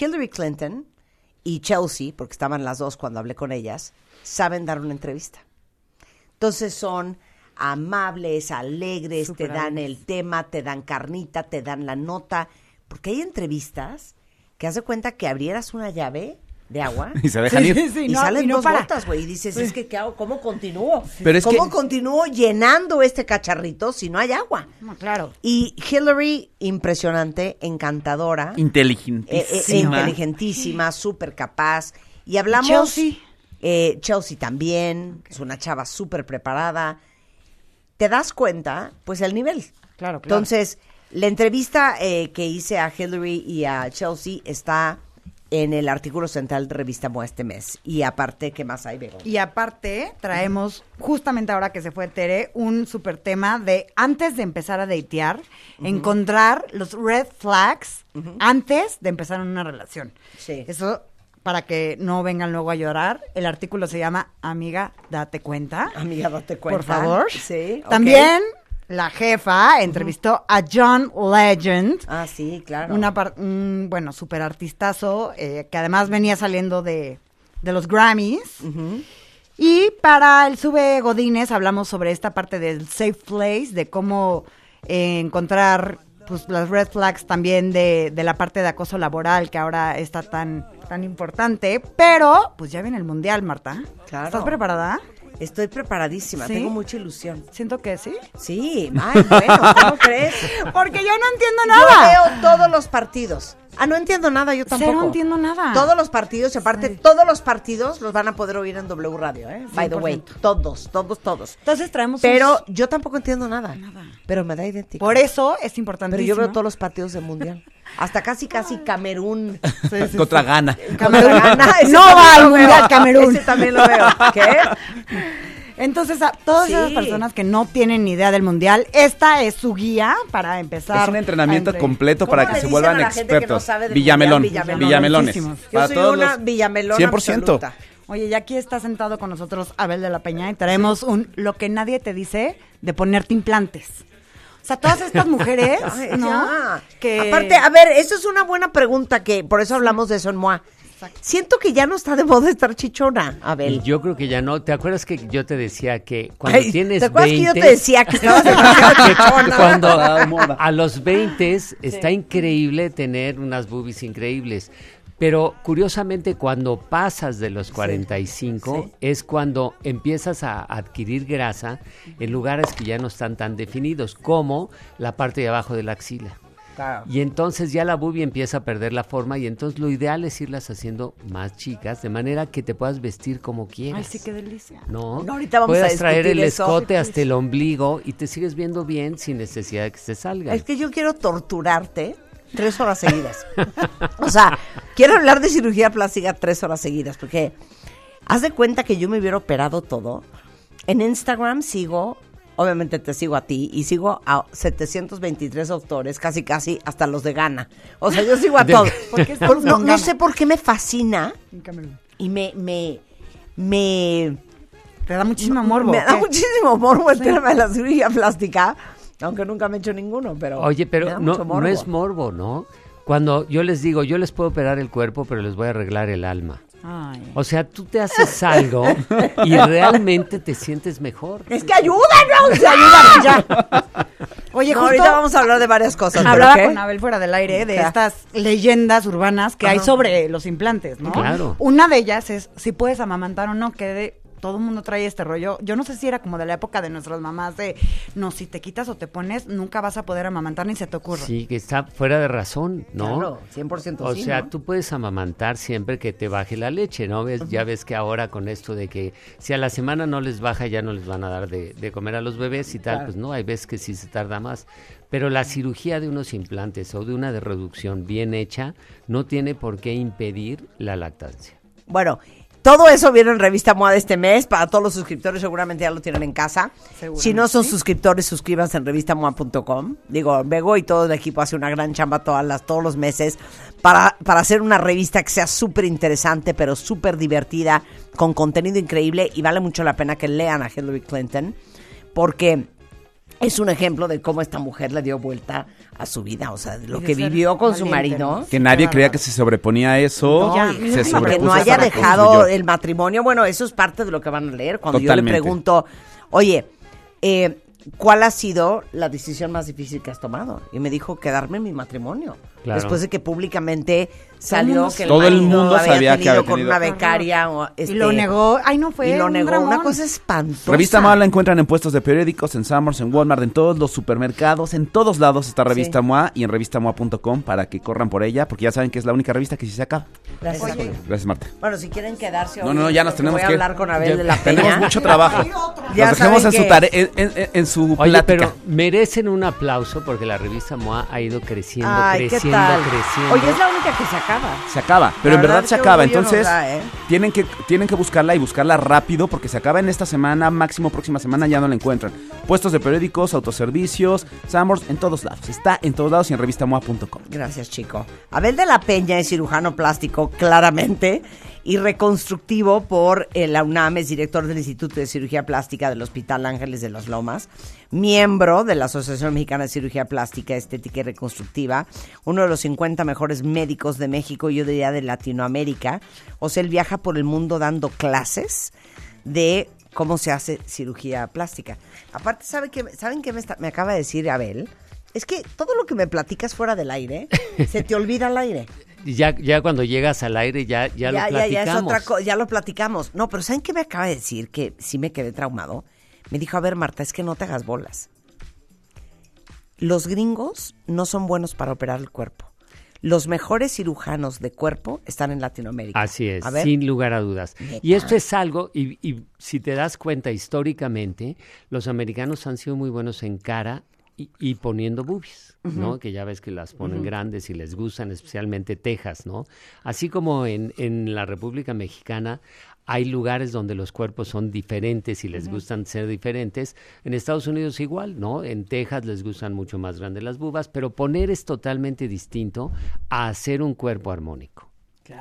Hillary Clinton y Chelsea, porque estaban las dos cuando hablé con ellas, saben dar una entrevista. Entonces son amables, alegres, Súper te dan el tema, te dan carnita, te dan la nota, porque hay entrevistas que hace cuenta que abrieras una llave de agua Y se dejan Sí, ir. sí, sí, y no, salen y no dos para. gotas, güey, y dices, es que ¿qué hago? ¿cómo continúo? Pero es ¿Cómo que- continúo llenando este cacharrito si no hay agua? No, claro. Y Hillary, impresionante, encantadora, eh, eh, Inteligentísima. inteligentísima, súper capaz. Y hablamos... Chelsea. eh, Chelsea también, es una chava súper preparada. Te das cuenta, pues, el nivel. Claro, claro. Entonces, la entrevista eh, que hice a Hillary y a Chelsea está en el artículo central de Revista MOA este mes. Y aparte, ¿qué más hay? Y aparte, traemos, justamente ahora que se fue Tere, un super tema de antes de empezar a datear, encontrar los red flags antes de empezar una relación. Sí. Eso, para que no vengan luego a llorar, el artículo se llama Amiga, date cuenta. Amiga, date cuenta. Por favor. Sí. También la jefa entrevistó a John Legend. Ah, sí, claro. Una par- un, bueno, super artistazo, eh, que además venía saliendo de, de los Grammys. Y para el Sube Godines hablamos sobre esta parte del safe place, de cómo eh, encontrar pues las red flags también de, de la parte de acoso laboral que ahora está tan, tan importante. Pero, pues ya viene el mundial, Marta. Claro. ¿Estás preparada? Estoy preparadísima, ¿Sí? tengo mucha ilusión. Siento que sí. Sí, ay, bueno, ¿cómo crees? Porque yo no entiendo Yo nada. veo todos los partidos. Ah, no entiendo nada, yo tampoco. Cero entiendo nada. Todos los partidos, y aparte, todos los partidos los van a poder oír en W Radio, ¿eh? By the way. 100%. Todos, todos, todos. Entonces traemos Pero un- yo tampoco entiendo nada. Pero me da idéntico. Por eso es importante. Pero yo veo todos los partidos del mundial. Hasta casi, casi Camerún. Contra Ghana. Contra Ghana. Ese No también va al. Mundial Camerún. Ese también lo veo. ¿Qué? Entonces, a todas Sí. esas personas que no tienen ni idea del mundial, esta es su guía para empezar. Es un entrenamiento entre- completo ¿Cómo para que se vuelvan a la gente que no expertos. sabe Villamelón, mundial? Villamelones. Yo Para soy todos una los- Villamelona 100%. absoluta. Oye, y aquí está sentado con nosotros Abel de la Peña y traemos un lo que nadie te dice de ponerte implantes. O sea, todas estas mujeres, Ay, ¿no? ya. Que Aparte, a ver, eso es una buena pregunta que por eso hablamos de eso en MOA. Siento que ya no está de moda estar chichona, Abel. Y yo creo que ya no. ¿Te acuerdas que yo te decía que cuando Ay, tienes ¿Te acuerdas 20 que yo te decía que estabas chichona? cuando Está de moda. a los 20 está increíble tener unas boobies increíbles. Pero curiosamente cuando pasas de los 45 sí. es cuando empiezas a adquirir grasa en lugares que ya no están tan definidos, como la parte de abajo de la axila. Claro. Y entonces ya la boobie empieza a perder la forma y entonces lo ideal es irlas haciendo más chicas de manera que te puedas vestir como quieras. Ay, sí, qué delicia. No, No, ahorita vamos a puedas traer el eso. escote hasta el ombligo y te sigues viendo bien sin necesidad de que se salga. Es que yo quiero torturarte tres horas seguidas. o sea, quiero hablar de cirugía plástica tres horas seguidas, porque haz de cuenta que yo me hubiera operado todo. En Instagram sigo, obviamente te sigo a ti, y sigo a 723 doctores, casi casi hasta los de Ghana. O sea, yo sigo a De- todos. ¿Por qué estamos Por- no, no sé por qué me fascina y me, me, me Te da muchísimo morbo. me da muchísimo morbo el tema de la cirugía plástica, aunque nunca me he hecho ninguno, pero Oye, me pero da no, mucho no es morbo, ¿no? Cuando yo les digo, yo les puedo operar el cuerpo, pero les voy a arreglar el alma. Ay. O sea, tú te haces algo y realmente te sientes mejor. Es que ayúdanos, ayúdanos ya. Oye, No, justo ahorita vamos a hablar de varias cosas. ¿pero hablaba qué? con Abel fuera del aire de ¿Qué? estas leyendas urbanas que hay sobre los implantes, ¿no? Claro. Una de ellas es si puedes amamantar o no, que de- todo el mundo trae este rollo. Yo no sé si era como de la época de nuestras mamás de, no, si te quitas o te pones, nunca vas a poder amamantar ni se te ocurre. Sí, que está fuera de razón, ¿no? Claro, 100% O sí, sea, ¿no? tú puedes amamantar siempre que te baje la leche, ¿no? ¿Ves? Ya ves que ahora con esto de que si a la semana no les baja, ya no les van a dar de, de comer a los bebés y tal, Claro. pues no, hay veces que sí se tarda más. Pero la cirugía de unos implantes o de una de reducción bien hecha no tiene por qué impedir la lactancia. Bueno, todo eso viene en Revista MOA de este mes. Para todos los suscriptores seguramente ya lo tienen en casa. Si no son suscriptores, suscríbanse en revistamoa.com. Digo, Bego y todo el equipo hace una gran chamba todas las, todos los meses para, para hacer una revista que sea súper interesante, pero súper divertida, con contenido increíble y vale mucho la pena que lean a Hillary Clinton porque es un ejemplo de cómo esta mujer le dio vuelta a su vida, o sea, de lo que vivió con su marido. ¿no? Que nadie creía que se sobreponía a eso. Ya, se y que no haya dejado construyó. el matrimonio. Bueno, eso es parte de lo que van a leer. Cuando yo le pregunto, oye, eh, ¿cuál ha sido la decisión más difícil que has tomado? Y me dijo quedarme en mi matrimonio. Claro. Después de que públicamente salió que el Todo el mundo había sabía que tenido había con tenido- una becaria. o, este, y lo negó. Ay, no fue Y lo un negó. Una cosa espantosa. Revista MOA la encuentran en puestos de periódicos, en Summers, en Walmart, en todos los supermercados, en todos lados está Revista Sí. MOA y en revistamoa.com para que corran por ella, porque ya saben que es la única revista que sí se acaba. Gracias, Abel. Gracias, Marta. Bueno, si quieren quedarse No, no, no, ya nos tenemos voy a que- hablar con Abel Ya de la Tenemos Peña. mucho trabajo. Ya Nos dejemos en su, que- tare- en, en- en su Oye, plática. pero merecen un aplauso porque la revista MOA ha ido creciendo, Ay, ¿qué creciendo, tal? creciendo. Oye, es la única que se acaba. Se acaba, pero La en verdad verdad, se acaba. Entonces, da, ¿eh? tienen, que, tienen que buscarla y buscarla rápido porque se acaba en esta semana, máximo próxima semana ya no la encuentran. Puestos de periódicos, autoservicios, Summers, en todos lados. Está en todos lados y en revistamoa.com. Gracias, chico. Abel de la Peña es cirujano plástico, claramente, y reconstructivo por eh, la UNAM, es director del Instituto de Cirugía Plástica del Hospital Ángeles de las Lomas, miembro de la Asociación Mexicana de Cirugía Plástica, Estética y Reconstructiva, uno de los 50 mejores médicos de México, yo diría de Latinoamérica. O sea, él viaja por el mundo dando clases de cómo se hace cirugía plástica. Aparte, ¿sabe qué, ¿saben qué me, está- me acaba de decir Abel? Es que todo lo que me platicas fuera del aire, se te olvida al aire. Ya, ya cuando llegas al aire ya, ya, lo ya, platicamos. es otra co- ya lo platicamos. No, pero ¿saben qué me acaba de decir? Que sí me quedé traumado. Me dijo, a ver, Marta, es que no te hagas bolas. Los gringos no son buenos para operar el cuerpo. Los mejores cirujanos de cuerpo están en Latinoamérica. Así es, sin lugar a dudas. Neta. Y esto es algo, y, y si te das cuenta históricamente, los americanos han sido muy buenos en cara y, y poniendo boobies, ¿no? Que ya ves que las ponen grandes y les gustan, especialmente Texas, ¿no? Así como en, en la República Mexicana hay lugares donde los cuerpos son diferentes y les gustan ser diferentes. En Estados Unidos igual, ¿no? En Texas les gustan mucho más grandes las bubas, pero poner es totalmente distinto a hacer un cuerpo armónico.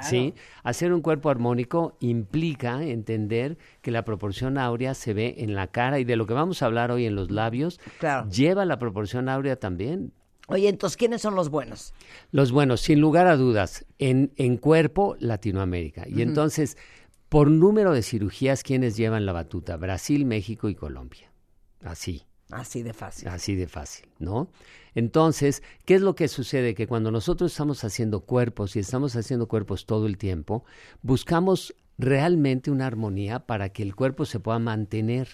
¿Sí? Hacer un cuerpo armónico implica entender que la proporción áurea se ve en la cara y de lo que vamos a hablar hoy en los labios, Claro. lleva la proporción áurea también. Oye, entonces, ¿quiénes son los buenos? Los buenos, sin lugar a dudas, en, en cuerpo, Latinoamérica. Y entonces, por número de cirugías, ¿quiénes llevan la batuta? Brasil, México y Colombia. Así. Así de fácil. Así de fácil, ¿no? Entonces, ¿qué es lo que sucede? Que cuando nosotros estamos haciendo cuerpos y estamos haciendo cuerpos todo el tiempo, buscamos realmente una armonía para que el cuerpo se pueda mantener.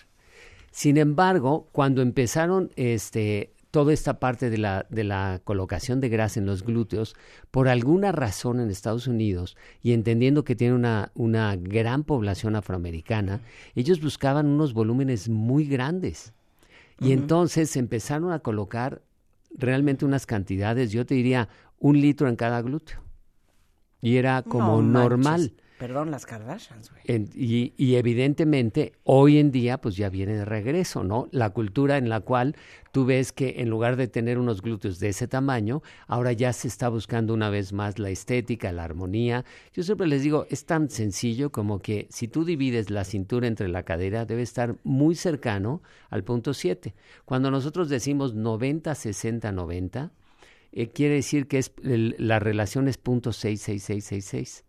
Sin embargo, cuando empezaron este, toda esta parte de la, de la colocación de grasa en los glúteos, por alguna razón en Estados Unidos, y entendiendo que tiene una, una gran población afroamericana, ellos buscaban unos volúmenes muy grandes. Y entonces empezaron a colocar realmente unas cantidades, yo te diría, un litro en cada glúteo. Y era como No normal. Perdón, las Kardashians, güey. Y, evidentemente hoy en día pues ya viene de regreso, ¿no? La cultura en la cual tú ves que en lugar de tener unos glúteos de ese tamaño, ahora ya se está buscando una vez más la estética, la armonía. Yo siempre les digo, es tan sencillo como que si tú divides la cintura entre la cadera, debe estar muy cercano al punto 7. Cuando nosotros decimos 90, 60, 90, eh, quiere decir que es el- la relación es punto 66666.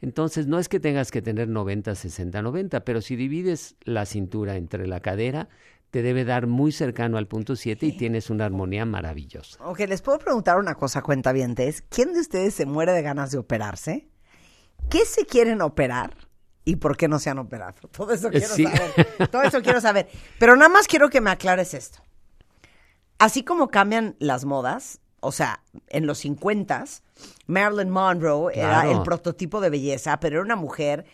Entonces, no es que tengas que tener 90, 60, 90, pero si divides la cintura entre la cadera, te debe dar muy cercano al punto 7 y tienes una armonía maravillosa. Ok, les puedo preguntar una cosa, cuentavientes. ¿Quién de ustedes se muere de ganas de operarse? ¿Qué se quieren operar? ¿Y por qué no se han operado? Todo eso quiero Sí. saber. Todo eso quiero saber. Pero nada más quiero que me aclares esto. Así como cambian las modas, o sea, en los 50 Marilyn Monroe era el prototipo de belleza, pero era una mujer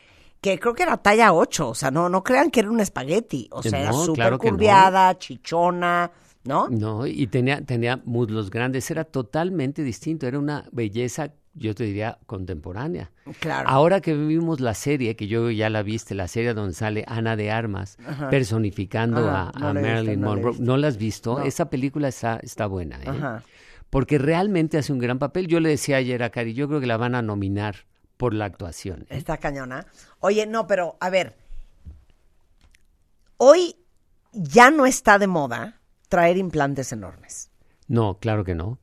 que creo que era talla 8, o sea, no, no crean que era un espagueti, o sea, era No, súper claro que no. curviada, chichona, ¿no? No, y tenía, tenía muslos grandes, era totalmente distinto, era una belleza, yo te diría, contemporánea. Claro. Ahora que vimos la serie, que yo ya la viste, la serie donde sale Ana de Armas Ajá. personificando a, no a la he visto, Marilyn Monroe. ¿no la has visto? Esa película está, está buena, ¿eh? Ajá. Porque realmente hace un gran papel. Yo le decía ayer a Cari, yo creo que la van a nominar por la actuación. ¿eh? Está cañona. Oye, no, pero a ver. Hoy ya no está de moda traer implantes enormes. No, claro que no.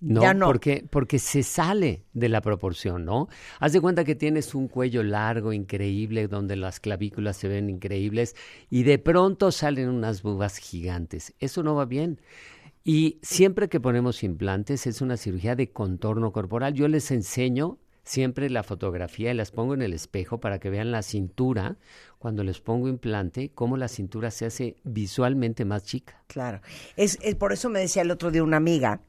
No, Ya no. Porque, porque se sale de la proporción, ¿no? Haz de cuenta que tienes un cuello largo, increíble, donde las clavículas se ven increíbles, y de pronto salen unas bubas gigantes. Eso no va bien. Y siempre que ponemos implantes es una cirugía de contorno corporal. Yo les enseño siempre la fotografía y las pongo en el espejo para que vean la cintura cuando les pongo implante, cómo la cintura se hace visualmente más chica. Claro. Es, es por eso me decía el otro día una amiga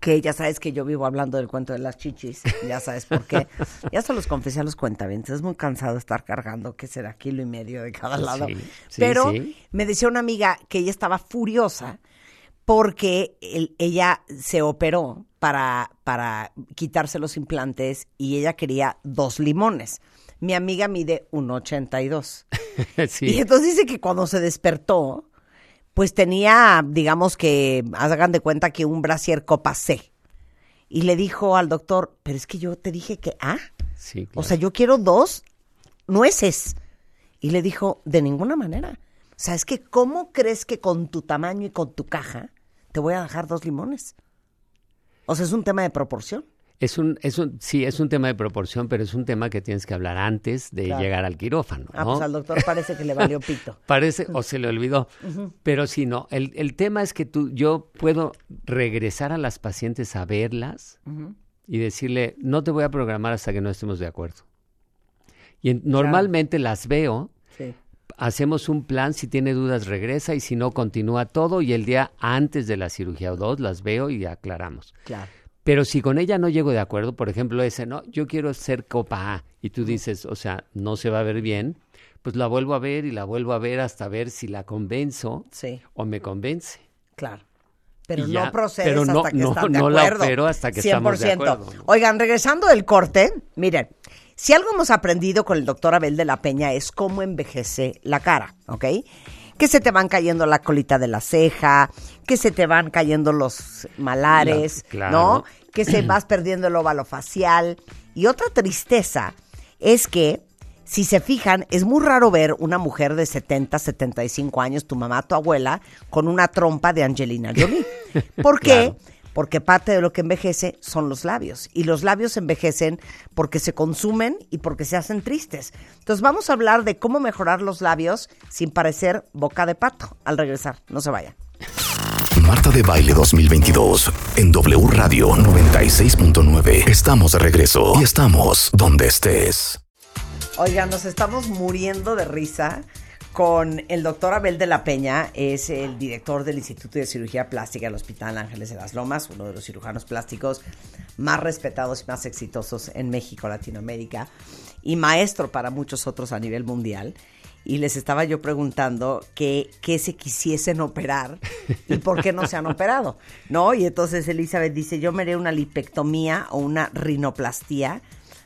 que ya sabes que yo vivo hablando del cuento de las chichis, ya sabes por qué. Ya se los confesé a los cuentavientes, es muy cansado estar cargando, que será kilo y medio de cada lado. Sí, sí, Pero sí. me decía una amiga que ella estaba furiosa porque el- ella se operó para, para quitarse los implantes y ella quería dos limones. Mi amiga mide 1,82. Sí. Y entonces dice que cuando se despertó, pues tenía, digamos que, hagan de cuenta que un brasier copa C. Y le dijo al doctor, pero es que yo te dije que, ah, Sí, o sea, yo quiero dos nueces. Y le dijo, de ninguna manera. O sea, es que, ¿cómo crees que con tu tamaño y con tu caja te voy a dejar dos limones? O sea, es un tema de proporción. Es un, es un, sí, es un tema de proporción, pero es un tema que tienes que hablar antes de Claro. llegar al quirófano, Ah, ¿no? pues al doctor parece que le valió pito. Parece, o se le olvidó. Pero sí, no. El, el tema es que tú, yo puedo regresar a las pacientes a verlas y decirle, no te voy a programar hasta que no estemos de acuerdo. Y en- normalmente las veo. Hacemos un plan, si tiene dudas regresa y si no continúa todo y el día antes de la cirugía o dos las veo y aclaramos. Claro. Pero si con ella no llego de acuerdo, por ejemplo, ese, no, yo quiero ser copa A, y tú dices, o sea, no se va a ver bien, pues la vuelvo a ver y la vuelvo a ver hasta ver si la convenzo Sí. o me convence. Claro. Pero no procedes pero no- hasta que no- están de no la acuerdo. opero hasta que estamos de acuerdo. Oigan, regresando del corte, miren, si algo hemos aprendido con el doctor Abel de la Peña es cómo envejece la cara, ¿ok? Que se te van cayendo la colita de la ceja, que se te van cayendo los malares, La- claro. ¿no? Que se vas perdiendo el óvalo facial. Y otra tristeza es que, si se fijan, es muy raro ver una mujer de 70, 75 años, tu mamá, tu abuela, con una trompa de Angelina Jolie. ¿Por qué? Claro. Porque parte de lo que envejece son los labios. Y los labios envejecen porque se consumen y porque se hacen tristes. Entonces vamos a hablar de cómo mejorar los labios sin parecer boca de pato al regresar. No se vayan. Marta de Baile 2022 en W Radio 96.9. Estamos de regreso y estamos donde estés. Oigan, nos estamos muriendo de risa con el doctor Abel de la Peña, es el director del Instituto de Cirugía Plástica del Hospital Ángeles de las Lomas, uno de los cirujanos plásticos más respetados y más exitosos en México, Latinoamérica, y maestro para muchos otros a nivel mundial. Y les estaba yo preguntando que, que se quisiesen operar y por qué no se han operado, ¿no? Y entonces Elizabeth dice, yo me haré una lipectomía o una rinoplastía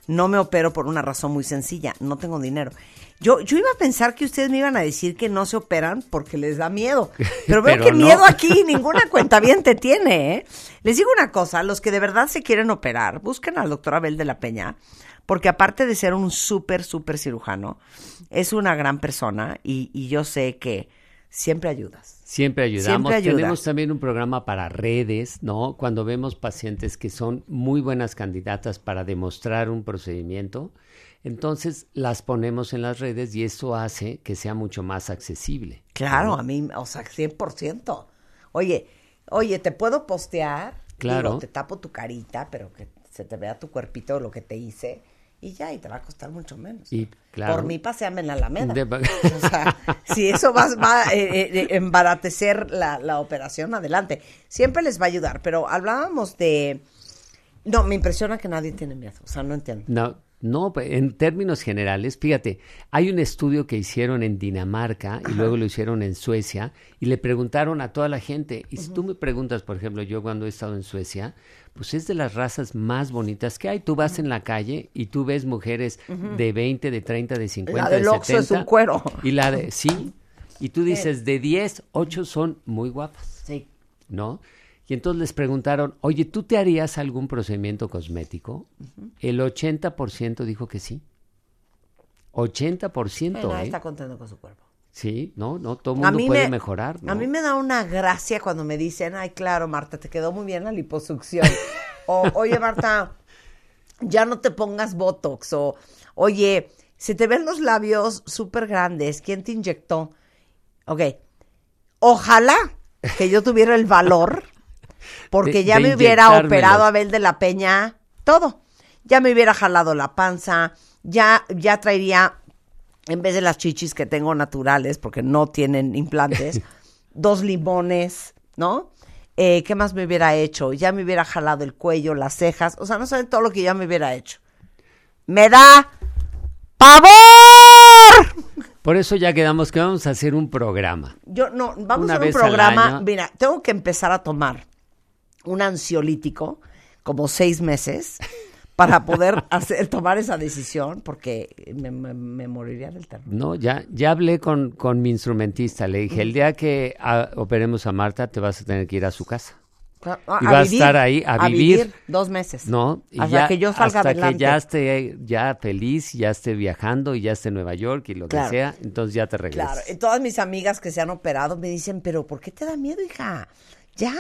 no me opero por una razón muy sencilla, no tengo dinero. Yo, yo iba a pensar que ustedes me iban a decir que no se operan porque les da miedo. Pero veo Pero que no. miedo aquí ninguna cuenta bien te tiene, ¿eh? Les digo una cosa, los que de verdad se quieren operar, busquen al doctor Abel de la Peña, porque aparte de ser un súper, súper cirujano, es una gran persona y, y yo sé que siempre ayudas. Siempre ayudamos. Siempre. Tenemos también un programa para redes, ¿no? Cuando vemos pacientes que son muy buenas candidatas para demostrar un procedimiento, entonces las ponemos en las redes y eso hace que sea mucho más accesible. Claro, ¿no? a mí, o sea, 100%. Oye, oye, ¿te puedo postear? Claro. Digo, te tapo tu carita, pero que se te vea tu cuerpito, lo que te hice, y ya, y te va a costar mucho menos. Y claro. Por mí, paseame en la Alameda. De- O sea, si eso va, va a eh, eh, embaratecer la, la operación, adelante. Siempre les va a ayudar, pero hablábamos de... No, me impresiona que nadie tiene miedo, o sea, no entiendo. No, no, en términos generales, fíjate, hay un estudio que hicieron en Dinamarca y luego lo hicieron en Suecia y le preguntaron a toda la gente, y si tú me preguntas, por ejemplo, yo cuando he estado en Suecia, pues es de las razas más bonitas que hay. Tú vas en la calle y tú ves mujeres de 20, de 30, de 50, La del de Oxxo 70. es un cuero. Y la de, sí, y tú dices, de 10, 8 son muy guapas. Sí. ¿No? Y entonces les preguntaron, oye, ¿tú te harías algún procedimiento cosmético? El 80% dijo que sí. 80%, Bueno, ¿eh? está contento con su cuerpo. Sí, no, no, todo el mundo puede mejorar, ¿no? A mí me da una gracia cuando me dicen, ay, claro, Marta, te quedó muy bien la liposucción. o, oye, Marta, ya no te pongas Botox. O, oye, se te ven los labios súper grandes. ¿Quién te inyectó? Ok. Ojalá que yo tuviera el valor, porque De- ya de me hubiera operado Abel de la Peña todo. Ya me hubiera jalado la panza, ya, ya traería en vez de las chichis que tengo naturales, porque no tienen implantes, dos limones, ¿no? Eh, ¿Qué más me hubiera hecho? Ya me hubiera jalado el cuello, las cejas, o sea, no saben todo lo que ya me hubiera hecho. Me da pavor. Por eso ya quedamos que vamos a hacer un programa. Yo no, vamos Una a hacer un programa. Mira, tengo que empezar a tomar un ansiolítico como seis meses para poder hacer, tomar esa decisión, porque me, me- me moriría del terror. No, ya, ya hablé con, con mi instrumentista. Le dije, el día que ah, operemos a Marta, te vas a tener que ir a su casa. A, Y va a estar ahí a vivir. dos meses. ¿No? Y Hasta ya- que yo salga hasta adelante. que ya esté ya feliz, ya esté viajando y ya esté en Nueva York y lo Claro. que sea, entonces ya te regresas. Claro, y todas mis amigas que se han operado me dicen, pero ¿por qué te da miedo, hija? Ya,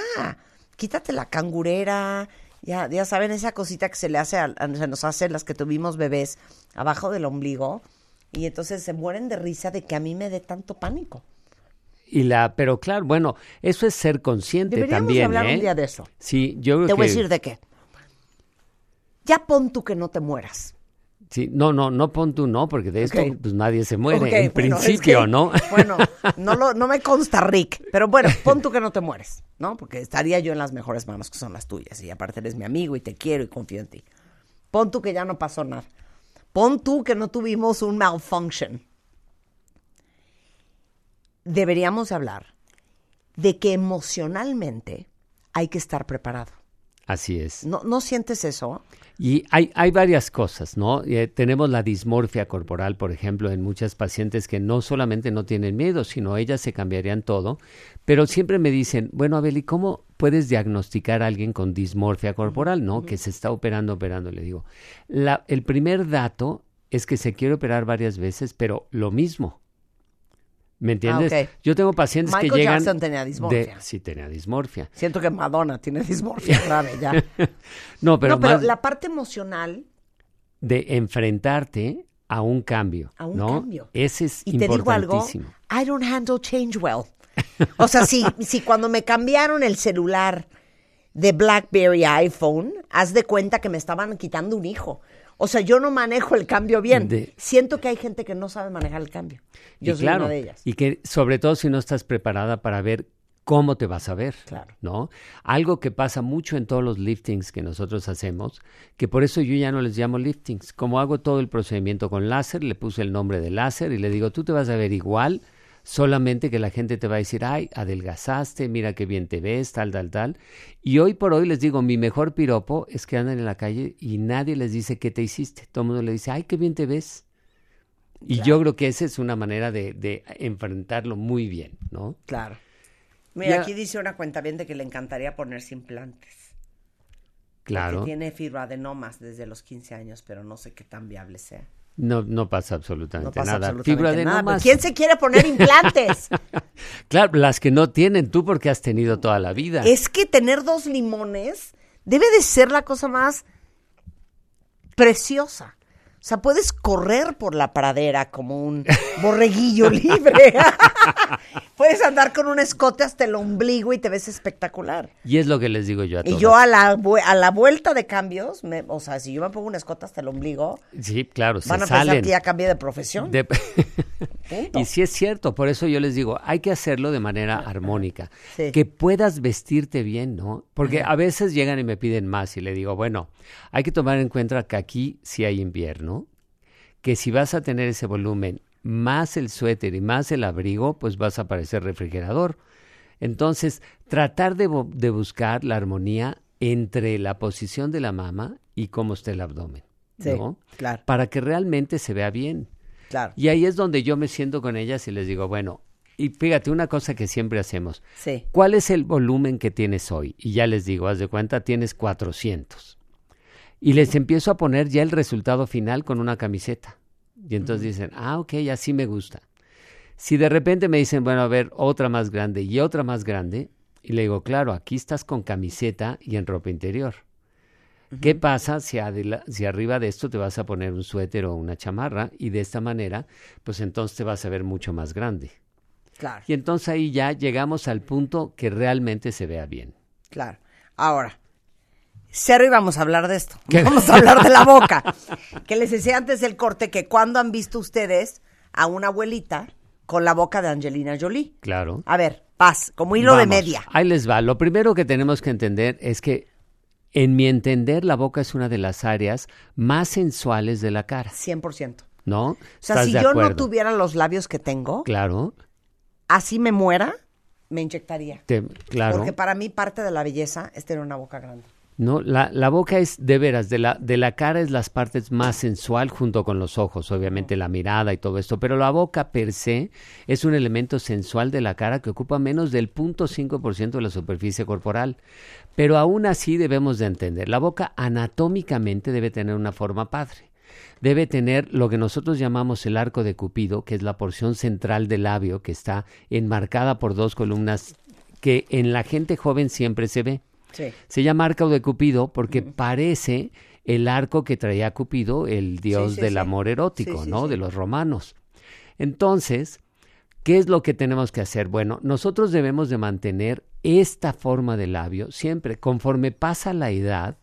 quítate la cangurera, Ya, ya saben esa cosita que se le hace, a, a- se nos hace las que tuvimos bebés abajo del ombligo y entonces se mueren de risa de que a mí me dé tanto pánico. Y la, pero claro, bueno, eso es ser consciente Deberíamos también. hablar ¿eh? un día de eso. Sí, yo creo Te que. voy a decir de qué. Ya pon tú que no te mueras. Sí, no, no, no pon tú no, porque de esto pues nadie se muere, en bueno, es principio, que- ¿no? Bueno, no, lo, no me consta, Rick. Pero bueno, pon tú que no te mueres, ¿no? Porque estaría yo en las mejores manos que son las tuyas. Y aparte eres mi amigo y te quiero y confío en ti. Pon tú que ya no pasó nada. Pon tú que no tuvimos un malfunction. Deberíamos hablar de que emocionalmente hay que estar preparado. Así es. ¿No, ¿no sientes eso? Y hay, hay varias cosas, ¿no? Eh, tenemos la dismorfia corporal, por ejemplo, en muchas pacientes que no solamente no tienen miedo, sino ellas se cambiarían todo, pero siempre me dicen, bueno, Abel, ¿y cómo puedes diagnosticar a alguien con dismorfia corporal, ¿no? Que se está operando, operando. Le digo, la, el primer dato es que se quiere operar varias veces, pero lo mismo. ¿Me entiendes? Ah. Yo tengo pacientes Michael que llegan... Jackson tenía dismorfia. de- sí, tenía dismorfia. Siento que Madonna tiene dismorfia grave ya. no, pero, no, pero más la parte emocional de enfrentarte a un cambio. a un ¿no? cambio. Ese es y te digo algo, importantísimo. I don't handle change well. O sea, si, si cuando me cambiaron el celular de BlackBerry a iPhone, haz de cuenta que me estaban quitando un hijo. O sea, yo no manejo el cambio bien. De- Siento que hay gente que no sabe manejar el cambio. Yo soy claro, una de ellas. y que sobre todo si no estás preparada para ver cómo te vas a ver, Claro. ¿no? Algo que pasa mucho en todos los liftings que nosotros hacemos, que por eso yo ya no les llamo liftings. Como hago todo el procedimiento con láser, le puse el nombre de láser y le digo, tú te vas a ver igual, solamente que la gente te va a decir, ay, adelgazaste, mira qué bien te ves, tal, tal, tal. Y hoy por hoy les digo, mi mejor piropo es que andan en la calle y nadie les dice qué te hiciste. Todo el mundo le dice, ay, qué bien te ves. Y yo creo que esa es una manera de, de enfrentarlo muy bien, ¿no? Claro. Mira, Ya- aquí dice una cuenta bien de que le encantaría ponerse implantes. Claro. Que tiene fibroadenomas desde los 15 años, pero no sé qué tan viable sea. No, no pasa No absolutamente pasa nada. absolutamente nada. Fibroadenomas- Pero ¿Quién se quiere poner implantes? Claro, las que no tienen tú porque has tenido toda la vida. es que tener dos limones debe de ser la cosa más preciosa. O sea, puedes correr por la pradera como un borreguillo libre. puedes andar con un escote hasta el ombligo y te ves espectacular. Y es lo que les digo yo a Y todos. yo a la, a la vuelta de cambios, me- o sea, si yo me pongo un escote hasta el ombligo, Sí, claro, se van a pensar salen. que ya cambié de profesión. De- y sí es cierto, por eso yo les digo, hay que hacerlo de manera armónica, Sí. que puedas vestirte bien, ¿no? Porque a veces llegan y me piden más y le digo, bueno, hay que tomar en cuenta que aquí sí hay invierno, que si vas a tener ese volumen más el suéter y más el abrigo, pues vas a parecer refrigerador. Entonces, tratar de, de buscar la armonía entre la posición de la mama y cómo está el abdomen, Sí, ¿no? claro. Para que realmente se vea bien. Claro. Y ahí es donde yo me siento con ellas y les digo, bueno, y fíjate, una cosa que siempre hacemos, Sí. ¿cuál es el volumen que tienes hoy? Y ya les digo, haz de cuenta, tienes 400. Y les empiezo a poner ya el resultado final con una camiseta. Y entonces dicen, ah, ok, así me gusta. Si de repente me dicen, bueno, a ver, otra más grande y otra más grande, y le digo, claro, aquí estás con camiseta y en ropa interior. ¿Qué pasa si, si arriba de esto te vas a poner un suéter o una chamarra y de esta manera, pues entonces te vas a ver mucho más grande? Claro, Y entonces ahí ya llegamos al punto que realmente se vea bien. claro. Ahora, cero íbamos a hablar de esto. ¿Qué? Vamos a hablar de la boca. que les decía antes del corte que cuando han visto ustedes a una abuelita con la boca de Angelina Jolie. Claro. A ver, paz, como hilo de media. Ahí les va. Lo primero que tenemos que entender es que, en mi entender, la boca es una de las áreas más sensuales de la cara, 100%. ¿no? O sea, ¿Estás si yo no tuviera los labios que tengo, Claro, así me muera, me inyectaría. te- claro. Porque para mí parte de la belleza es tener una boca grande. No, la, la boca es de veras, de la, de la cara es las partes más sensual junto con los ojos, obviamente la mirada y todo esto, pero la boca per se es un elemento sensual de la cara que ocupa menos del 0.5% de la superficie corporal. Pero aún así debemos de entender, la boca anatómicamente debe tener una forma padre. Debe tener lo que nosotros llamamos el arco de Cupido, que es la porción central del labio que está enmarcada por dos columnas que en la gente joven siempre se ve. Sí. Se llama arco de Cupido porque parece el arco que traía Cupido, el dios sí, del amor erótico, ¿no? De los romanos. Entonces, ¿qué es lo que tenemos que hacer? Bueno, nosotros debemos de mantener esta forma de labio siempre. Conforme pasa la edad,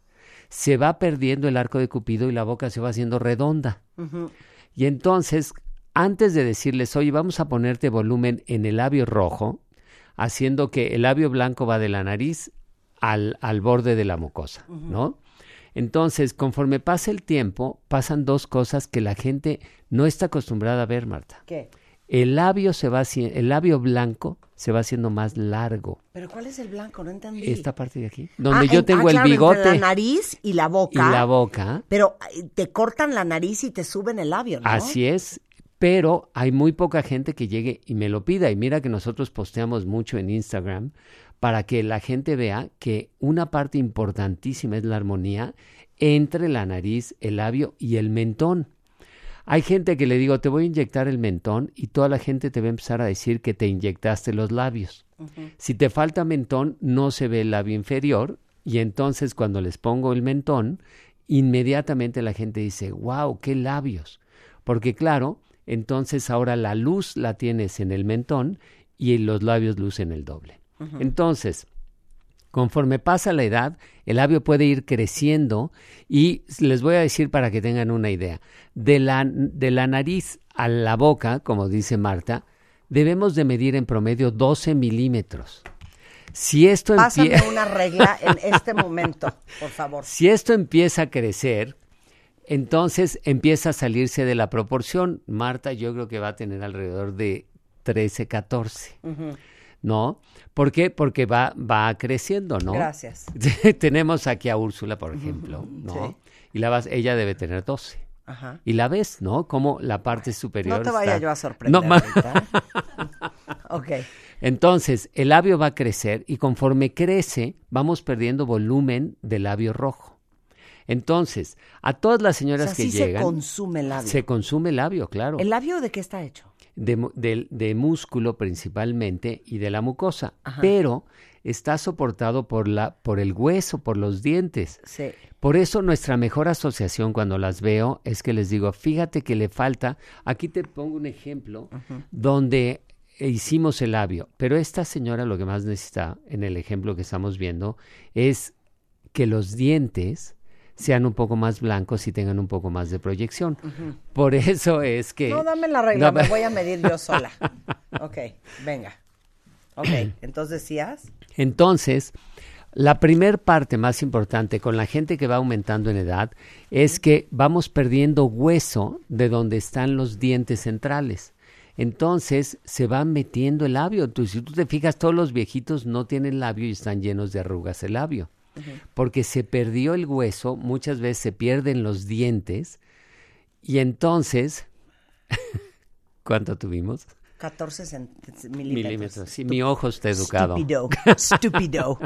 se va perdiendo el arco de Cupido y la boca se va haciendo redonda. Y entonces, antes de decirles, oye, vamos a ponerte volumen en el labio rojo, haciendo que el labio blanco va de la nariz al, al borde de la mucosa, ¿no? Entonces, conforme pasa el tiempo, pasan dos cosas que la gente no está acostumbrada a ver, Marta. ¿Qué? El labio se va el labio blanco se va haciendo más largo. ¿Pero cuál es el blanco? No entendí. Esta parte de aquí, donde Ah, yo en- tengo ah, el claro, bigote Entre la nariz y la y boca. la boca. Pero eh, te cortan la nariz y te suben el labio, ¿no? Así es, pero hay muy poca gente que llegue y me lo pida. Y mira que nosotros posteamos mucho en Instagram para que la gente vea que una parte importantísima es la armonía entre la nariz, el labio y el mentón. Hay gente que le digo, te voy a inyectar el mentón y toda la gente te va a empezar a decir que te inyectaste los labios. Si te falta mentón, no se ve el labio inferior y entonces cuando les pongo el mentón, inmediatamente la gente dice, wow, qué labios. Porque claro, entonces ahora la luz la tienes en el mentón y los labios lucen el doble. Entonces, conforme pasa la edad, el labio puede ir creciendo y les voy a decir para que tengan una idea, de la, de la nariz a la boca, como dice Marta, debemos de medir en promedio 12 milímetros. Si esto, Pásame empie- una regla en este momento, por favor. si esto empieza a crecer, entonces empieza a salirse de la proporción. Marta yo creo que va a tener alrededor de 13, 14. ¿No? ¿Por qué? Porque va, va creciendo, ¿no? Gracias. Tenemos aquí a Úrsula, por ejemplo, ¿no? Sí. Y la vas, ella debe tener 12. Ajá. Y la ves, ¿no? Como la parte superior. No te vaya está- yo a sorprender No, ma- ahorita. Ok. Entonces, el labio va a crecer y conforme crece, vamos perdiendo volumen del labio rojo. Entonces, a todas las O señoras sea, que sí se llegan, consume el labio. se consume el labio, claro. ¿El labio de qué está hecho? De, del- de músculo principalmente y de la mucosa, Ajá. pero está soportado por, la, por el hueso, por los dientes. Sí. Por eso nuestra mejor asociación cuando las veo es que les digo, fíjate que le falta, aquí te pongo un ejemplo donde hicimos el labio, pero esta señora lo que más necesita en el ejemplo que estamos viendo es que los dientes sean un poco más blancos y tengan un poco más de proyección. Por eso es que... No, dame la regla, No, me voy a medir yo sola. Ok, venga. Ok, entonces decías. Entonces, la primer parte más importante con la gente que va aumentando en edad es que vamos perdiendo hueso de donde están los dientes centrales. Entonces se va metiendo el labio. Tú, si tú te fijas, todos los viejitos no tienen labio y están llenos de arrugas el labio. Porque se perdió el hueso, muchas veces se pierden los dientes y entonces, ¿cuánto tuvimos? 14 cent- milímetros. Milímetros. Sí, mi ojo está educado. Estúpido. Estúpido.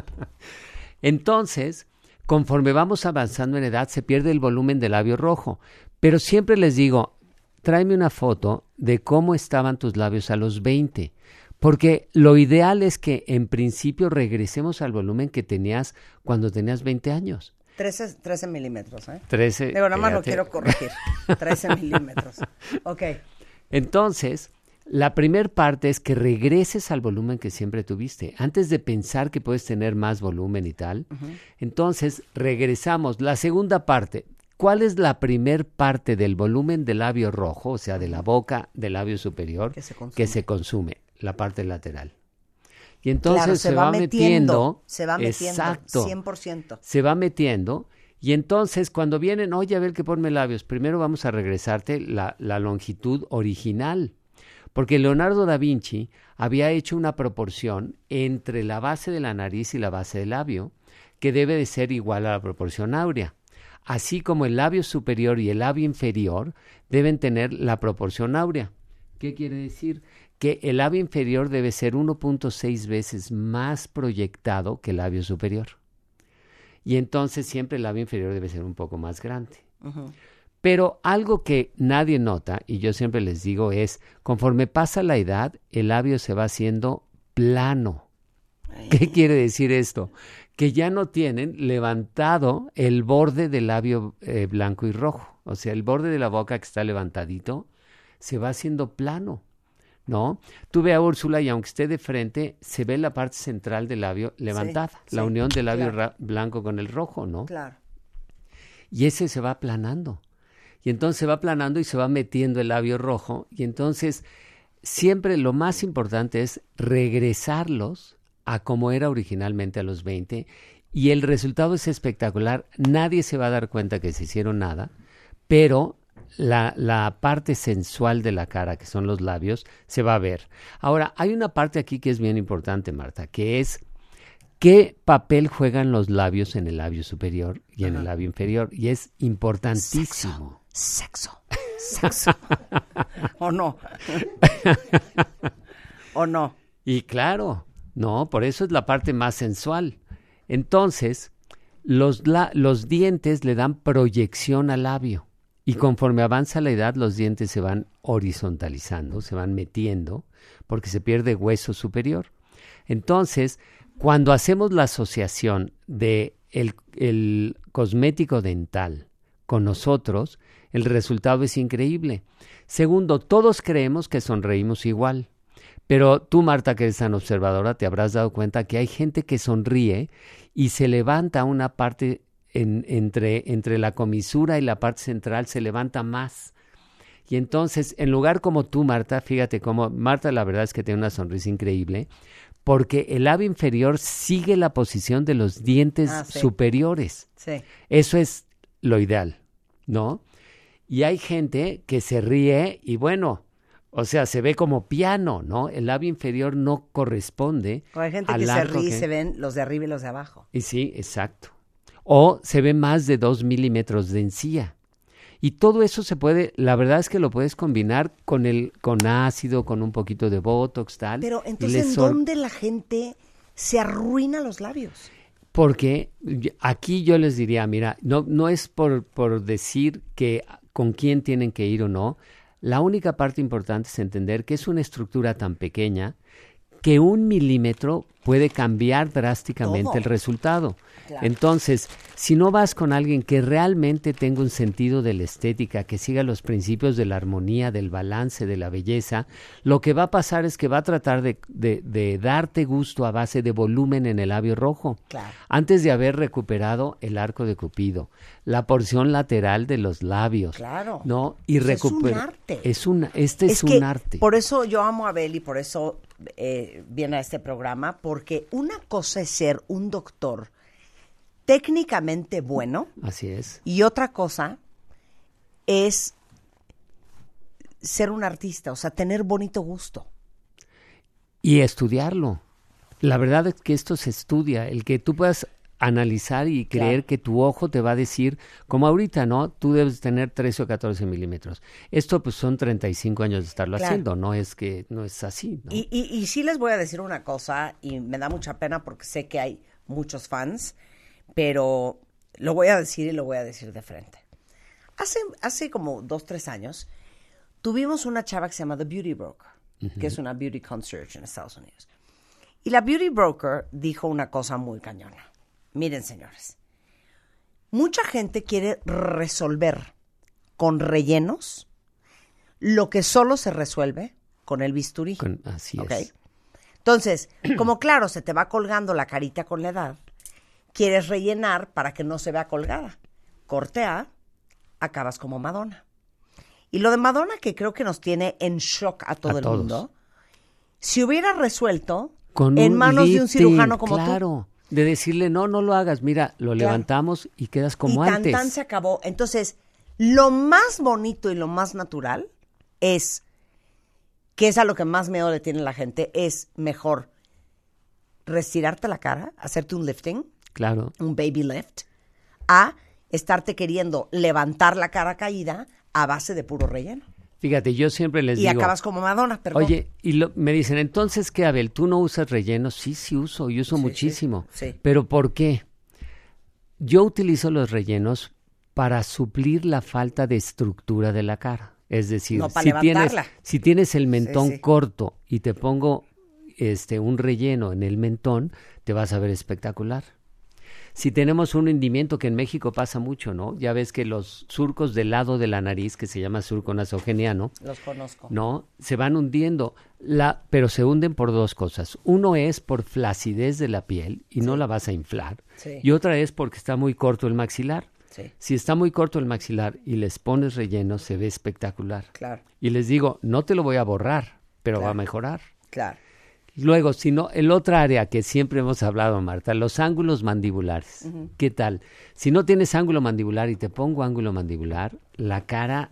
Entonces, conforme vamos avanzando en edad, se pierde el volumen del labio rojo. Pero siempre les digo, tráeme una foto de cómo estaban tus labios a los 20. Porque lo ideal es que en principio regresemos al volumen que tenías cuando tenías 20 años. 13, 13 milímetros, ¿eh? 13. Digo, nada más lo quiero corregir. 13 milímetros. Ok. Entonces, la primer parte es que regreses al volumen que siempre tuviste. Antes de pensar que puedes tener más volumen y tal, entonces regresamos. La segunda parte, ¿cuál es la primer parte del volumen del labio rojo, o sea, de la boca del labio superior, Que se consume. que se consume? La parte lateral. Y entonces Claro, se, va, metiendo, metiendo. Se va metiendo. Exacto 100%. se va metiendo y entonces cuando vienen, oye, a ver que ponme labios, primero vamos a regresarte la, la longitud original. Porque Leonardo da Vinci había hecho una proporción entre la base de la nariz y la base del labio, que debe de ser igual a la proporción áurea. Así como el labio superior y el labio inferior deben tener la proporción áurea. ¿Qué quiere decir? Que el labio inferior debe ser 1.6 veces más proyectado que el labio superior. Y entonces siempre el labio inferior debe ser un poco más grande. Pero algo que nadie nota, y yo siempre les digo, es, conforme pasa la edad, el labio se va haciendo plano. ¿Qué quiere decir esto? que ya no tienen levantado el borde del labio eh, blanco y rojo. O sea, el borde de la boca que está levantadito se va haciendo plano, ¿no? Tú ve a Úrsula y aunque esté de frente, se ve la parte central del labio levantada, la sí, unión del labio claro. blanco con el rojo, ¿no? Claro. y ese se va aplanando. Y entonces se va aplanando y se va metiendo el labio rojo. Y entonces siempre lo más importante es regresarlos a como era originalmente a los 20. Y el resultado es espectacular. Nadie se va a dar cuenta que se hicieron nada, pero la, la parte sensual de la cara, que son los labios, se va a ver. Ahora, hay una parte aquí que es bien importante, Marta, que es qué papel juegan los labios en el labio superior y en el labio inferior. Y es importantísimo. Sexo. Sexo. ¿O no? ¿O no? Y claro, no, por eso es la parte más sensual. Entonces, los, la- los dientes le dan proyección al labio. Y conforme avanza la edad, los dientes se van horizontalizando, se van metiendo, porque se pierde hueso superior. Entonces, cuando hacemos la asociación de el, el cosmético dental con nosotros, el resultado es increíble. Segundo, todos creemos que sonreímos igual. Pero tú, Marta, que eres tan observadora, te habrás dado cuenta que hay gente que sonríe y se levanta una parte en- entre, entre la comisura y la parte central, se levanta más. Y entonces, en lugar como tú, Marta, fíjate cómo Marta la verdad es que tiene una sonrisa increíble, porque el labio inferior sigue la posición de los dientes Ah, sí. superiores. Sí. Eso es lo ideal, ¿no? Y hay gente que se ríe y bueno, o sea, se ve como piano, ¿no? El labio inferior no corresponde. O hay gente que se ríe y que- se ven los de arriba y los de abajo. Y sí, exacto. O se ve más de dos milímetros de encía. Y todo eso se puede, la verdad es que lo puedes combinar con el, con ácido, con un poquito de botox, tal. Pero entonces, ¿en dónde la gente se arruina los labios? Porque aquí yo les diría, mira, no, no es por, por decir que con quién tienen que ir o no. La única parte importante es entender que es una estructura tan pequeña que un milímetro puede cambiar drásticamente Todo. el resultado. Claro. Entonces, si no vas con alguien que realmente tenga un sentido de la estética, que siga los principios de la armonía, del balance, de la belleza, lo que va a pasar es que va a tratar de, de- de darte gusto a base de volumen en el labio rojo. Claro. Antes de haber recuperado el arco de Cupido, la porción lateral de los labios. Claro. ¿No? Y Pues es un arte. Es un, este es, que un arte. Por eso yo amo a Abel y por eso eh, viene a este programa, porque una cosa es ser un doctor técnicamente bueno Así es. y otra cosa es ser un artista, o sea, tener bonito gusto. y estudiarlo. La verdad es que esto se estudia, el que tú puedas analizar y creer que tu ojo te va a decir, como ahorita, ¿no? Tú debes tener 13 o 14 milímetros. Esto pues son 35 años de estarlo Claro. haciendo, no es que no es así, ¿no? Y, y, y sí les voy a decir una cosa, y me da mucha pena porque sé que hay muchos fans, pero lo voy a decir y lo voy a decir de frente. Hace, hace como dos, tres años, tuvimos una chava que se llama The Beauty Broker, que es una beauty concierge en Estados Unidos. Y la Beauty Broker dijo una cosa muy cañona. Miren, señores, mucha gente quiere resolver con rellenos lo que solo se resuelve con el bisturí. Con- así es. Entonces, como claro, se te va colgando la carita con la edad, quieres rellenar para que no se vea colgada. Cortea, acabas como Madonna. Y lo de Madonna, que creo que nos tiene en shock a todo A el todos. mundo, si hubiera resuelto Con en manos de un cirujano como tú. claro, de decirle, no, no lo hagas, mira, lo levantamos y quedas como y tan, antes. tan se acabó. Entonces, lo más bonito y lo más natural es, que es a lo que más miedo le tiene la gente, es mejor restirarte la cara, hacerte un lifting, Claro. un baby lift, a estarte queriendo levantar la cara caída a base de puro relleno. Fíjate, yo siempre les y digo, acabas como Madonna, perdón. Oye, y lo- me dicen, entonces, ¿qué, Abel? ¿Tú no usas relleno? Sí, sí uso, y uso Sí, muchísimo. sí, sí. ¿Pero por qué? Yo utilizo los rellenos para suplir la falta de estructura de la cara. Es decir, No, si, tienes, si tienes el mentón corto y te pongo este un relleno en el mentón, te vas a ver espectacular. Si tenemos un hundimiento que en México pasa mucho, ¿no? Ya ves que los surcos del lado de la nariz, que se llama surco nasogeniano, Los conozco. ¿no? Se van hundiendo, la, pero se hunden por dos cosas. Uno es por flacidez de la piel y no la vas a inflar. Sí. Y otra es porque está muy corto el maxilar. Sí. Si está muy corto el maxilar y les pones relleno, se ve espectacular. Claro, Y les digo, no te lo voy a borrar, pero va a mejorar. claro. Luego, si no, el otro área que siempre hemos hablado, Marta, los ángulos mandibulares. ¿Qué tal? Si no tienes ángulo mandibular y te pongo ángulo mandibular, la cara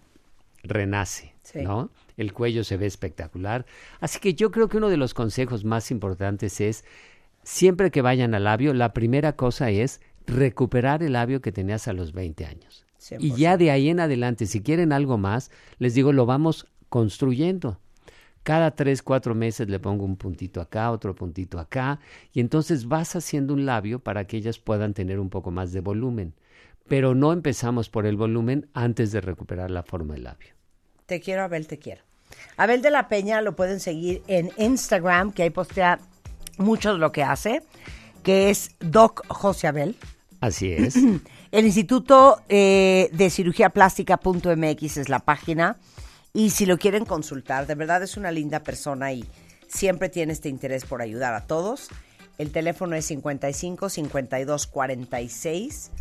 renace, Sí. ¿no? El cuello se ve espectacular. Así que yo creo que uno de los consejos más importantes es, siempre que vayan al labio, la primera cosa es recuperar el labio que tenías a los 20 años. Y ya de ahí en adelante, si quieren algo más, les digo, lo vamos construyendo. Cada tres, cuatro meses le pongo un puntito acá, otro puntito acá, y entonces vas haciendo un labio para que ellas puedan tener un poco más de volumen. Pero no empezamos por el volumen antes de recuperar la forma del labio. Te quiero, Abel, te quiero. Abel de la Peña lo pueden seguir en Instagram, que ahí postea mucho de lo que hace, que es Doc José Abel. Así es. El Instituto eh, de Cirugía Plástica.mx es la página. Y si lo quieren consultar, de verdad es una linda persona y siempre tiene este interés por ayudar a todos. El teléfono es 55 52 46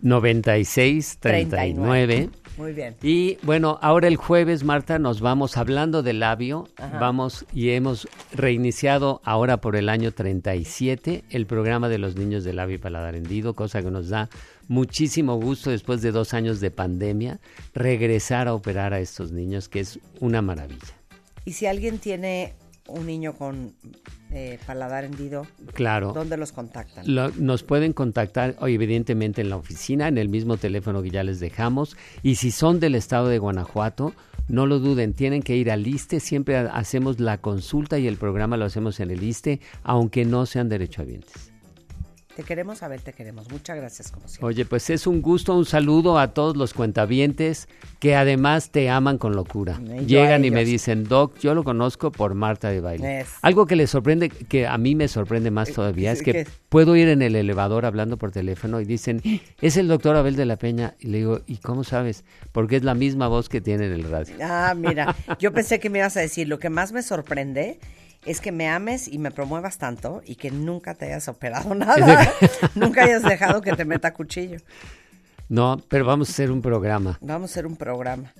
96 39. Muy bien. Y bueno, ahora el jueves, Marta, nos vamos hablando del labio. Ajá. Vamos y hemos reiniciado ahora por el año 37 el programa de los niños de labio y paladar hendido, cosa que nos da muchísimo gusto después de dos años de pandemia regresar a operar a estos niños, que es una maravilla. Y si alguien tiene un niño con eh, paladar hendido, Claro. ¿dónde los contactan? Lo- nos pueden contactar, evidentemente, en la oficina, en el mismo teléfono que ya les dejamos. Y si son del estado de Guanajuato, no lo duden, tienen que ir al ISTE. Siempre ha- hacemos la consulta y el programa lo hacemos en el ISTE, aunque no sean derechohabientes. Te queremos, Abel, te queremos. Muchas gracias, como siempre. Oye, pues es un gusto, un saludo a todos los cuentavientes que además te aman con locura. Y Llegan y me dicen, Doc, yo lo conozco por Marta de Baile. Es. Algo que les sorprende, que a mí me sorprende más todavía, es que ¿qué? puedo ir en el elevador hablando por teléfono y dicen, es el doctor Abel de la Peña. Y le digo, ¿y cómo sabes? Porque es la misma voz que tiene en el radio. Ah, mira, yo pensé que me ibas a decir, lo que más me sorprende es que me ames y me promuevas tanto y que nunca te hayas operado nada. nunca hayas dejado que te meta cuchillo. No, pero vamos a hacer un programa. Vamos a hacer un programa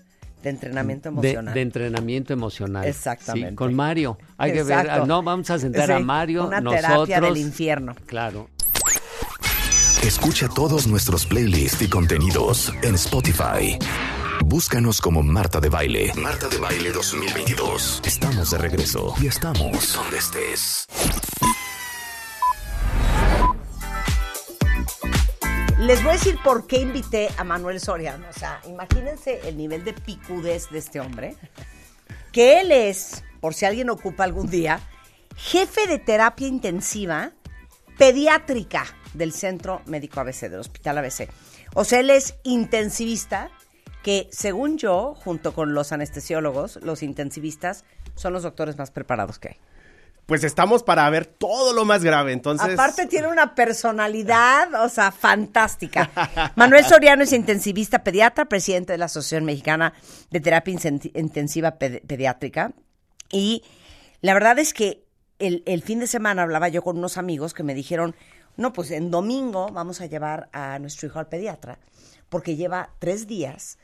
de entrenamiento emocional. de entrenamiento emocional. Exactamente. Sí, con Mario. Hay que ver. No, vamos a sentar a Mario. una nosotros. terapia del infierno. Claro. Escucha todos nuestros playlists y contenidos en Spotify. Búscanos como Marta de Baile. Marta de Baile 2022. Estamos de regreso y estamos donde estés. Les voy a decir por qué invité a Manuel Soriano. O sea, imagínense el nivel de picudez de este hombre. Que él es, por si alguien ocupa algún día, jefe de terapia intensiva pediátrica del Centro Médico ABC, del Hospital ABC. O sea, él es intensivista, que según yo, junto con los anestesiólogos, los intensivistas son los doctores más preparados que hay. Pues estamos para ver todo lo más grave, entonces... Aparte tiene una personalidad, o sea, fantástica. Manuel Soriano es intensivista pediatra, presidente de la Asociación Mexicana de Terapia Intensiva Pedi- Pediátrica. Y la verdad es que el, el fin de semana hablaba yo con unos amigos que me dijeron, no, pues en domingo vamos a llevar a nuestro hijo al pediatra, porque lleva tres días,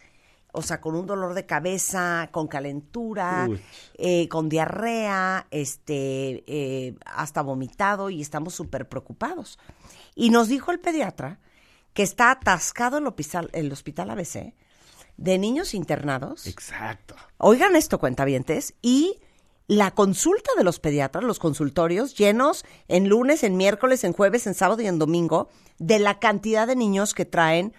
o sea, con un dolor de cabeza, con calentura, eh, con diarrea, este, eh, hasta vomitado y estamos súper preocupados. Y nos dijo el pediatra que está atascado el hospital, el hospital ABC de niños internados. Exacto. Oigan esto, cuentavientes, y la consulta de los pediatras, los consultorios llenos en lunes, en miércoles, en jueves, en sábado y en domingo de la cantidad de niños que traen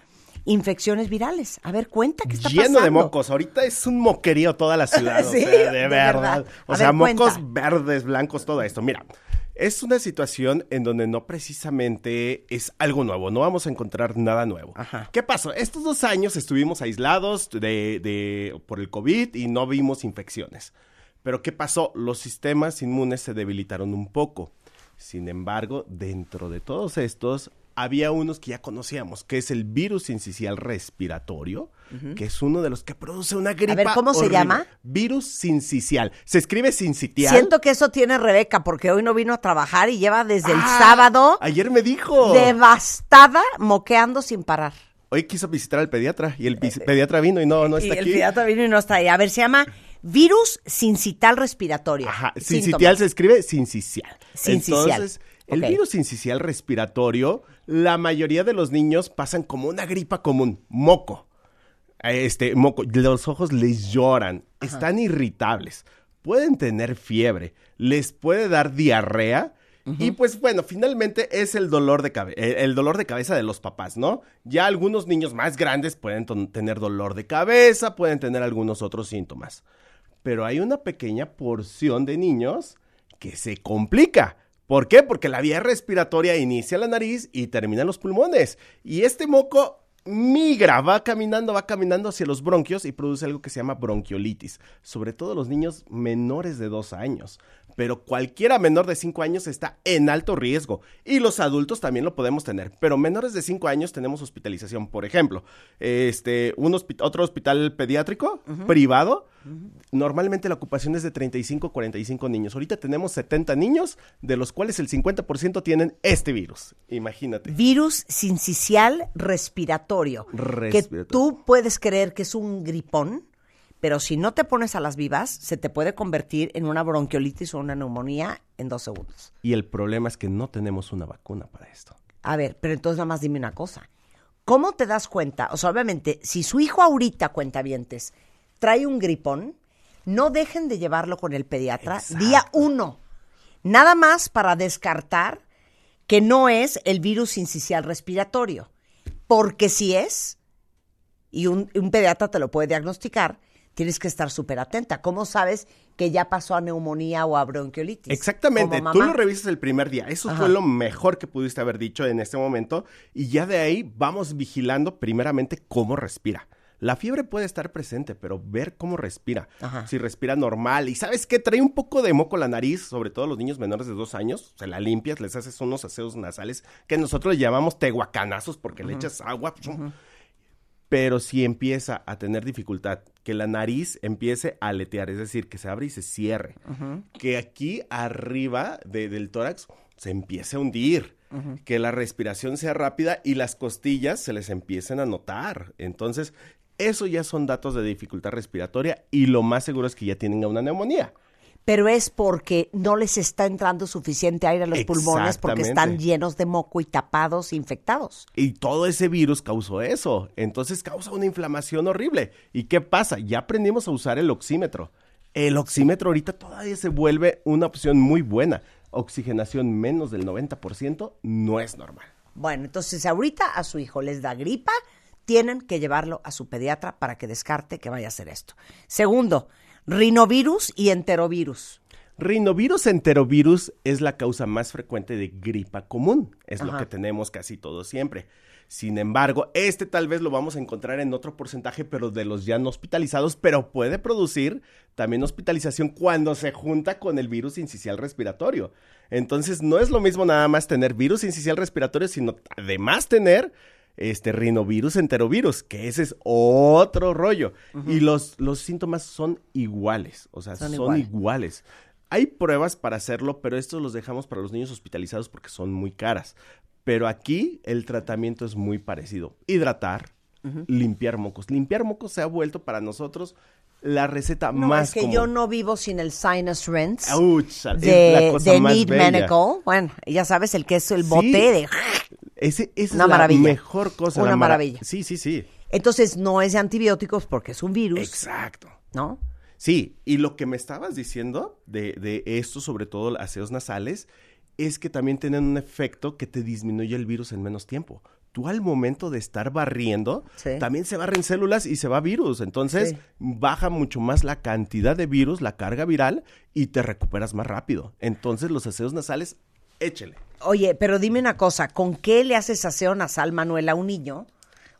infecciones virales. A ver, cuenta qué está Lleno pasando. de mocos. Ahorita es un moquerío toda la ciudad. o Sí, sea, de, de verdad. verdad. O A sea, ver, mocos cuenta. verdes, blancos, todo esto. Mira, es una situación en donde no precisamente es algo nuevo. No vamos a encontrar nada nuevo. ¿Qué pasó? Estos dos años estuvimos aislados de, de- por el COVID y no vimos infecciones. Pero ¿qué pasó? Los sistemas inmunes se debilitaron un poco. Sin embargo, dentro de todos estos había unos que ya conocíamos, que es el virus sincicial respiratorio, que es uno de los que produce una gripa. ver, ¿cómo se llama? Virus sincicial. Se escribe sincitial. Siento que eso tiene Rebeca porque hoy no vino a trabajar y lleva desde el Ah, sábado Ayer me dijo. devastada moqueando sin parar. Hoy quiso visitar al pediatra y el pis- pediatra vino y no, no Eh, y está el aquí. pediatra vino y no está ahí. A ver, se llama virus sincital respiratorio. Ajá, Síntomas. sincitial se escribe sincicial. Sincicial. Entonces, el virus sincicial respiratorio, la mayoría de los niños pasan como una gripa común, moco. Este, moco, los ojos les lloran, están irritables, pueden tener fiebre, les puede dar diarrea. Y pues bueno, finalmente es el dolor de cabeza, el dolor de cabeza de los papás, ¿no? Ya algunos niños más grandes pueden tener dolor de cabeza, pueden tener algunos otros síntomas pero hay una pequeña porción de niños que se complica. ¿Por qué? Porque la vía respiratoria inicia la nariz y termina en los pulmones. Y este moco migra, va caminando, va caminando hacia los bronquios y produce algo que se llama bronquiolitis. Sobre todo los niños menores de dos años. Pero cualquiera menor de 5 años está en alto riesgo. Y los adultos también lo podemos tener. Pero menores de 5 años tenemos hospitalización. Por ejemplo, este, un otro hospital pediátrico privado. Normalmente la ocupación es de 35 a 45 niños. Ahorita tenemos 70 niños, de los cuales el 50% tienen este virus. Imagínate. Virus sincicial respiratorio. Que Respiratorio. tú puedes creer que es un gripón, pero si no te pones a las vivas, se te puede convertir en una bronquiolitis o una neumonía en dos segundos. Y el problema es que no tenemos una vacuna para esto. A ver, pero entonces nada más dime una cosa. ¿Cómo te das cuenta? O sea, obviamente, si su hijo ahorita, cuentavientes, trae un gripón, no dejen de llevarlo con el pediatra día uno. Nada más para descartar que no es el virus sincicial respiratorio. Porque si es, y un, un pediatra te lo puede diagnosticar, tienes que estar súper atenta. ¿Cómo sabes que ya pasó a neumonía o a bronquiolitis? Exactamente, tú lo revisas el primer día. Eso Ajá. fue lo mejor que pudiste haber dicho en este momento. Y ya de ahí vamos vigilando primeramente cómo respira. La fiebre puede estar presente, pero ver cómo respira. Ajá. Si respira normal. Y sabes qué, trae un poco de moco la nariz, sobre todo los niños menores de dos años. Se la limpias, les haces unos aseos nasales que nosotros le llamamos tehuacanazos porque le echas agua. Pero si empieza a tener dificultad, que la nariz empiece a aletear, es decir, que se abre y se cierre, que aquí arriba de- del tórax se empiece a hundir, que la respiración sea rápida y las costillas se les empiecen a notar. Entonces, eso ya son datos de dificultad respiratoria y lo más seguro es que ya tienen una neumonía. Pero es porque no les está entrando suficiente aire a los pulmones porque están llenos de moco y tapados, infectados. Y todo ese virus causó eso. Entonces causa una inflamación horrible. ¿Y qué pasa? Ya aprendimos a usar el oxímetro. El oxímetro ahorita todavía se vuelve una opción muy buena. Oxigenación menos del 90% no es normal. Bueno, entonces ahorita a su hijo les da gripa, tienen que llevarlo a su pediatra para que descarte que vaya a hacer esto. Segundo, rinovirus y enterovirus. Rinovirus enterovirus es la causa más frecuente de gripa común. Es lo que tenemos casi todos siempre. Sin embargo, este tal vez lo vamos a encontrar en otro porcentaje, pero de los ya no hospitalizados, pero puede producir también hospitalización cuando se junta con el virus incisional respiratorio. Entonces, no es lo mismo nada más tener virus incisional respiratorio, sino además tener este rinovirus enterovirus, que ese es otro rollo. Y los, los síntomas son iguales, o sea, Son son, igual. iguales. Hay pruebas para hacerlo, pero estos los dejamos para los niños hospitalizados porque son muy caras. Pero aquí el tratamiento es muy parecido. Hidratar, limpiar mocos. Limpiar mocos se ha vuelto para nosotros la receta No, más es que común. yo no vivo sin el sinus rinse Ouch, es la de, cosa de más Need bella. Medical. Bueno, ya sabes, el que es el Sí. bote de... Ese, esa Una es la maravilla. mejor cosa. Una la mara- maravilla. Sí, sí, sí. Entonces no es de antibióticos porque es un virus. Exacto. ¿No? Sí, y lo que me estabas diciendo de, de esto, sobre todo aseos nasales, es que también tienen un efecto que te disminuye el virus en menos tiempo. Tú al momento de estar barriendo, Sí. también se barren células y se va virus. Entonces Sí. baja mucho más la cantidad de virus, la carga viral, y te recuperas más rápido. Entonces los aseos nasales, échele. Oye, pero dime una cosa, ¿con qué le haces aseo nasal, Manuel, a un niño?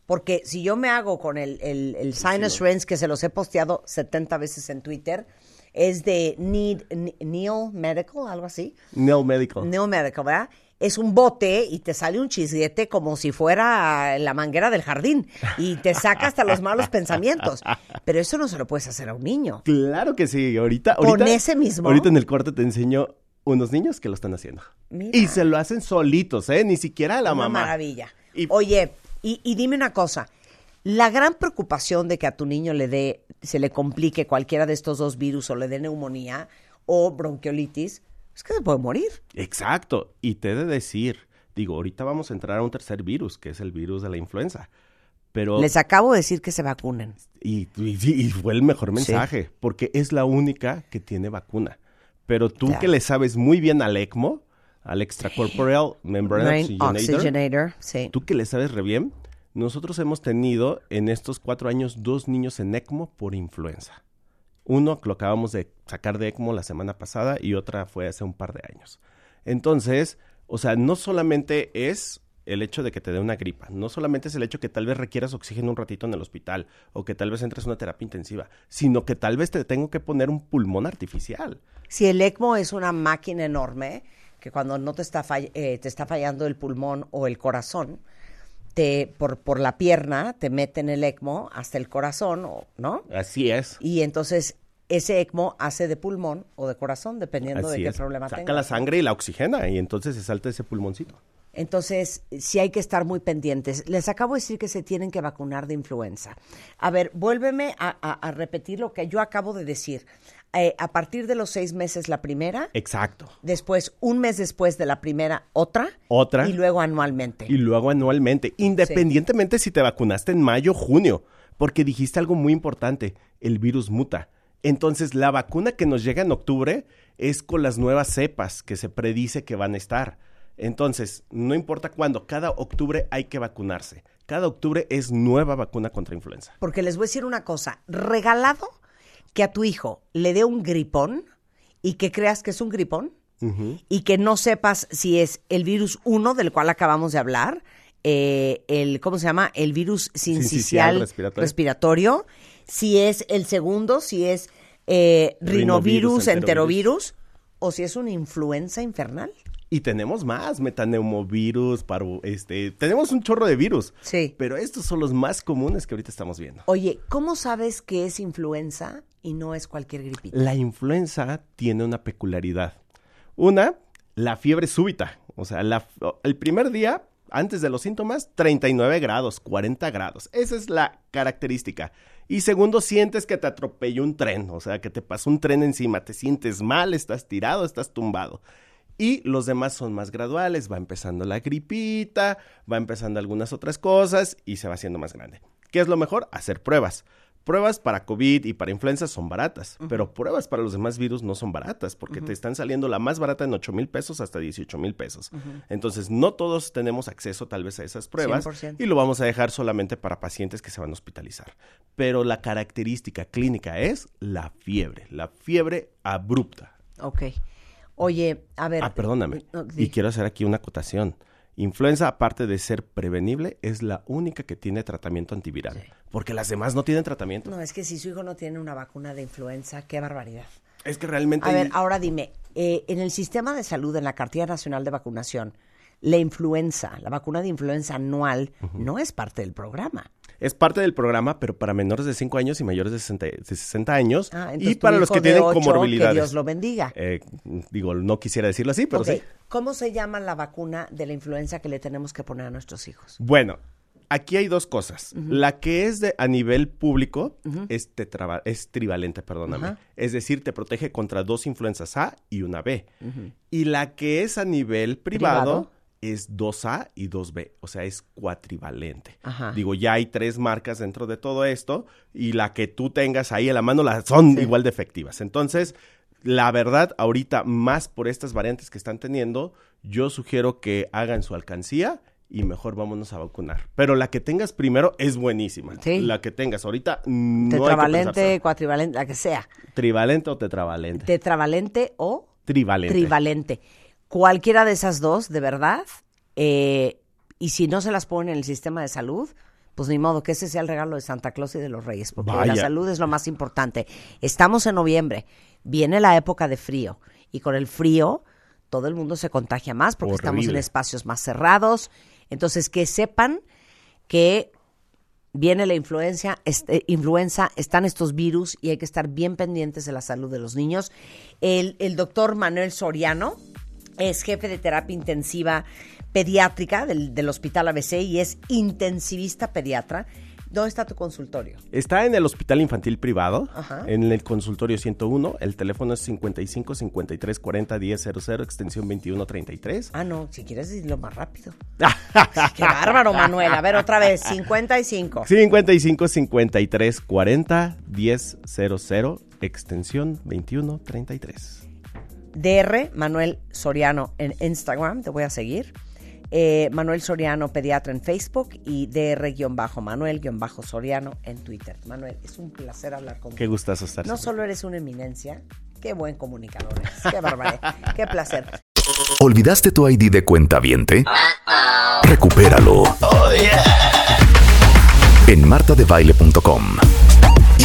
Porque si yo me hago con el, el, el sinus rinse, que se los he posteado 70 veces en Twitter, es de Need, Neil Medical, algo así. Neo Medical. Neo Medical, ¿verdad? Es un bote y te sale un chisguete como si fuera la manguera del jardín y te saca hasta los malos pensamientos. Pero eso no se lo puedes hacer a un niño. Claro que sí, ahorita, Con ahorita ese mismo. Ahorita en el cuarto te enseño unos niños que lo están haciendo. Mira. Y se lo hacen solitos, ¿eh? Ni siquiera a la Una mamá. maravilla. Y- Oye, y, y dime una cosa. La gran preocupación de que a tu niño le dé, se le complique cualquiera de estos dos virus o le dé neumonía o bronquiolitis, es que se puede morir. Exacto. Y te he de decir, digo, ahorita vamos a entrar a un tercer virus, que es el virus de la influenza. Pero... Les acabo de decir que se vacunen. Y, y- y fue el mejor mensaje, porque es la única que tiene vacuna. Pero tú Claro. que le sabes muy bien al ECMO, al Extracorporeal Membrane Oxygenator, sí. tú que le sabes re bien, nosotros hemos tenido en estos cuatro años dos niños en ECMO por influenza. Uno lo acabamos de sacar de ECMO la semana pasada y otra fue hace un par de años. Entonces, o sea, no solamente es el hecho de que te dé una gripa, no solamente es el hecho que tal vez requieras oxígeno un ratito en el hospital o que tal vez entres a una terapia intensiva, sino que tal vez te tengo que poner un pulmón artificial. Si el ECMO es una máquina enorme, que cuando no te está, fall- eh, te está fallando el pulmón o el corazón, te, por, por la pierna te meten el ECMO hasta el corazón, o- ¿no? Así es. Y entonces ese ECMO hace de pulmón o de corazón, dependiendo de qué es. problema Saca tenga. la sangre y la oxigena y entonces se salta ese pulmoncito. Entonces, sí hay que estar muy pendientes. Les acabo de decir que se tienen que vacunar de influenza. A ver, vuélveme a, a- a repetir lo que yo acabo de decir. Eh, a partir de los seis meses la primera, Exacto. después, un mes después de la primera, otra, Otra. y luego anualmente. Y luego anualmente, independientemente si te vacunaste en mayo o junio, porque dijiste algo muy importante, el virus muta. Entonces, la vacuna que nos llega en octubre es con las nuevas cepas que se predice que van a estar. Entonces, no importa cuándo, cada octubre hay que vacunarse. Cada octubre es nueva vacuna contra influenza. Porque les voy a decir una cosa, regalado que a tu hijo le dé un gripón y que creas que es un gripón y que no sepas si es el virus 1 del cual acabamos de hablar, eh, el, ¿cómo se llama? El virus sincicial Sincicial respiratorio. respiratorio, si es el segundo, si es eh, rinovirus, Rinovirus, enterovirus, o si es una influenza infernal. Y tenemos más, metaneumovirus, parvo, este, tenemos un chorro de virus. Sí. Pero estos son los más comunes que ahorita estamos viendo. Oye, ¿cómo sabes que es influenza y no es cualquier gripita? La influenza tiene una peculiaridad. Una, la fiebre súbita. O sea, la- el primer día, antes de los síntomas, 39 grados, 40 grados. Esa es la característica. Y segundo, sientes que te atropelló un tren. O sea, que te pasó un tren encima. Te sientes mal, estás tirado, estás tumbado. Y los demás son más graduales. Va empezando la gripita, va empezando algunas otras cosas y se va haciendo más grande. ¿Qué es lo mejor? Hacer pruebas. Pruebas para COVID y para influenza son baratas, pero pruebas para los demás virus no son baratas porque te están saliendo la más barata en 8 mil pesos hasta 18 mil pesos. Entonces, no todos tenemos acceso tal vez a esas pruebas 100%. y lo vamos a dejar solamente para pacientes que se van a hospitalizar. Pero la característica clínica es la fiebre, la fiebre abrupta. Ok. Oye, a ver. Ah, perdóname. No. Y quiero hacer aquí una acotación. Influenza, aparte de ser prevenible, es la única que tiene tratamiento antiviral. Porque las demás no tienen tratamiento. No, es que si su hijo no tiene una vacuna de influenza, qué barbaridad. Es que realmente... A ver, ahora dime, eh, en el sistema de salud, en la cartilla nacional de vacunación, la influenza, la vacuna de influenza anual, no es parte del programa. Es parte del programa, pero para menores de 5 años y mayores de 60, de 60 años. Ah, y para los que tienen ocho, comorbilidades. Que Dios lo bendiga. Eh, digo, no quisiera decirlo así, pero sí. ¿Cómo se llama la vacuna de la influenza que le tenemos que poner a nuestros hijos? Bueno, aquí hay dos cosas. La que es de a nivel público es, tetrava- es trivalente, perdóname. Es decir, te protege contra dos influencias A y una B. Y la que es a nivel privado, ¿Privado? Es 2A y 2B, o sea, es cuatrivalente. Ajá. Digo, ya hay tres marcas dentro de todo esto y la que tú tengas ahí a la mano las son igual de efectivas. Entonces, la verdad, ahorita más por estas variantes que están teniendo, yo sugiero que hagan su alcancía y mejor vámonos a vacunar. Pero la que tengas primero es buenísima. Sí. La que tengas ahorita no hay que Tetravalente, cuatrivalente, la que sea. Trivalente o tetravalente. Tetravalente o Trivalente. trivalente. Cualquiera de esas dos, de verdad. eh, y si no se las ponen en el sistema de salud, pues ni modo que ese sea el regalo de Santa Claus y de los Reyes, porque la salud es lo más importante. Estamos en noviembre, viene la época de frío, y con el frío todo el mundo se contagia más porque estamos en espacios más cerrados. Entonces, que sepan que viene la influencia, este, influenza, están estos virus y hay que estar bien pendientes de la salud de los niños. El, el doctor Manuel Soriano es jefe de terapia intensiva pediátrica del, del Hospital ABC y es intensivista pediatra. ¿Dónde está tu consultorio? Está en el Hospital Infantil Privado, Ajá. en el consultorio 101. El teléfono es 55 53 40 10 00, extensión 21 33. Ah, no, si quieres decirlo más rápido. Qué bárbaro, Manuel. A ver, otra vez, 55. 55 53 40 10 00, extensión 21 33. DR Manuel Soriano en Instagram, te voy a seguir. Eh, Manuel Soriano, pediatra en Facebook y DR-Manuel-Soriano en Twitter. Manuel, es un placer hablar contigo. Qué gustazo estar. No solo eres una eminencia, qué buen comunicador eres. Qué barbaridad, qué placer. ¿Olvidaste tu ID de cuenta viente? Recupéralo. En martadebaile.com.